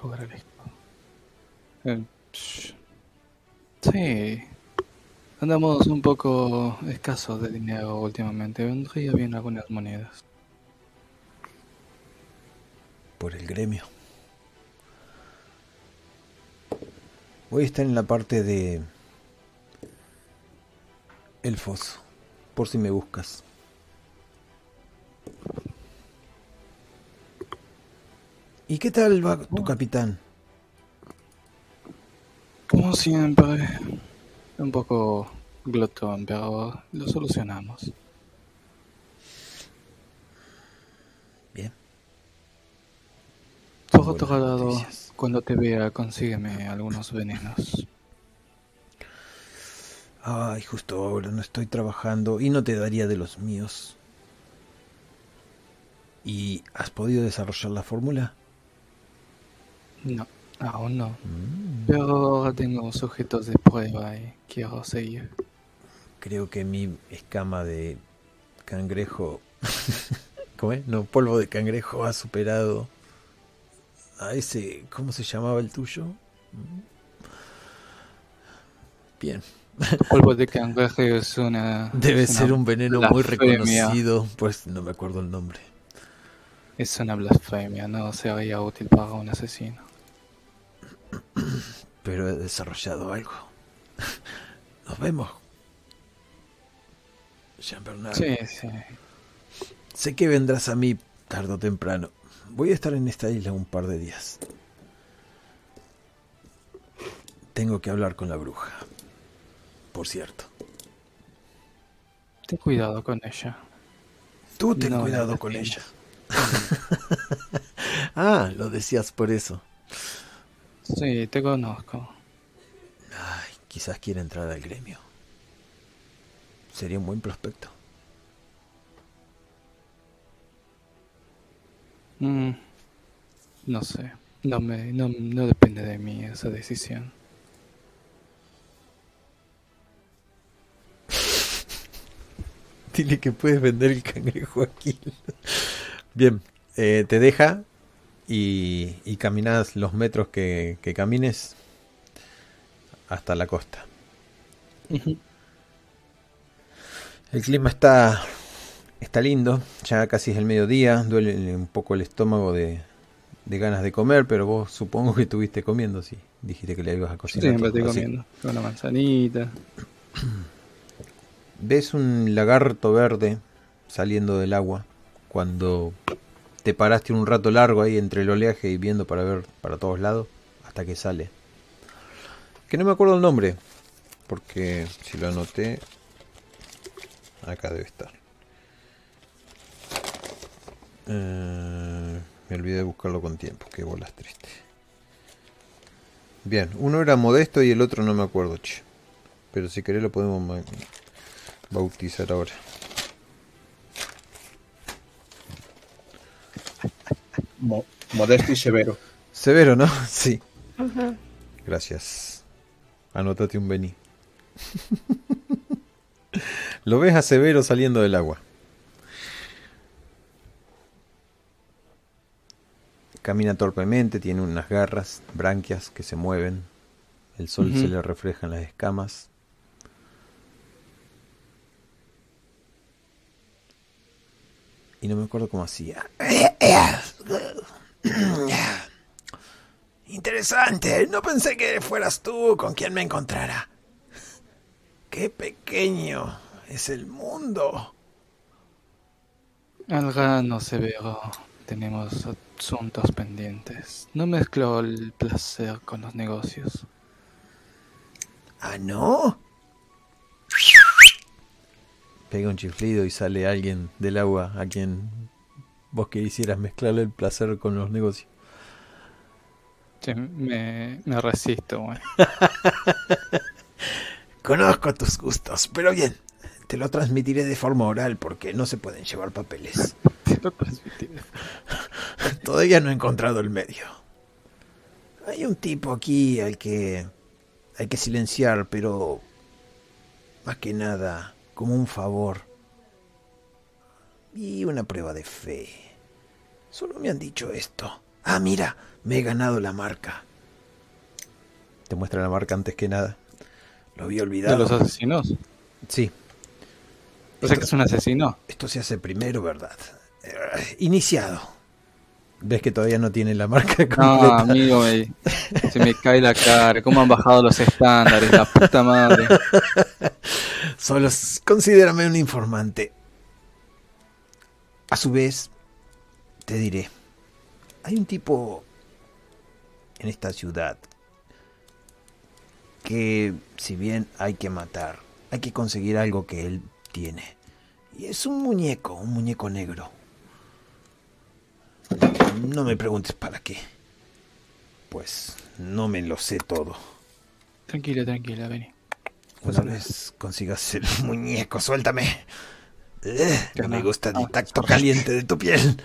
lugar elegido. Eh, sí. Andamos un poco escasos de dinero últimamente. Vendría bien algunas monedas. por el gremio. Voy a estar en la parte de el foso, por si me buscas. ¿Y qué tal va tu capitán? Como siempre. Un poco glotón, pero lo solucionamos. Bien. Por otro lado, cuando te vea, consígueme algunos venenos. Ay, justo ahora no estoy trabajando y no te daría de los míos. ¿Y has podido desarrollar la fórmula? No, aún no. Mm. Pero ahora tengo sujetos de prueba y quiero seguir. Creo que mi escama de cangrejo, ¿cómo es? No, polvo de cangrejo ha superado a ese, ¿cómo se llamaba el tuyo? Mm. Bien, Polvo de cangrejo es una. debe es una ser un veneno muy reconocido, pues no me acuerdo el nombre. Es una blasfemia, no sería útil para un asesino. Pero he desarrollado algo. Nos vemos. Jean Bernard. Sí, sí. Sé que vendrás a mí tarde o temprano. Voy a estar en esta isla un par de días. Tengo que hablar con la bruja. Por cierto. Ten cuidado con ella. Tú ten No, cuidado con ella. ah, lo decías por eso. Sí, te conozco. Ay, quizás quiera entrar al gremio. Sería un buen prospecto. Mm, no sé. No, me, no, no depende de mí esa decisión. Dile que puedes vender el cangrejo aquí. Bien, eh, te deja y, y caminas los metros que, que camines hasta la costa. El clima está, está lindo, ya casi es el mediodía, duele un poco el estómago de, de ganas de comer, pero vos supongo que estuviste comiendo, sí. Dijiste que le ibas a cocinar. Siempre estoy comiendo. Con una manzanita. Ves un lagarto verde saliendo del agua cuando te paraste un rato largo ahí entre el oleaje y viendo para ver para todos lados hasta que sale. Que no me acuerdo el nombre, porque si lo anoté, acá debe estar. Eh, me olvidé de buscarlo con tiempo, qué bolas tristes. Bien, uno era modesto y el otro no me acuerdo, che. Pero si querés lo podemos bautizar ahora. Mo- modesto y severo. Severo, ¿no? Sí. Ajá. Gracias. Anótate un Beni. Lo ves a Severo saliendo del agua. camina torpemente, tiene unas garras, branquias que se mueven. El sol se le refleja en las escamas. Y no me acuerdo cómo hacía. Interesante, no pensé que fueras tú con quien me encontrara. Qué pequeño es el mundo. Alga no se veo. Tenemos asuntos pendientes. No mezclo el placer con los negocios. ¿Ah, no? Pega un chiflido y sale alguien del agua a quien vos quisieras mezclarle el placer con los negocios. Sí, me, me resisto, güey. Conozco tus gustos, pero bien, te lo transmitiré de forma oral porque no se pueden llevar papeles. Te lo transmitiré. Todavía no he encontrado el medio. Hay un tipo aquí al que hay que silenciar, pero más que nada como un favor y una prueba de fe. Solo me han dicho esto. Ah, mira, me he ganado la marca. Te muestra la marca antes que nada. Lo había ¿De olvidado. los asesinos? Sí, O sea que es un asesino. esto se hace primero, ¿verdad? Eh, iniciado. Ves que todavía no tiene la marca No, completa. amigo, me- se me cae la cara. ¿Cómo han bajado los estándares? La puta madre. Solo considérame un informante. A su vez, te diré, hay un tipo en esta ciudad que si bien hay que matar, hay que conseguir algo que él tiene. Y es un muñeco, un muñeco negro. No me preguntes para qué. Pues no me lo sé todo. Tranquila, tranquila, vení. Una vez consigas el muñeco, suéltame. Eh, no me gusta el tacto caliente de tu piel.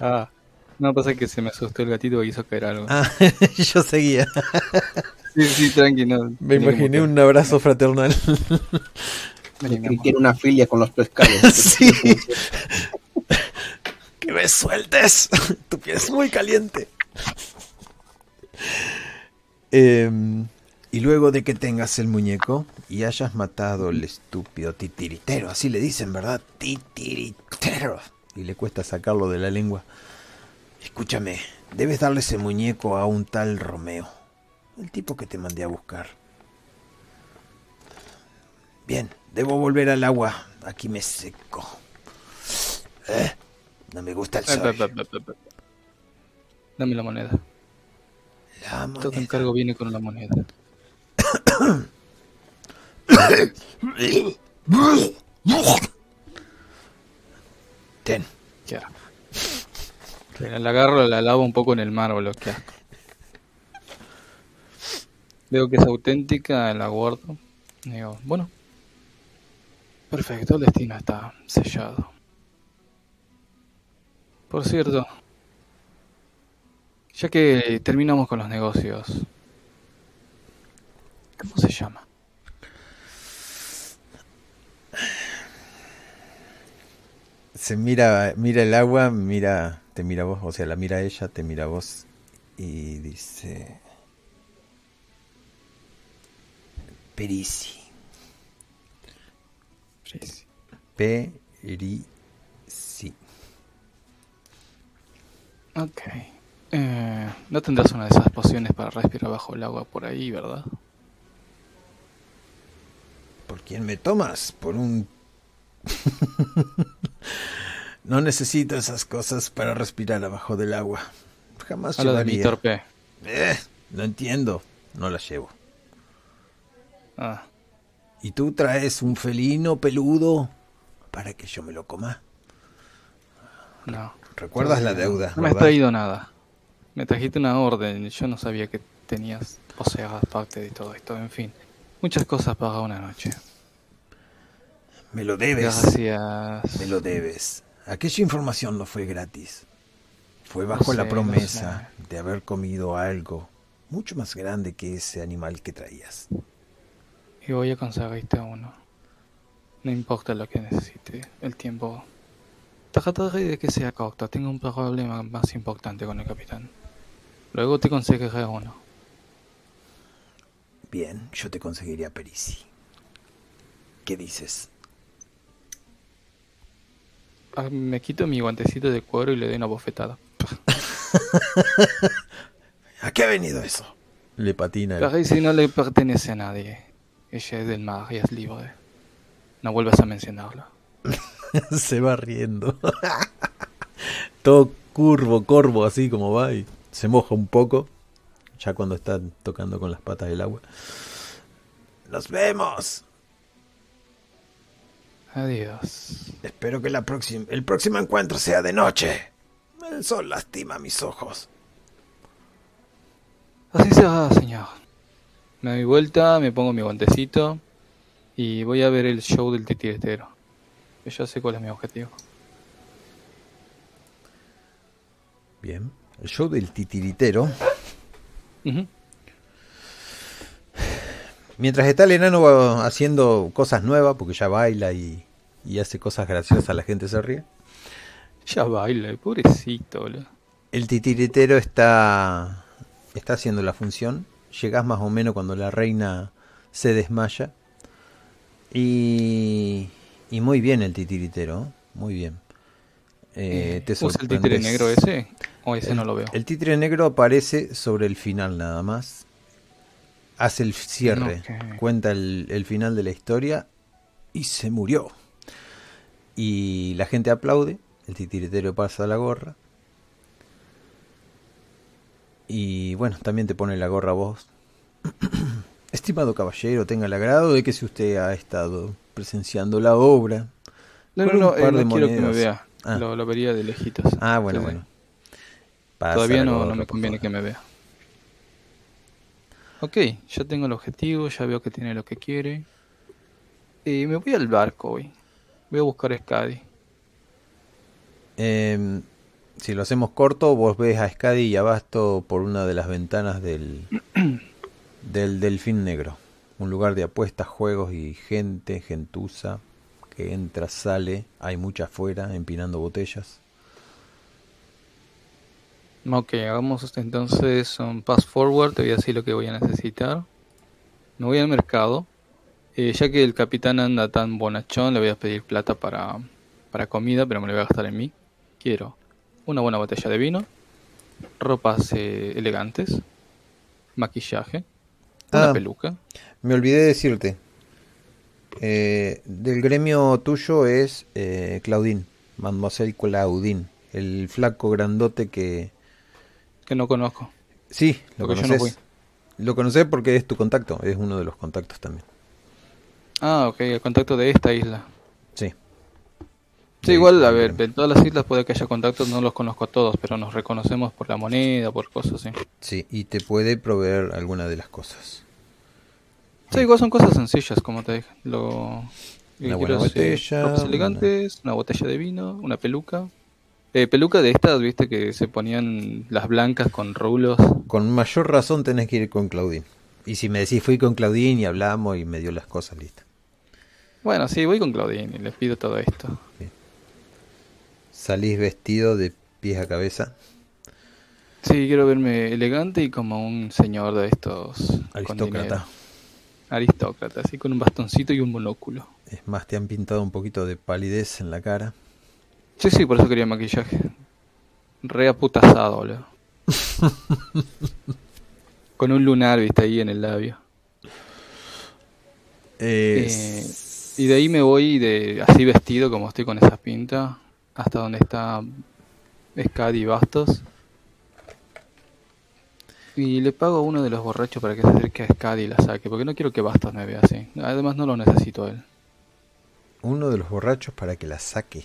Ah, no pasa que se me asustó el gatito y hizo caer algo. Ah, yo seguía. Sí, sí, tranqui, no. Me imaginé un abrazo fraternal. Quiere una filia con los pescados. Sí. Que me sueltes. Tu piel es muy caliente. Em, y luego de que tengas el muñeco y hayas matado al estúpido titiritero, así le dicen, ¿verdad? Titiritero. Y le cuesta sacarlo de la lengua. Escúchame, debes darle ese muñeco a un tal Romeo, el tipo que te mandé a buscar. Bien, debo volver al agua. Aquí me seco. Eh, no me gusta el Eh, sol. Dame la moneda. La Todo moneda. encargo viene con la moneda. Ten. Qué asco. La la agarro, la lavo un poco en el mármol, qué asco. Veo que es auténtica, la guardo. Digo, bueno. Perfecto, el destino está sellado. Por cierto, ya que terminamos con los negocios, ¿cómo se llama? Se mira, mira el agua, mira, te mira vos, o sea, la mira ella, te mira vos y dice Perisi. Perisi. Ok. Eh, no tendrás una de esas pociones para respirar bajo el agua por ahí, ¿verdad? ¿Por quién me tomas? Por un... no necesito esas cosas para respirar abajo del agua. Jamás Habla de mi llevaría. torpe. Eh, no entiendo. No la llevo. Ah, ¿Y tú traes un felino peludo para que yo me lo coma? no. ¿Recuerdas la deuda? No me has traído nada. Me trajiste una orden. Yo no sabía que tenías, o sea, parte de todo esto. En fin, muchas cosas para una noche. Me lo debes. Gracias. Me lo debes. Aquella información no fue gratis. Fue bajo la sé, promesa de haber comido algo mucho más grande que ese animal que traías. Y voy a conseguirte uno. No importa lo que necesite. El tiempo Trataré de que sea corto. Tengo un problema más importante con el capitán. Luego te conseguiré uno. Bien, yo te conseguiría Perisi. ¿Qué dices? Ah, me quito mi guantecito de cuero y le doy una bofetada. ¿A qué ha venido eso? Le patina. el- Parisi no le pertenece a nadie. Ella es del mar y es libre. No vuelvas a mencionarlo. se va riendo. Todo curvo, corvo, así como va y se moja un poco. Ya cuando está tocando con las patas del agua. ¡Nos vemos! Adiós. Espero que la próxima, el próximo encuentro sea de noche. El sol lastima mis ojos. Así será, señor. Me doy vuelta, me pongo mi guantecito y voy a ver el show del titiritero. Yo ya sé cuál es mi objetivo. Bien. El show del titiritero. Mientras está el enano va haciendo cosas nuevas, porque ya baila y, y hace cosas graciosas, la gente se ríe. Ya baila, pobrecito, boludo. El titiritero está, está haciendo la función. Llegás más o menos cuando la reina se desmaya. Y, y muy bien el titiritero, muy bien. Eh, te ¿Usa el títere negro ese? O ese no lo veo. El títere negro aparece sobre el final nada más. Hace el cierre, cuenta el, el final de la historia y se murió. Y la gente aplaude, el titiritero pasa la gorra. Y bueno, también te pone la gorra vos. Estimado caballero, tenga el agrado de que si usted ha estado presenciando la obra. No, no, no, eh, no quiero que me vea. Ah. Lo, lo vería de lejitos. Ah, bueno, bueno. Todavía no, me conviene que me vea. Ok, ya tengo el objetivo, ya veo que tiene lo que quiere. Y me voy al barco hoy. Voy a buscar a Scadi. Em, si lo hacemos corto, vos ves a Skadi y Abasto por una de las ventanas del, del Delfín Negro. Un lugar de apuestas, juegos y gente, gentuza, que entra, sale, hay mucha afuera, empinando botellas. Ok, hagamos entonces un pass forward. Te voy a decir lo que voy a necesitar. Me voy al mercado. Eh, ya que el capitán anda tan bonachón, le voy a pedir plata para, para comida, pero me lo voy a gastar en mí. Quiero una buena botella de vino, ropas eh, elegantes, maquillaje, una Ah. peluca. Me olvidé decirte, eh, del gremio tuyo es eh, Claudín, Mademoiselle Claudín, el flaco grandote que... que no conozco. Sí, lo Porque yo no conoces. Lo conoces porque es tu contacto, es uno de los contactos también. Ah, ok, el contacto de esta isla. Sí. Sí, igual, a ver, en todas las islas puede que haya contactos, no los conozco a todos, pero nos reconocemos por la moneda, por cosas así. Sí, y te puede proveer alguna de las cosas. Sí, igual son cosas sencillas, como te dije. Lo... Una buena botella, ropas una- elegantes, una botella de vino, una peluca. Eh, peluca de estas, viste, que se ponían las blancas con rulos. Con mayor razón tenés que ir con Claudín. Y si me decís fui con Claudín y hablamos y me dio las cosas listas. Bueno, sí, voy con Claudine y les pido todo esto. Salís vestido de pies a cabeza. Sí, quiero verme elegante y como un señor de estos. con Aristócrata. Aristócrata, así con un bastoncito y un monóculo. Es más, te han pintado un poquito de palidez en la cara. Sí, sí, por eso quería maquillaje. Re aputazado, boludo. Con un lunar, viste, ahí en el labio. Eh, y de ahí me voy de así vestido, como estoy con esa pinta, hasta donde está Scadi Bastos. Y le pago a uno de los borrachos para que se acerque a Scadi y la saque, porque no quiero que Bastos me vea así. Además no lo necesito a él. Uno de los borrachos para que la saque.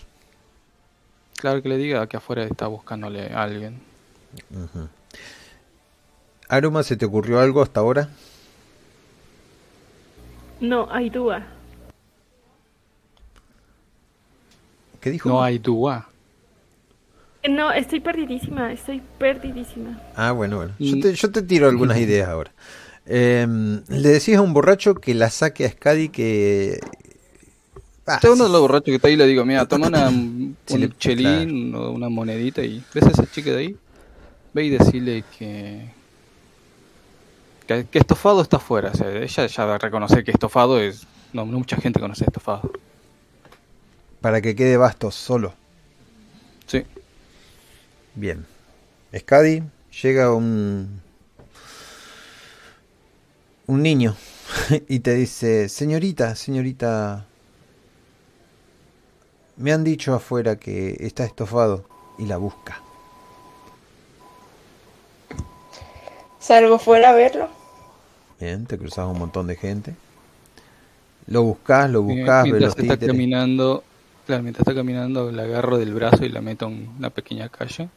Claro que le diga que afuera está buscándole a alguien. Ujú. Aruma, ¿se te ocurrió algo hasta ahora? No, hay duda. ¿Qué dijo? No hay duda. No, estoy perdidísima, estoy perdidísima. Ah, bueno, bueno. Yo te, yo te tiro algunas ideas ahora. Eh, le decís a un borracho que la saque a Skadi que Ah, uno de los borrachos que está ahí le digo, mira, toma una, un Sí, chelín o una monedita y ves a esa chica de ahí, ve y decirle que, que que estofado está afuera, o sea, ella ya va a reconocer que estofado es, no, no mucha gente conoce estofado. Para que quede Bastos solo. Bien. Scadi llega un. un niño y te dice: Señorita, señorita. Me han dicho afuera que está estofado y la busca. Salgo fuera a verlo. Bien, te cruzas un montón de gente. Lo buscas, lo Eh, buscas, ves mientras está títeres. caminando, claro, mientras está caminando la agarro del brazo y la meto en una pequeña calle.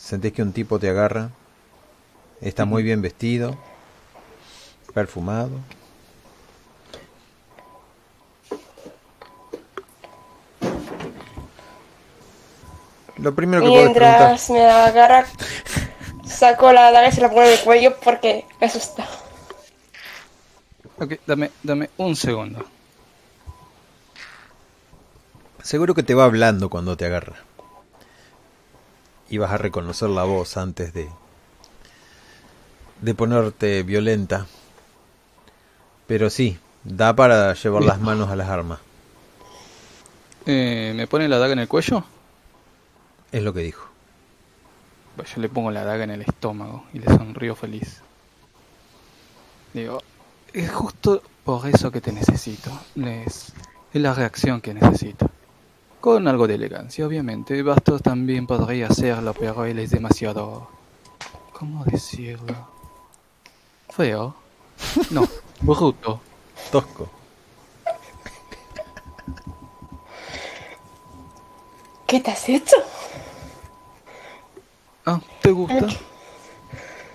Sentís que un tipo te agarra. Está muy bien vestido. Perfumado. Lo primero que puedes preguntar. Mientras me agarra, saco la daga y se la pongo en el cuello porque me asusta. Ok, dame, dame un segundo. Seguro que te va hablando cuando te agarra. Y vas a reconocer la voz antes de de ponerte violenta. Pero sí, da para llevar las manos a las armas. Eh, ¿Me pone la daga en el cuello? Es lo que dijo. Pues yo le pongo la daga en el estómago y le sonrío feliz. Digo, es justo por eso que te necesito. Es, es la reacción que necesito. Con algo de elegancia, obviamente. Bastos también podría hacerlo, pero él es demasiado... ¿Cómo decirlo? Feo. No, bruto. Tosco. ¿Qué te has hecho? Ah, ¿te gusta?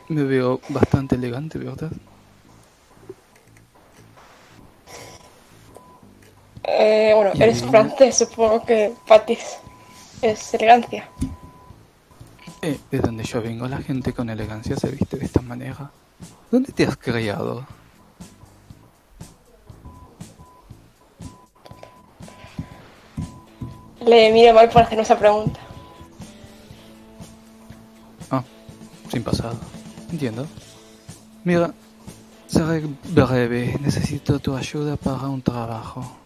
Me veo bastante elegante, ¿verdad? Eh, bueno, eres francés, supongo que Patis es elegancia. Eh, de donde yo vengo, la gente con elegancia se viste de esta manera. ¿Dónde te has criado? Le miro mal por hacer esa pregunta. Ah, sin pasado. Entiendo. Mira, seré breve. Necesito tu ayuda para un trabajo.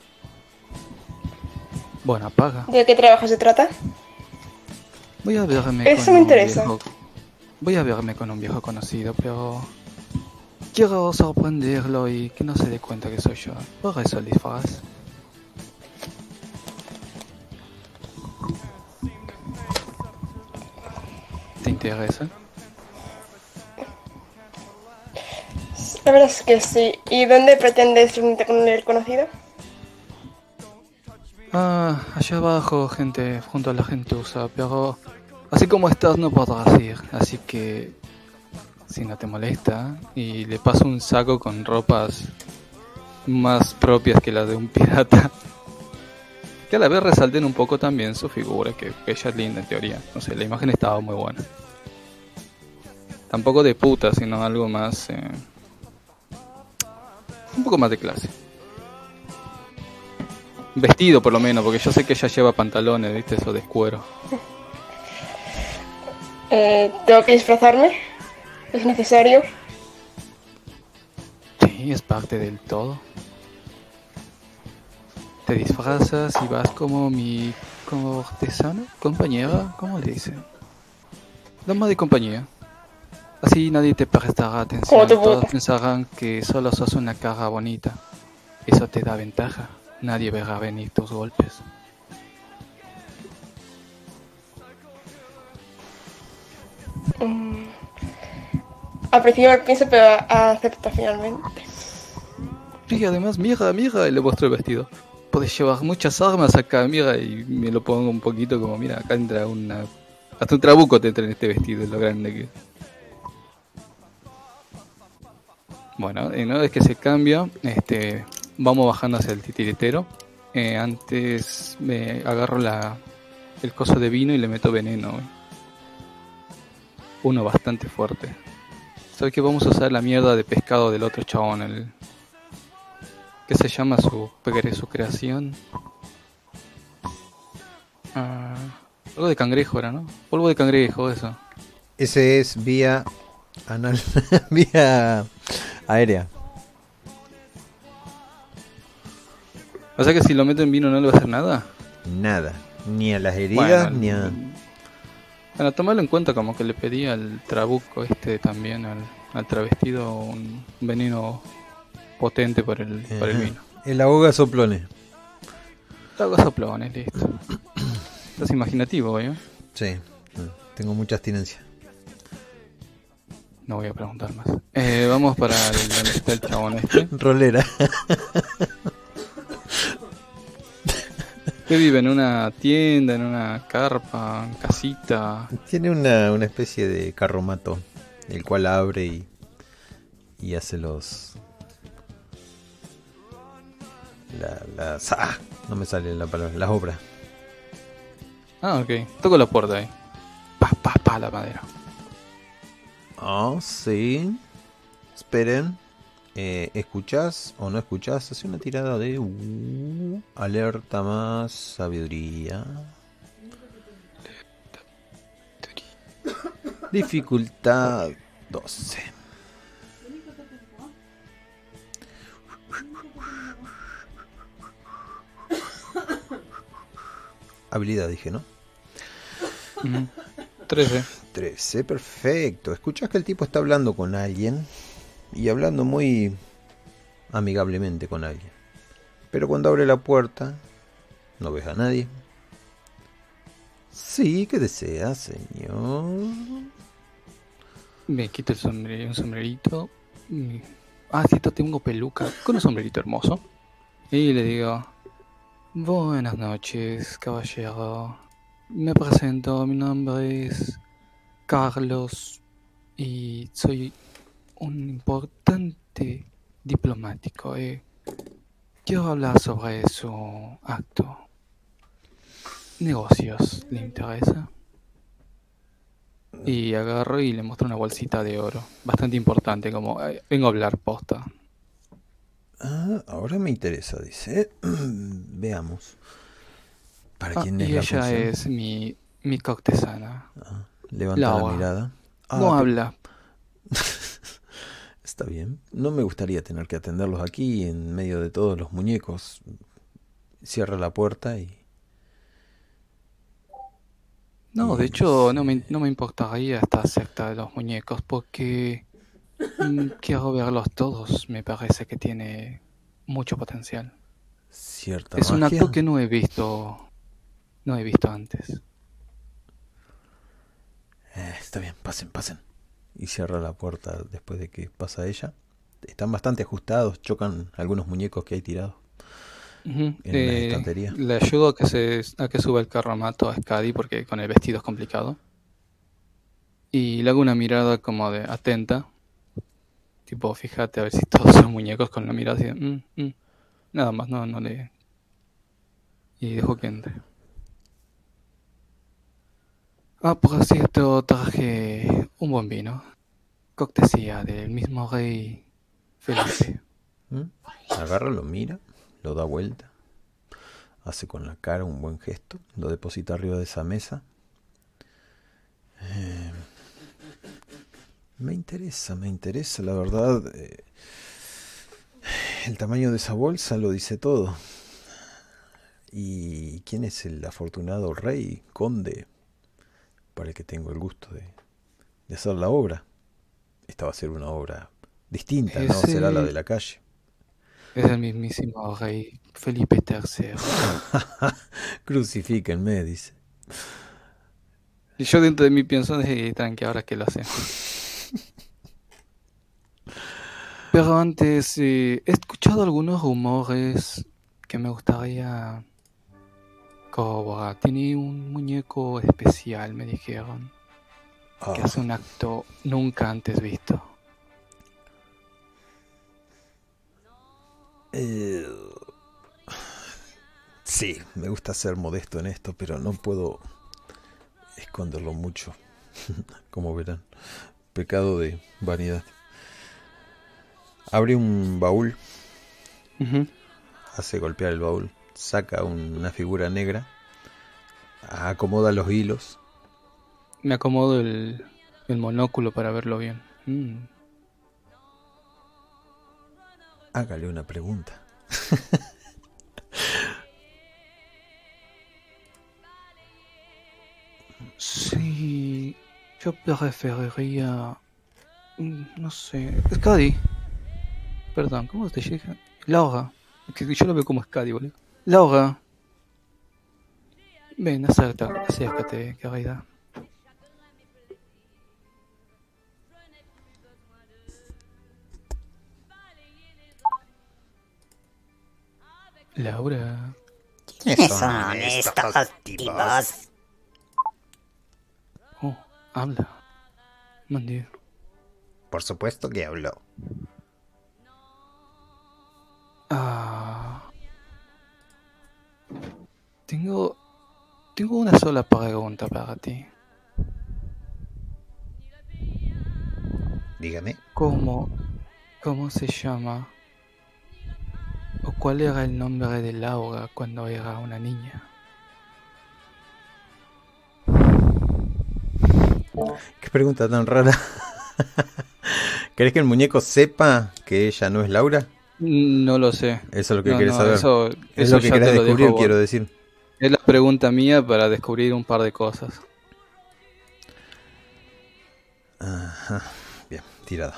Buena paga. ¿De qué trabajo se trata? Voy a verme Eso con me un interesa. viejo- Voy a verme con un viejo conocido, pero quiero sorprenderlo y que no se dé cuenta que soy yo. Por eso el disfraz. ¿Te interesa? La verdad es que sí. ¿Y dónde pretendes reunirte con el conocido? Ah, allá abajo, gente, junto a la gentuza, pero así como estás no podrás ir, así que si no te molesta, y le paso un saco con ropas más propias que las de un pirata, que a la vez resalten un poco también su figura, que ella es linda en teoría, no sé, la imagen estaba muy buena. Tampoco de puta, sino algo más... eh, un poco más de clase. Vestido por lo menos, porque yo sé que ella lleva pantalones, viste, eso de cuero. Eh, ¿Tengo que disfrazarme? ¿Es necesario? Sí, es parte del todo. Te disfrazas y vas como mi como artesana, compañera, ¿cómo le dicen? Dama de compañía. Así nadie te prestará atención. Todos pensarán que solo sos una cara bonita. Eso te da ventaja. Nadie verá venir tus golpes. Mm. Al principio lo pienso, pero a- acepto finalmente. Y además, mira, mira, y le muestro el vestido. Puedes llevar muchas armas acá, mira, y me lo pongo un poquito como, mira, acá entra una... Hasta un trabuco te entra en este vestido, es lo grande que es. Bueno, y una vez que se cambia, este, vamos bajando hacia el titiritero. Eh, antes me agarro la, el coso de vino y le meto veneno. Uno bastante fuerte. ¿Sabes que vamos a usar la mierda de pescado del otro chabón? El, ¿Qué se llama su, su creación? Ah, algo de cangrejo era, ¿no? Polvo de cangrejo, eso. Ese es vía anal, vía aérea. O sea que si lo meto en vino no le va a hacer nada. Nada, ni a las heridas, ni a... Bueno, tomarlo en cuenta como que le pedí al trabuco este también, al, al travestido, un veneno potente por el, por el vino. El ahoga soplones. El ahoga soplones, listo. Estás imaginativo, ¿eh? Sí, tengo mucha abstinencia. No voy a preguntar más. Eh, vamos para el, el chabón este. Rolera. ¿Qué vive? ¿En una tienda, en una carpa, en casita? Tiene una, una especie de carromato, el cual abre y, y hace los... La, las... ¡Ah! No me sale la palabra, las obras. Ah, ok. Toco la puerta ahí. Pa, pa, pa, la madera. Ah, sí. Esperen. Eh, ¿Escuchás o no escuchás? Hace una tirada de uh, alerta más sabiduría. Dificultad 12. Habilidad dije, ¿no? 13. 13, perfecto. Escuchás que el tipo está hablando con alguien y hablando muy amigablemente con alguien. Pero cuando abre la puerta, no ves a nadie. Sí, ¿qué desea, señor? Me quito el sombrero, un sombrerito. Ah, cierto, tengo peluca con un sombrerito hermoso. Y le digo, buenas noches, caballero. Me presento, mi nombre es Carlos y soy un importante diplomático. Eh. Quiero hablar sobre su acto. ¿Negocios le interesa? Y agarro y le muestro una bolsita de oro. Bastante importante, como eh, vengo a hablar posta. Ah, ahora me interesa, dice. Veamos. ¿Para ah, quién es y la ella es mi, mi cortesana. Ah, levanta la, mirada. no Ah, habla. Está bien. No me gustaría tener que atenderlos aquí en medio de todos los muñecos. Cierra la puerta y... No, de hecho no me, no me importaría estar cerca de los muñecos porque mm, quiero verlos todos. Me parece que tiene mucho potencial. Cierta Es un acto que no he visto, no he visto antes. Eh, está bien, pasen, pasen. Y cierra la puerta después de que pasa ella. Están bastante ajustados, chocan algunos muñecos que hay tirados. En una eh, estantería. le ayudo a que se a que suba el carromato a Scadi porque con el vestido es complicado. Y le hago una mirada como de atenta. Tipo, fíjate a ver si todos son muñecos con la mirada así de, "Mm, mm". Nada más, no, no le. Y dejo que entre. Ah, por cierto, traje un buen vino. Cortesía del mismo rey Felipe. ¿Mm? Agarra, lo mira, lo da vuelta. Hace con la cara un buen gesto. Lo deposita arriba de esa mesa. Eh, me interesa, me interesa, la verdad. eh, el tamaño de esa bolsa lo dice todo. ¿Y quién es el afortunado rey, conde, para el que tengo el gusto de, de hacer la obra? Esta va a ser una obra distinta, no será la de la calle. Es el mismísimo rey Felipe III. Crucifíquenme, dice. Y yo dentro de mí pienso, "Eh, tranqui, ahora que lo sé. Pero antes, eh, he escuchado algunos rumores que me gustaría corroborar. Tiene un muñeco especial, me dijeron, que Ah, hace un acto nunca antes visto. eh, sí, me gusta ser modesto en esto, pero no puedo esconderlo mucho. Como verán, pecado de vanidad. Abre un baúl, hace golpear el baúl, saca un- una figura negra, acomoda los hilos. Me acomodo el, el monóculo para verlo bien. Mm. Hágale una pregunta. Sí, yo preferiría... mm, No sé, Scadi. Perdón, ¿cómo te llega? Laura. Que yo lo veo como Scadi, boludo. Laura. Ven, acércate, acércate, querida. Laura. ¿Quiénes son estos tipos? Oh, habla. Mandir. Por supuesto que habló. Ah. Tengo. Tengo una sola pregunta para ti. Dígame. ¿Cómo. ¿Cómo se llama? ¿O cuál era el nombre de Laura cuando era una niña? Qué pregunta tan rara. ¿Querés que el muñeco sepa que ella no es Laura? No lo sé. Eso es lo que No, querés no, saber. Eso, es eso lo que querés descubrir, dejo quiero decir. Es la pregunta mía para descubrir un par de cosas. Ajá. Bien, tirada.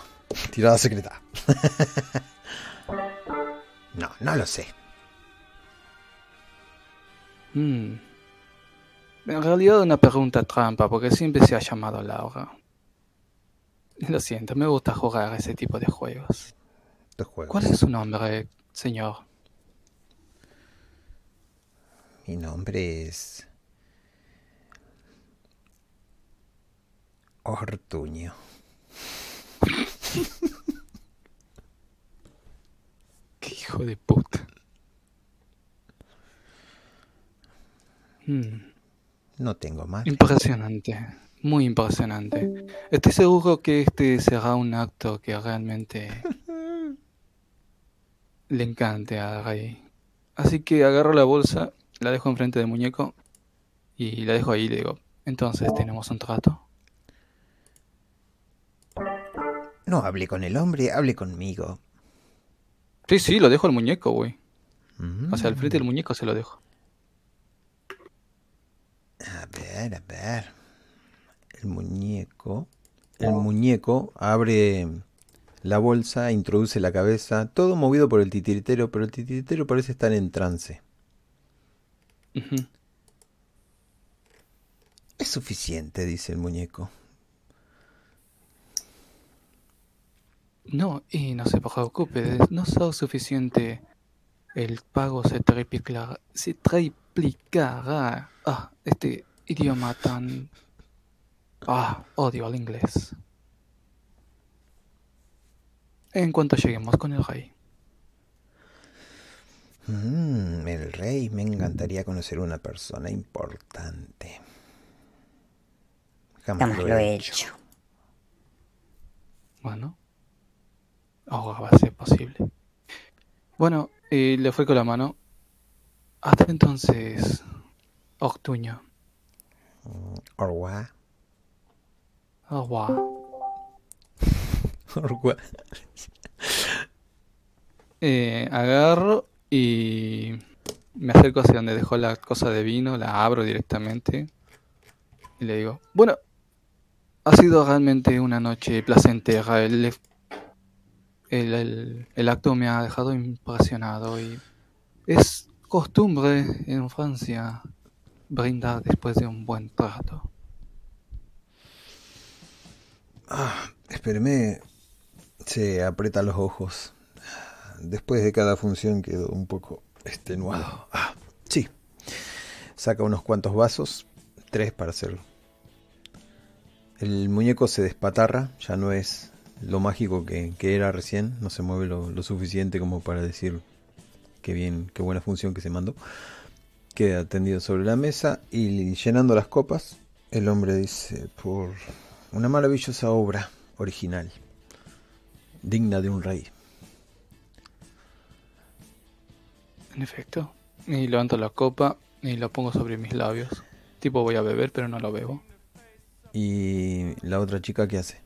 Tirada secreta. no, no lo sé. Hmm. En realidad una pregunta trampa, porque siempre se ha llamado Laura. Lo siento, me gusta jugar a ese tipo de juegos. Juegos. ¿Cuál es su nombre, señor? Mi nombre es. Ortuño. Qué hijo de puta. Hmm. No tengo más. Impresionante, muy impresionante. Estoy seguro que este será un acto que realmente le encante a Rey. Así que agarro la bolsa, la dejo enfrente del muñeco y la dejo ahí y le digo, entonces tenemos un trato. No hable con el hombre, hable conmigo. Sí, sí, lo dejo al muñeco, güey. Mm. O sea, al frente del muñeco se lo dejo. A ver, a ver. El muñeco. El muñeco abre la bolsa, introduce la cabeza, todo movido por el titiritero, pero el titiritero parece estar en trance. Es suficiente, dice el muñeco. No, y no se preocupe, no será suficiente. El pago se triplicará. Se triplicará. Ah, este idioma tan. Ah, odio al inglés. En cuanto lleguemos con el rey. Mm, el rey, me encantaría conocer una persona importante. Jamás Jamás lo he hecho. Bueno, ahora va a ser posible. Bueno, y le fue con la mano. Hasta entonces, Octuño. Orwa. Orwa. Eh, agarro y me acerco hacia donde dejó la cosa de vino, la abro directamente y le digo, bueno, ha sido realmente una noche placentera. El, el, el- el acto me ha dejado impresionado y es costumbre en Francia brindar después de un buen trato. Ah, espéreme. Se aprieta los ojos. Después de cada función quedó un poco extenuado. Ah, sí. Saca unos cuantos vasos. Tres para hacerlo. El muñeco se despatarra. Ya no es lo mágico que, que era recién. No se mueve lo, lo suficiente como para decir qué bien, qué buena función que se mandó. Queda tendido sobre la mesa y llenando las copas, el hombre dice, por una maravillosa obra original, digna de un rey. En efecto. Y levanto la copa y la pongo sobre mis labios. Tipo voy a beber, pero no lo bebo. ¿Y la otra chica qué hace?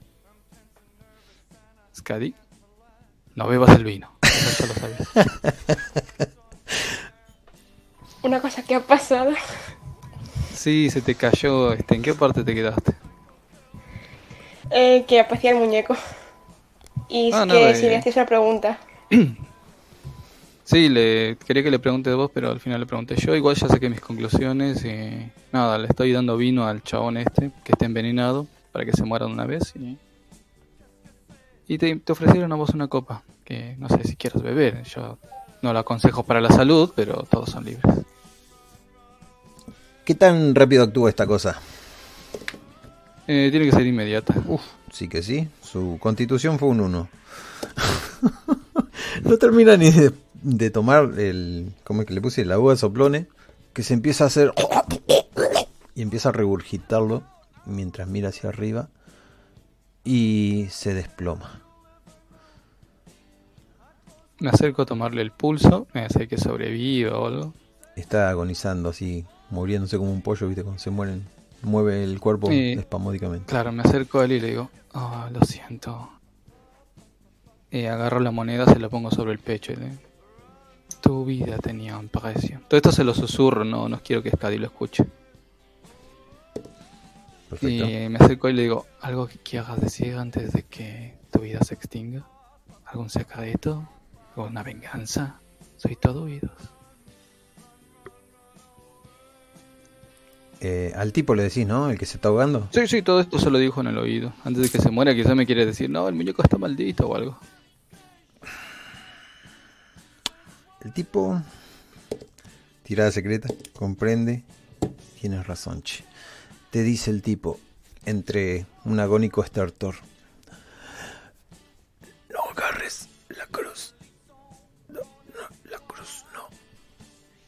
Scadi, no bebas el vino. Eso ya lo sabes. Una cosa que ha pasado. Sí, se te cayó. Este, ¿En qué parte te quedaste? Eh, que aparecía el muñeco. Y es Ah, no, que eh. si me hacías una pregunta. Sí, le quería que le pregunte vos, pero al final le pregunté yo. Igual ya saqué mis conclusiones y nada, le estoy dando vino al chabón este que está envenenado para que se muera de una vez y, y te, te ofrecieron a vos una copa que no sé si quieres beber. Yo no la aconsejo para la salud, pero todos son libres. ¿Qué tan rápido actúa esta cosa? Eh, tiene que ser inmediata. Uf, sí que sí. Su constitución fue un 1. no termina ni de, de tomar el. ¿Cómo es que le puse? La uva de soplone. Que se empieza a hacer. Y empieza a regurgitarlo mientras mira hacia arriba. Y se desploma. Me acerco a tomarle el pulso, me hace que sobreviva o algo. Está agonizando así, muriéndose como un pollo, ¿viste? Cuando se mueren. Mueve el cuerpo Sí. espasmódicamente. Claro, me acerco a él y le digo, ah, lo siento. Y agarro la moneda, se la pongo sobre el pecho y le tu vida tenía un precio. Todo esto se lo susurro, no, no quiero que Scadi lo escuche. Perfecto. Y me acerco y le digo, ¿algo que quieras decir antes de que tu vida se extinga? ¿Algún secreto? ¿Una venganza? Soy todo oídos. Eh, al tipo le decís, ¿no? El que se está ahogando. Sí, sí, todo esto se lo dijo en el oído. Antes de que se muera, quizá me quiere decir, no, el muñeco está maldito o algo. El tipo. Tirada secreta. Comprende. Tienes razón, che. Te dice el tipo. Entre un agónico estertor. No agarres la cruz. No, no, la cruz no.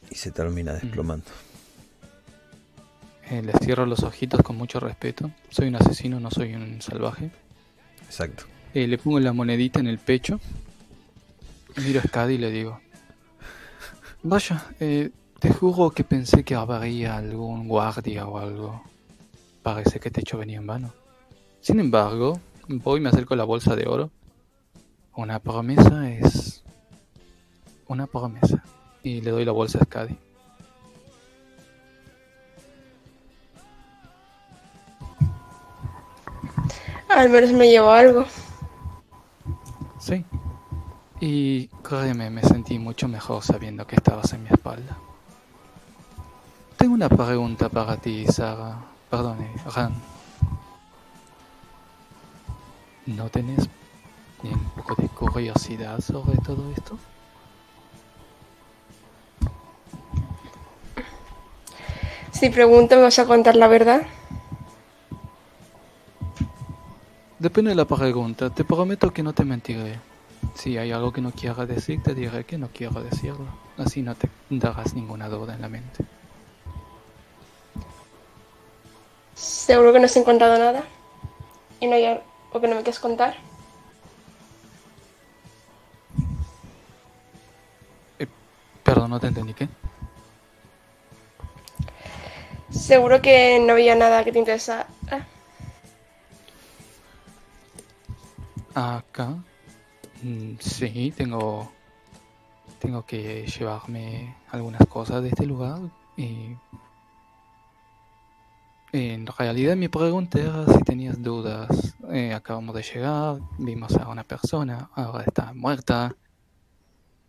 Y se termina desplomando. Eh, le cierro los ojitos con mucho respeto. Soy un asesino, no soy un salvaje. Exacto. Eh, le pongo la monedita en el pecho. Miro a Scadi y le digo: Vaya, eh, te juro que pensé que habría algún guardia o algo. Parece que te hecho venía en vano. Sin embargo, voy y me acerco a la bolsa de oro. Una promesa es. Una promesa. Y le doy la bolsa a Scadi. Al menos me llevó algo. Sí. Y créeme, me sentí mucho mejor sabiendo que estabas en mi espalda. Tengo una pregunta para ti, Sara. Perdón, eh, Ran. ¿No tenés ni un poco de curiosidad sobre todo esto? Si pregunto, ¿me vas a contar la verdad? Depende de la pregunta. Te prometo que no te mentiré. Si hay algo que no quiera decir, te diré que no quiero decirlo. Así no te darás ninguna duda en la mente. Seguro que no has encontrado nada. Y no hay algo que no me quieres contar. Perdón, no te entendí qué. Seguro que no había nada que te interesara. Acá. Mm, Sí, tengo. Tengo que llevarme algunas cosas de este lugar. Y. En realidad, mi pregunta era si tenías dudas. Eh, acabamos de llegar, vimos a una persona, ahora está muerta.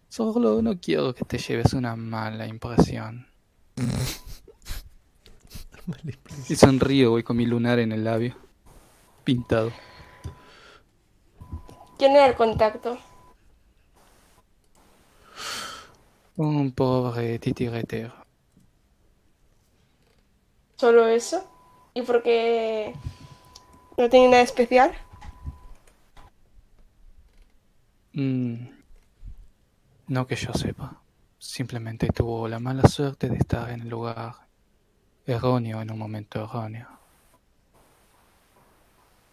Solo no quiero que te lleves una mala impresión. Y sonrío, voy con mi lunar en el labio. Pintado. ¿Quién era el contacto? Un pobre titiretero. ¿Solo eso? ¿Y por qué no tenía nada especial? Mm, no que yo sepa. Simplemente tuvo la mala suerte de estar en el lugar erróneo en un momento erróneo.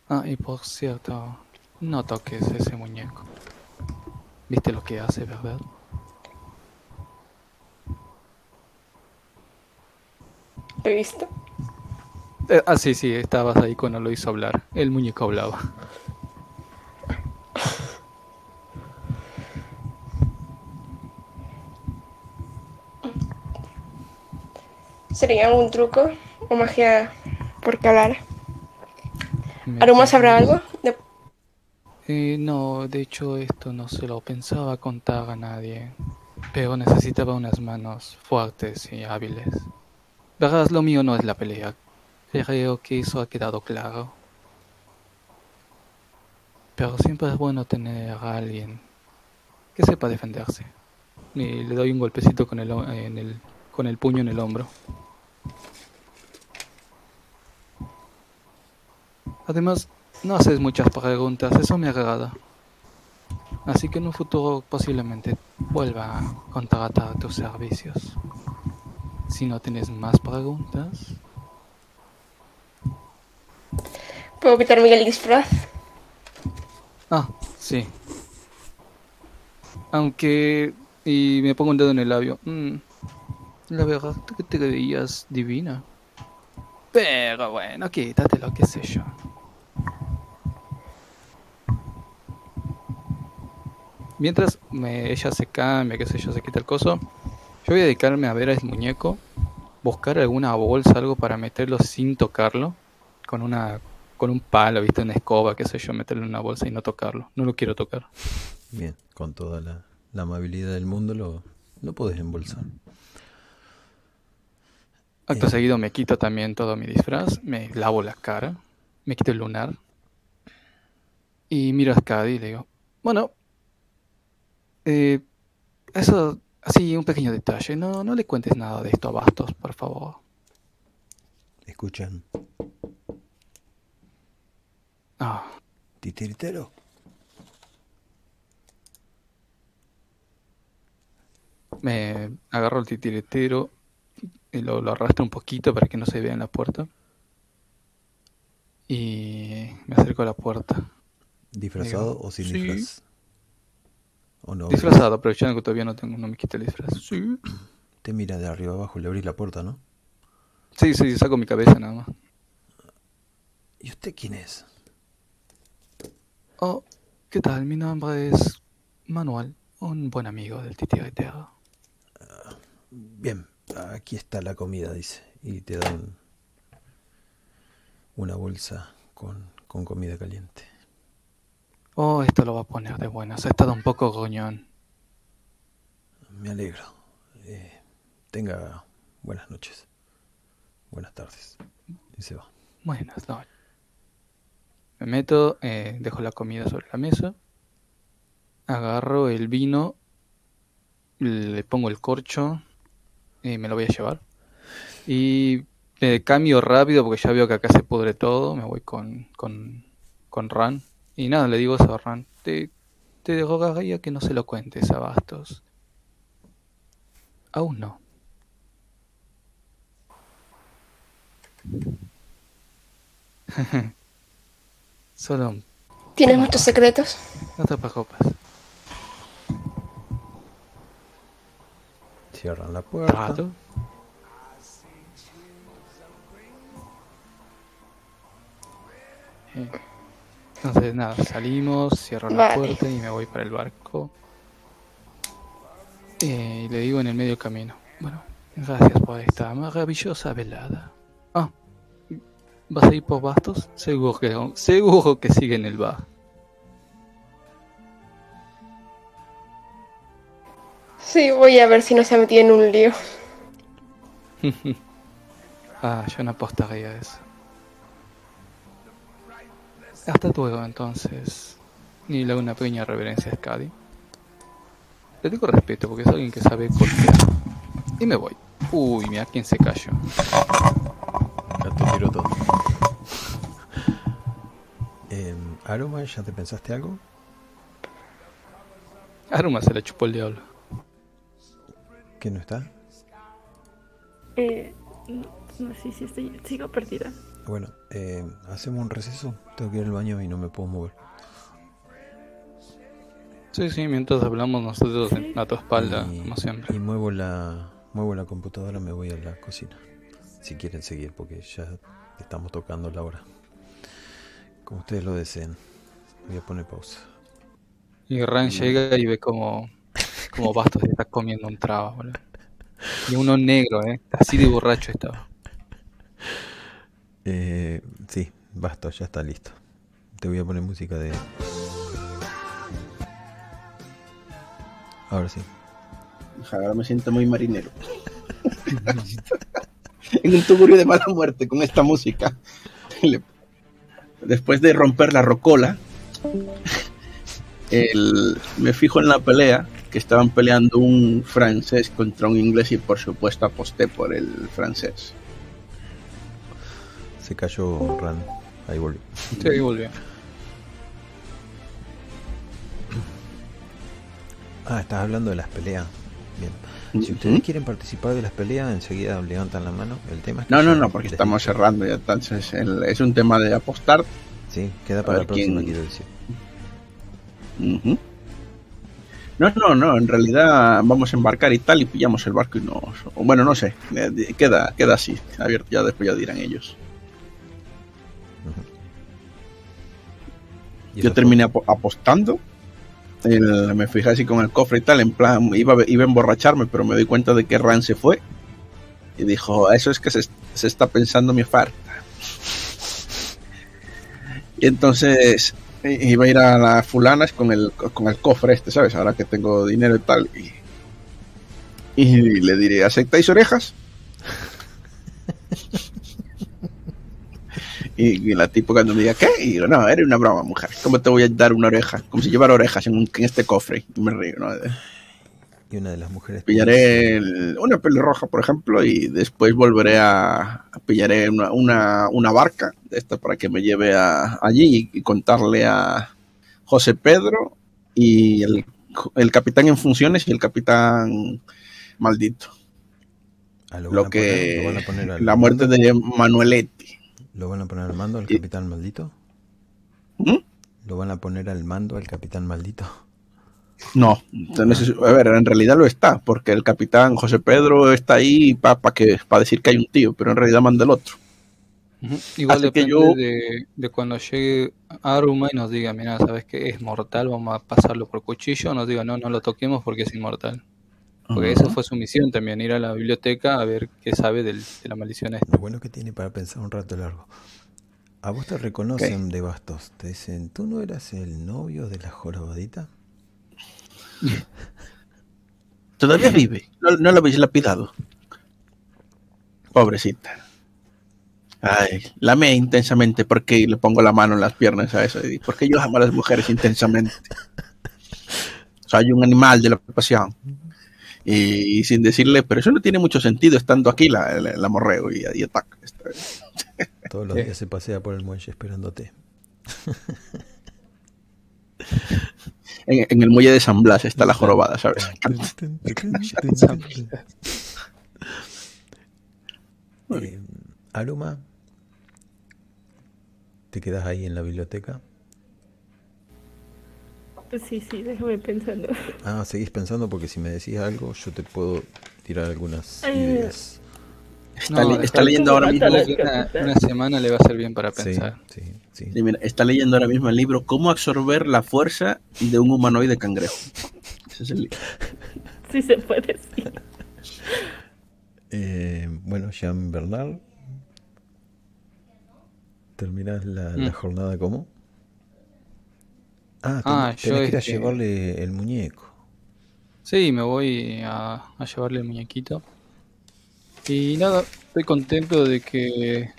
Ah, y por cierto, no toques ese muñeco. ¿Viste lo que hace, verdad? ¿Te visto? Eh, ah, sí, sí, estabas ahí cuando lo hizo hablar. El muñeco hablaba. ¿Sería un truco o magia porque hablar? ¿Aromas habrá algo? Eh, no, de hecho esto no se lo pensaba contar a nadie, pero necesitaba unas manos fuertes y hábiles. Verás, lo mío no es la pelea. Creo que eso ha quedado claro. Pero siempre es bueno tener a alguien que sepa defenderse. Y le doy un golpecito con el, en el, con el puño en el hombro. Además, no haces muchas preguntas, eso me agrada. Así que en un futuro posiblemente vuelva a contratar tus servicios. Si no tienes más preguntas, ¿Puedo quitarme el disfraz? Ah, sí. Aunque... Y me pongo un dedo en el labio. Mm, la verdad que te veías divina. Pero bueno, quítatelo, qué sé yo. Mientras me- ella se cambia, qué sé yo, se quita el coso, yo voy a dedicarme a ver al muñeco, buscar alguna bolsa, algo para meterlo sin tocarlo, con una con un palo, viste, una escoba, qué sé yo, meterlo en una bolsa y no tocarlo. No lo quiero tocar. Bien, con toda la, la amabilidad del mundo lo, lo podés embolsar. Acto Eh. seguido me quito también todo mi disfraz, me lavo la cara, me quito el lunar y miro a Skadi y le digo, bueno, eh, eso, así un pequeño detalle, no, no le cuentes nada de esto a Bastos, por favor. Escuchan. Ah, Titiritero. me agarro el titiritero y lo, lo arrastro un poquito para que no se vea en la puerta. Y me acerco a la puerta. ¿Disfrazado Digo, o sin sí. Disfraz? ¿O no? Disfrazado, aprovechando que todavía no tengo, no me quité el disfraz. Sí. Te mira de arriba abajo, le abrís la puerta, ¿no? Sí, sí, saco mi cabeza nada más. ¿Y usted quién es? Oh, ¿qué tal? Mi nombre es Manuel, un buen amigo del titiritero. Bien, aquí está la comida, dice. Y te dan una bolsa con, con comida caliente. Oh, esto lo va a poner de buenas. Ha estado un poco goñón. Me alegro. Eh, tenga buenas noches. Buenas tardes. Y se va. Buenas noches. Me meto, eh, dejo la comida sobre la mesa. Agarro el vino, le pongo el corcho y me lo voy a llevar. Y me cambio rápido porque ya veo que acá se pudre todo. Me voy con, con, con Ran. Y nada, le digo eso a Ran. Te, te rogaría que no se lo cuentes a Bastos. Aún no. Solo ¿Tienes muchos secretos? no te preocupes. Cierran la puerta. Rato. Eh, Entonces, nada, salimos, cierro la Vale. puerta y me voy para el barco. Eh, y le digo en el medio camino. Bueno, gracias por esta maravillosa velada. Ah, ¿vas a ir por Bastos? Seguro que, seguro que sigue en el bar. Sí, voy a ver si no se ha metido en un lío. Ah, yo no apostaría a eso. Hasta luego, entonces. Y le hago una pequeña reverencia a Skadi. Le tengo respeto porque es alguien que sabe golpear. Y me voy. Uy, mira quién se cayó. Ya te tiró todo. Em, Aroma, ¿ya te pensaste algo? Aruma se la chupó el diablo. ¿Que no está? Eh, no, no sé si estoy, sigo perdida. Bueno, eh, hacemos un receso. Tengo que ir al baño y no me puedo mover. Sí, sí, mientras hablamos nosotros a tu espalda, y, como siempre. y muevo la muevo la computadora, me voy a la cocina. si quieren seguir, porque ya estamos tocando la hora. Como ustedes lo deseen. Voy a poner pausa. Y Ran llega y ve como, como Bastos está comiendo un traba, boludo. Y uno negro, ¿eh? Así de borracho estaba. Eh, sí, basta, ya está listo. Te voy a poner música de. Ahora sí. Ahora me siento muy marinero. en un tugurio de mala muerte con esta música. Después de romper la rocola, me fijo en la pelea, que estaban peleando un francés contra un inglés y por supuesto aposté por el francés. Se cayó Ran. Ahí volvió. Sí, ahí volvió. Ah, estás hablando de las peleas. Bien. Si ustedes quieren participar de las peleas, enseguida levantan la mano. El tema es que No, no, no, porque estamos cerrando ya, entonces el- es un tema de apostar. Sí, queda para la próxima, quién- quiero decir. No, no, no, en realidad vamos a embarcar y tal y pillamos el barco y nos... Bueno, no sé, eh, queda, queda así, abierto, ya después ya dirán ellos. Yo terminé apo- apostando, el- me fijé así con el cofre y tal, en plan, iba, a- iba a emborracharme, pero me doy cuenta de que Ran se fue y dijo, eso es que se, se está pensando mi oferta. Y entonces iba a ir a las fulanas con el, con el cofre este, ¿sabes? Ahora que tengo dinero y tal. Y, y le diré, ¿aceptáis orejas? Y, y la tipo cuando me diga, ¿qué? Y digo, no, eres una broma, mujer. ¿Cómo te voy a dar una oreja? Como si llevara orejas en, un- en este cofre. Y me río, ¿no? Y una de las mujeres. Pillaré el- una pelirroja, por ejemplo, y después volveré a, a pillaré una, una, una barca de esta para que me lleve a, allí y, contarle a José Pedro y el, el capitán en funciones y el capitán maldito. Ah, lo Lo poner- que lo poner la muerte de Manueletti. ¿Lo van a poner al mando al Y- capitán maldito? ¿Mm? ¿Lo van a poner al mando al capitán maldito? No, entonces, a ver, en realidad lo está, porque el capitán José Pedro está ahí para que para decir que hay un tío, pero en realidad manda el otro. Igual Así que yo- de, de cuando llegue Aruma y nos diga, mira, ¿sabes qué? Es mortal, vamos a pasarlo por cuchillo. Nos diga, no, no lo toquemos porque es inmortal. Porque esa fue su misión también, ir a la biblioteca a ver qué sabe del- de la maldición esta. Lo bueno que tiene para pensar un rato largo. A vos te reconocen de bastos. Te dicen, ¿tú no eras el novio de la jorobadita? Todavía vive, no, no lo habéis lapidado. Pobrecita. Ay, lame intensamente porque le pongo la mano en las piernas a eso. y Porque yo amo a las mujeres intensamente. Soy un animal de la pasión. Y, sin decirle, pero eso no tiene mucho sentido estando aquí, la, la, la morreo y, y ataca. Todos los Sí. días se pasea por el muelle esperándote. En, en el muelle de San Blas está la jorobada, ¿sabes? Eh, Aruma, ¿te quedas ahí en la biblioteca? Sí, sí, déjame pensando. Ah, seguís pensando porque si me decís algo yo te puedo tirar algunas Eh, ideas. Está, No, le- está dejar- leyendo ahora mismo. Una, una semana le va a ser bien para pensar. sí, sí. Sí, mira, está leyendo ahora mismo el libro Cómo absorber la fuerza de un humanoide cangrejo. Ese es el libro. Sí se puede, sí. Eh, bueno, Jean Bernard, ¿terminás la, la Mm. jornada como? Ah, Ah, tenés yo que ir a este- llevarle el muñeco. Sí, me voy a, a llevarle el muñequito. Y nada, estoy contento de que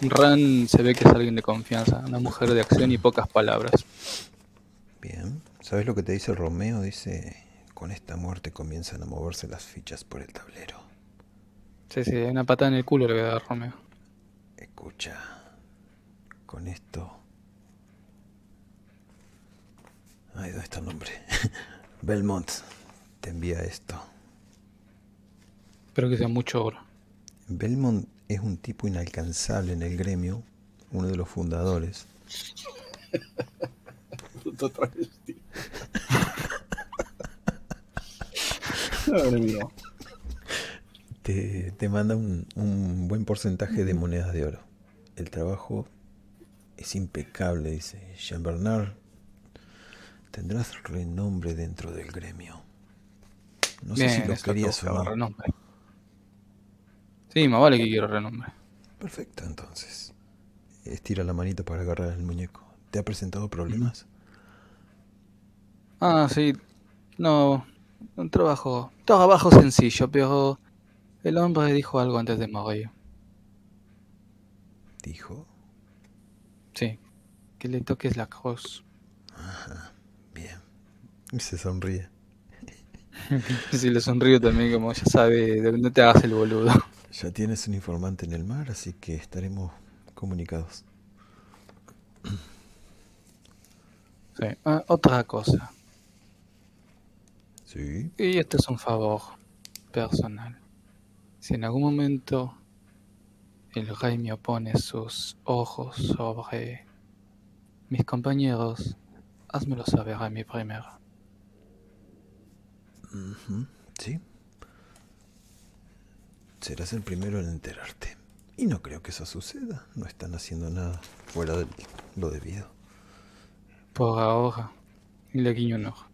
Ran se ve que es alguien de confianza, una mujer de acción y pocas palabras. Bien, ¿sabes lo que te dice Romeo? Dice, con esta muerte comienzan a moverse las fichas por el tablero. Sí, sí, una patada en el culo le voy a dar Romeo. Escucha, con esto... Ay, ¿dónde está el nombre? Belmont te envía esto. Espero que sea mucho oro. Belmont es un tipo inalcanzable en el gremio, uno de los fundadores. Otra vez, tío. Madre mía. Te, te manda un, un buen porcentaje de monedas de oro. El trabajo es impecable, dice. Jean Bernard, tendrás renombre dentro del gremio. No sé Bien, si lo querías o no. renombre. Sí, más vale que quiero renombre. Perfecto, entonces. Estira la manito para agarrar el muñeco. ¿Te ha presentado problemas? Ah, sí. No, un trabajo, trabajo sencillo, pero el hombre dijo algo antes de morir. Dijo. Sí, que le toques la cruz. Bien. Y se sonríe. Si le sonrío también, como ya sabe, no te hagas el boludo. Ya tienes un informante en el mar, así que estaremos comunicados. Sí. Ah, otra cosa. Sí. Y este es un favor personal. Si en algún momento el rey me opone sus ojos sobre mis compañeros, házmelo saber a mí primero. Ujú, Sí. Serás el primero en enterarte. Y no creo que eso suceda. No están haciendo nada fuera de lo debido. Por ahora, le guiño un ojo.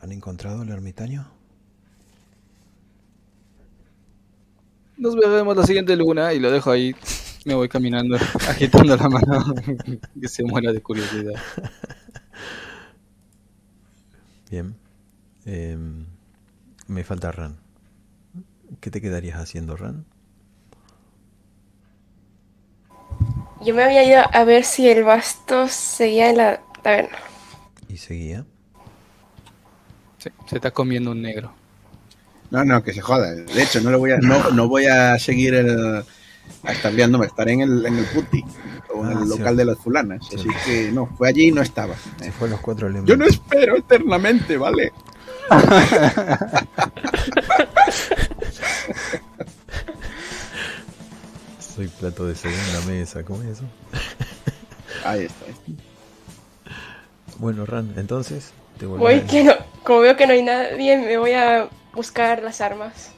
¿Han encontrado al ermitaño? Nos veremos la siguiente luna y lo dejo ahí. Me voy caminando, agitando la mano, que se muera de curiosidad. Bien. Em, me falta Ran. ¿Qué te quedarías haciendo, Ran? Yo me había ido a ver si el bastos seguía en la taberna. ¿Y seguía? Sí, se está comiendo un negro. No, no, que se joda. De hecho, no, lo voy a, no, no voy a seguir el, estableándome. Estaré en el, en el puti o en Ah, el cierto. local de las fulanas. Así que no, fue allí y no estaba. Se fue a los cuatro elementos. Yo no espero eternamente, ¿vale? Soy plato de segunda mesa, ¿cómo es eso? Ahí está. Bueno, Ran, entonces te Voy que no, como veo que no hay nadie, me voy a buscar las armas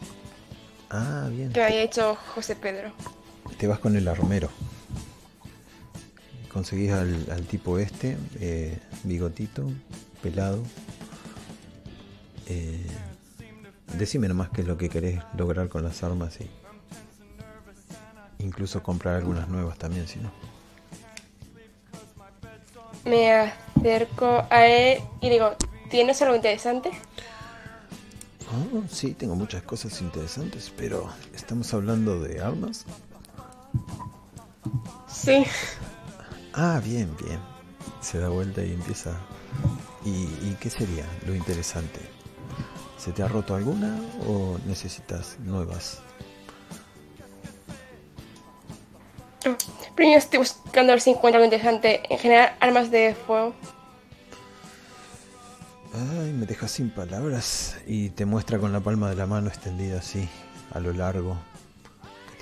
Ah, bien. que me había hecho José Pedro. Te vas con el armero. Conseguís al, al tipo este, eh, bigotito, pelado. Eh, decime nomás qué es lo que querés lograr con las armas y incluso comprar algunas nuevas también, si no. Me acerco a él y digo, ¿tienes algo interesante? Oh, sí, tengo muchas cosas interesantes, pero ¿estamos hablando de armas? Sí. Ah, bien, bien. Se da vuelta y empieza. ¿Y, y qué sería lo interesante? ¿Se te ha roto alguna o necesitas nuevas? Primero estoy buscando a ver si encuentro algo interesante. En general, armas de fuego. Ay, me deja sin palabras y te muestra con la palma de la mano extendida así, a lo largo,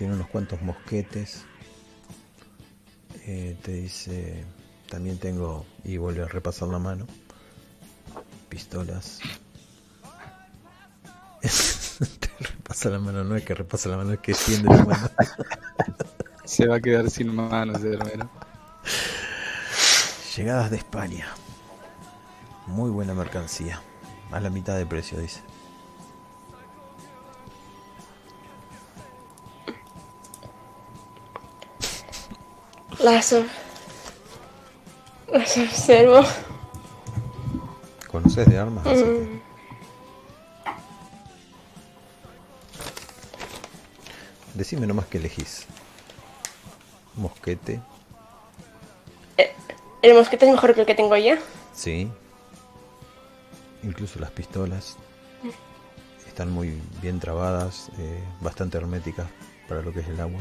tiene unos cuantos mosquetes. Eh, te dice, también tengo, y vuelve a repasar la mano, pistolas. te repasa la mano, no es que repasa la mano, es que extiende la mano. Se va a quedar sin manos hermano. Llegadas de España. Muy buena mercancía. A la mitad de precio, dice. Las, las observo. ¿Conoces de armas? Mm, Decime nomás que elegís. Mosquete, El mosquete es mejor que el que tengo ya. sí. Incluso las pistolas. Están muy bien trabadas, eh, bastante herméticas para lo que es el agua.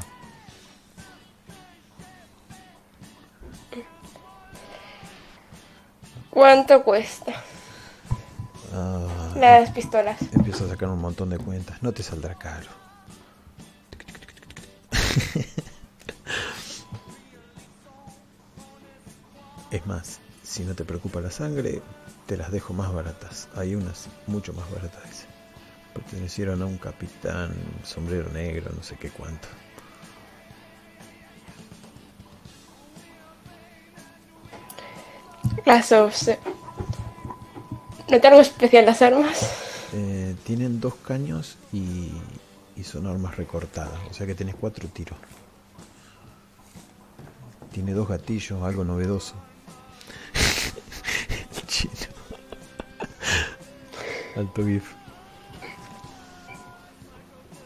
¿Cuánto cuesta? Ah, Las pistolas. Empiezo a sacar un montón de cuentas. No te saldrá caro. Es más, si no te preocupa la sangre, te las dejo más baratas. Hay unas mucho más baratas. Pertenecieron a un capitán, sombrero negro, no sé qué cuánto. Las dos. ¿No te algo especial las armas? Eh, tienen dos caños y, y son armas recortadas, o sea que tenés cuatro tiros. Tiene dos gatillos, algo novedoso. El chino. Alto GIF.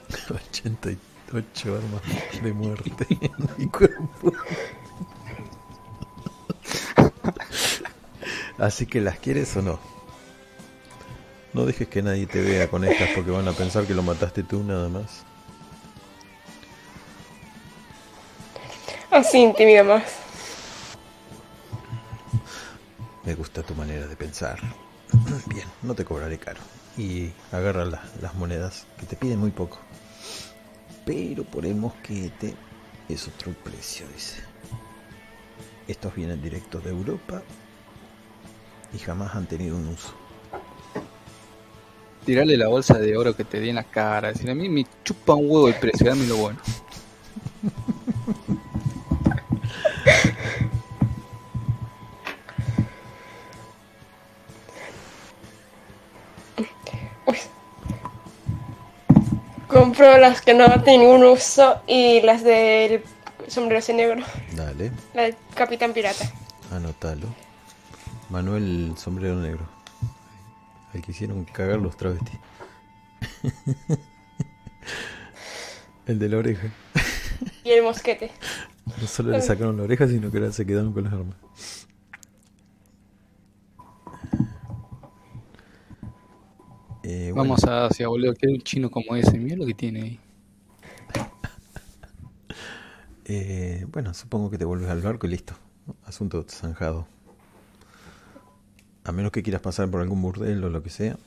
88 armas de muerte en mi cuerpo. Así que las quieres o no. No dejes que nadie te vea con estas porque van a pensar que lo mataste tú nada más. Así intimida más. Me gusta tu manera de pensar. Bien, no te cobraré caro. Y agarra la- las monedas, que te piden muy poco. Pero por el mosquete es otro precio, dice. Estos vienen directos de Europa y jamás han tenido un uso. Tirarle la bolsa de oro que te di en la cara. Decir, a mí me chupa un huevo el precio, dame lo bueno. Compro las que no tienen ningún uso y las del sombrero negro. Dale, La del capitán pirata. anótalo. Manuel Sombrero Negro. Al que hicieron cagar los travestis. el de la oreja. Y el mosquete. No solo le sacaron la oreja, sino que ahora se quedaron con las armas. Eh, bueno, Vamos a Asia, boludo. Quiero un chino como ese. Mira lo que tiene ahí. eh, bueno, supongo que te vuelves al barco y listo. Asunto zanjado. A menos que quieras pasar por algún burdel o lo que sea.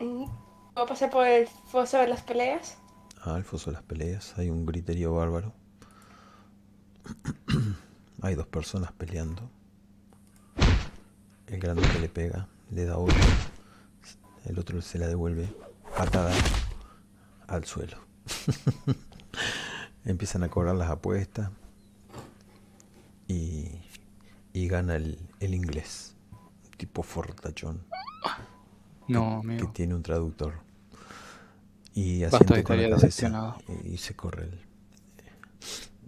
Mm, ¿Puedo pasar por el foso de las peleas? Ah, el foso de las peleas. Hay un griterío bárbaro. Hay dos personas peleando. El grande que le pega, le da otro. El otro se la devuelve patada al suelo. Empiezan a cobrar las apuestas. Y, y gana el, el inglés. Tipo fortachón. No, Que amigo. tiene un traductor. Y asiente con la estaría cabeza decepcionado. y se corre el,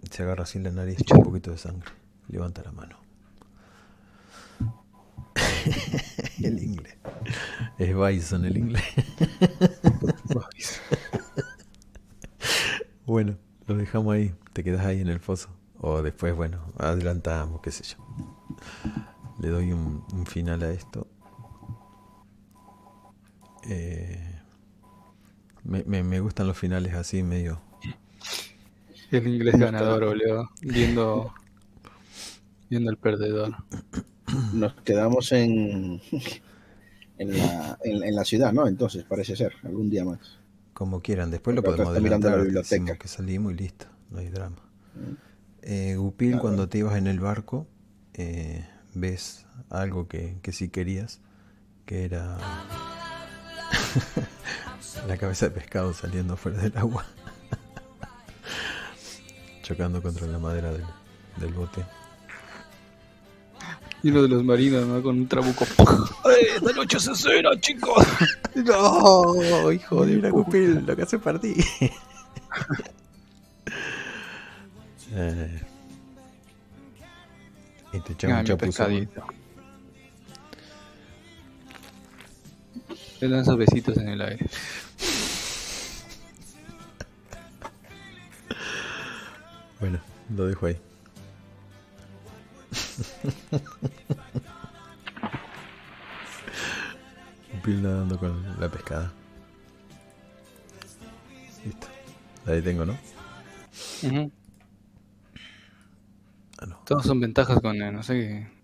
se agarra así la nariz un poquito de sangre levanta la mano el inglés es Bison el inglés bueno lo dejamos ahí te quedas ahí en el foso o después bueno adelantamos qué sé yo le doy un, un final a esto Eh, me, me, me gustan los finales así medio El inglés ganador, boludo. Viendo. Viendo al perdedor. Nos quedamos en, en, la, en, en la ciudad, ¿no? Entonces, parece ser, algún día más. Como quieran, después lo podemos adelantar. la biblioteca. que salimos y listo, no hay drama. Eh, Gupil, cuando te ibas en el barco, eh, ves algo que, que sí querías, que era la cabeza de pescado saliendo fuera del agua, chocando contra la madera del, del bote. Y uno de los marinos, ¿no? Con un trabuco. ¡Eh, ¡Esta noche se cena, chicos! ¡No! Hijo de una Gupil, lo que hace para ti. Eh, y te echaba Ah, un chapuzón. pescadito. Le lanzo besitos en el aire. Bueno, lo dejo ahí. Gupil nadando con la pescada. Listo. Ahí tengo, ¿no? Ah, no. Todos son ventajas con, no sé qué.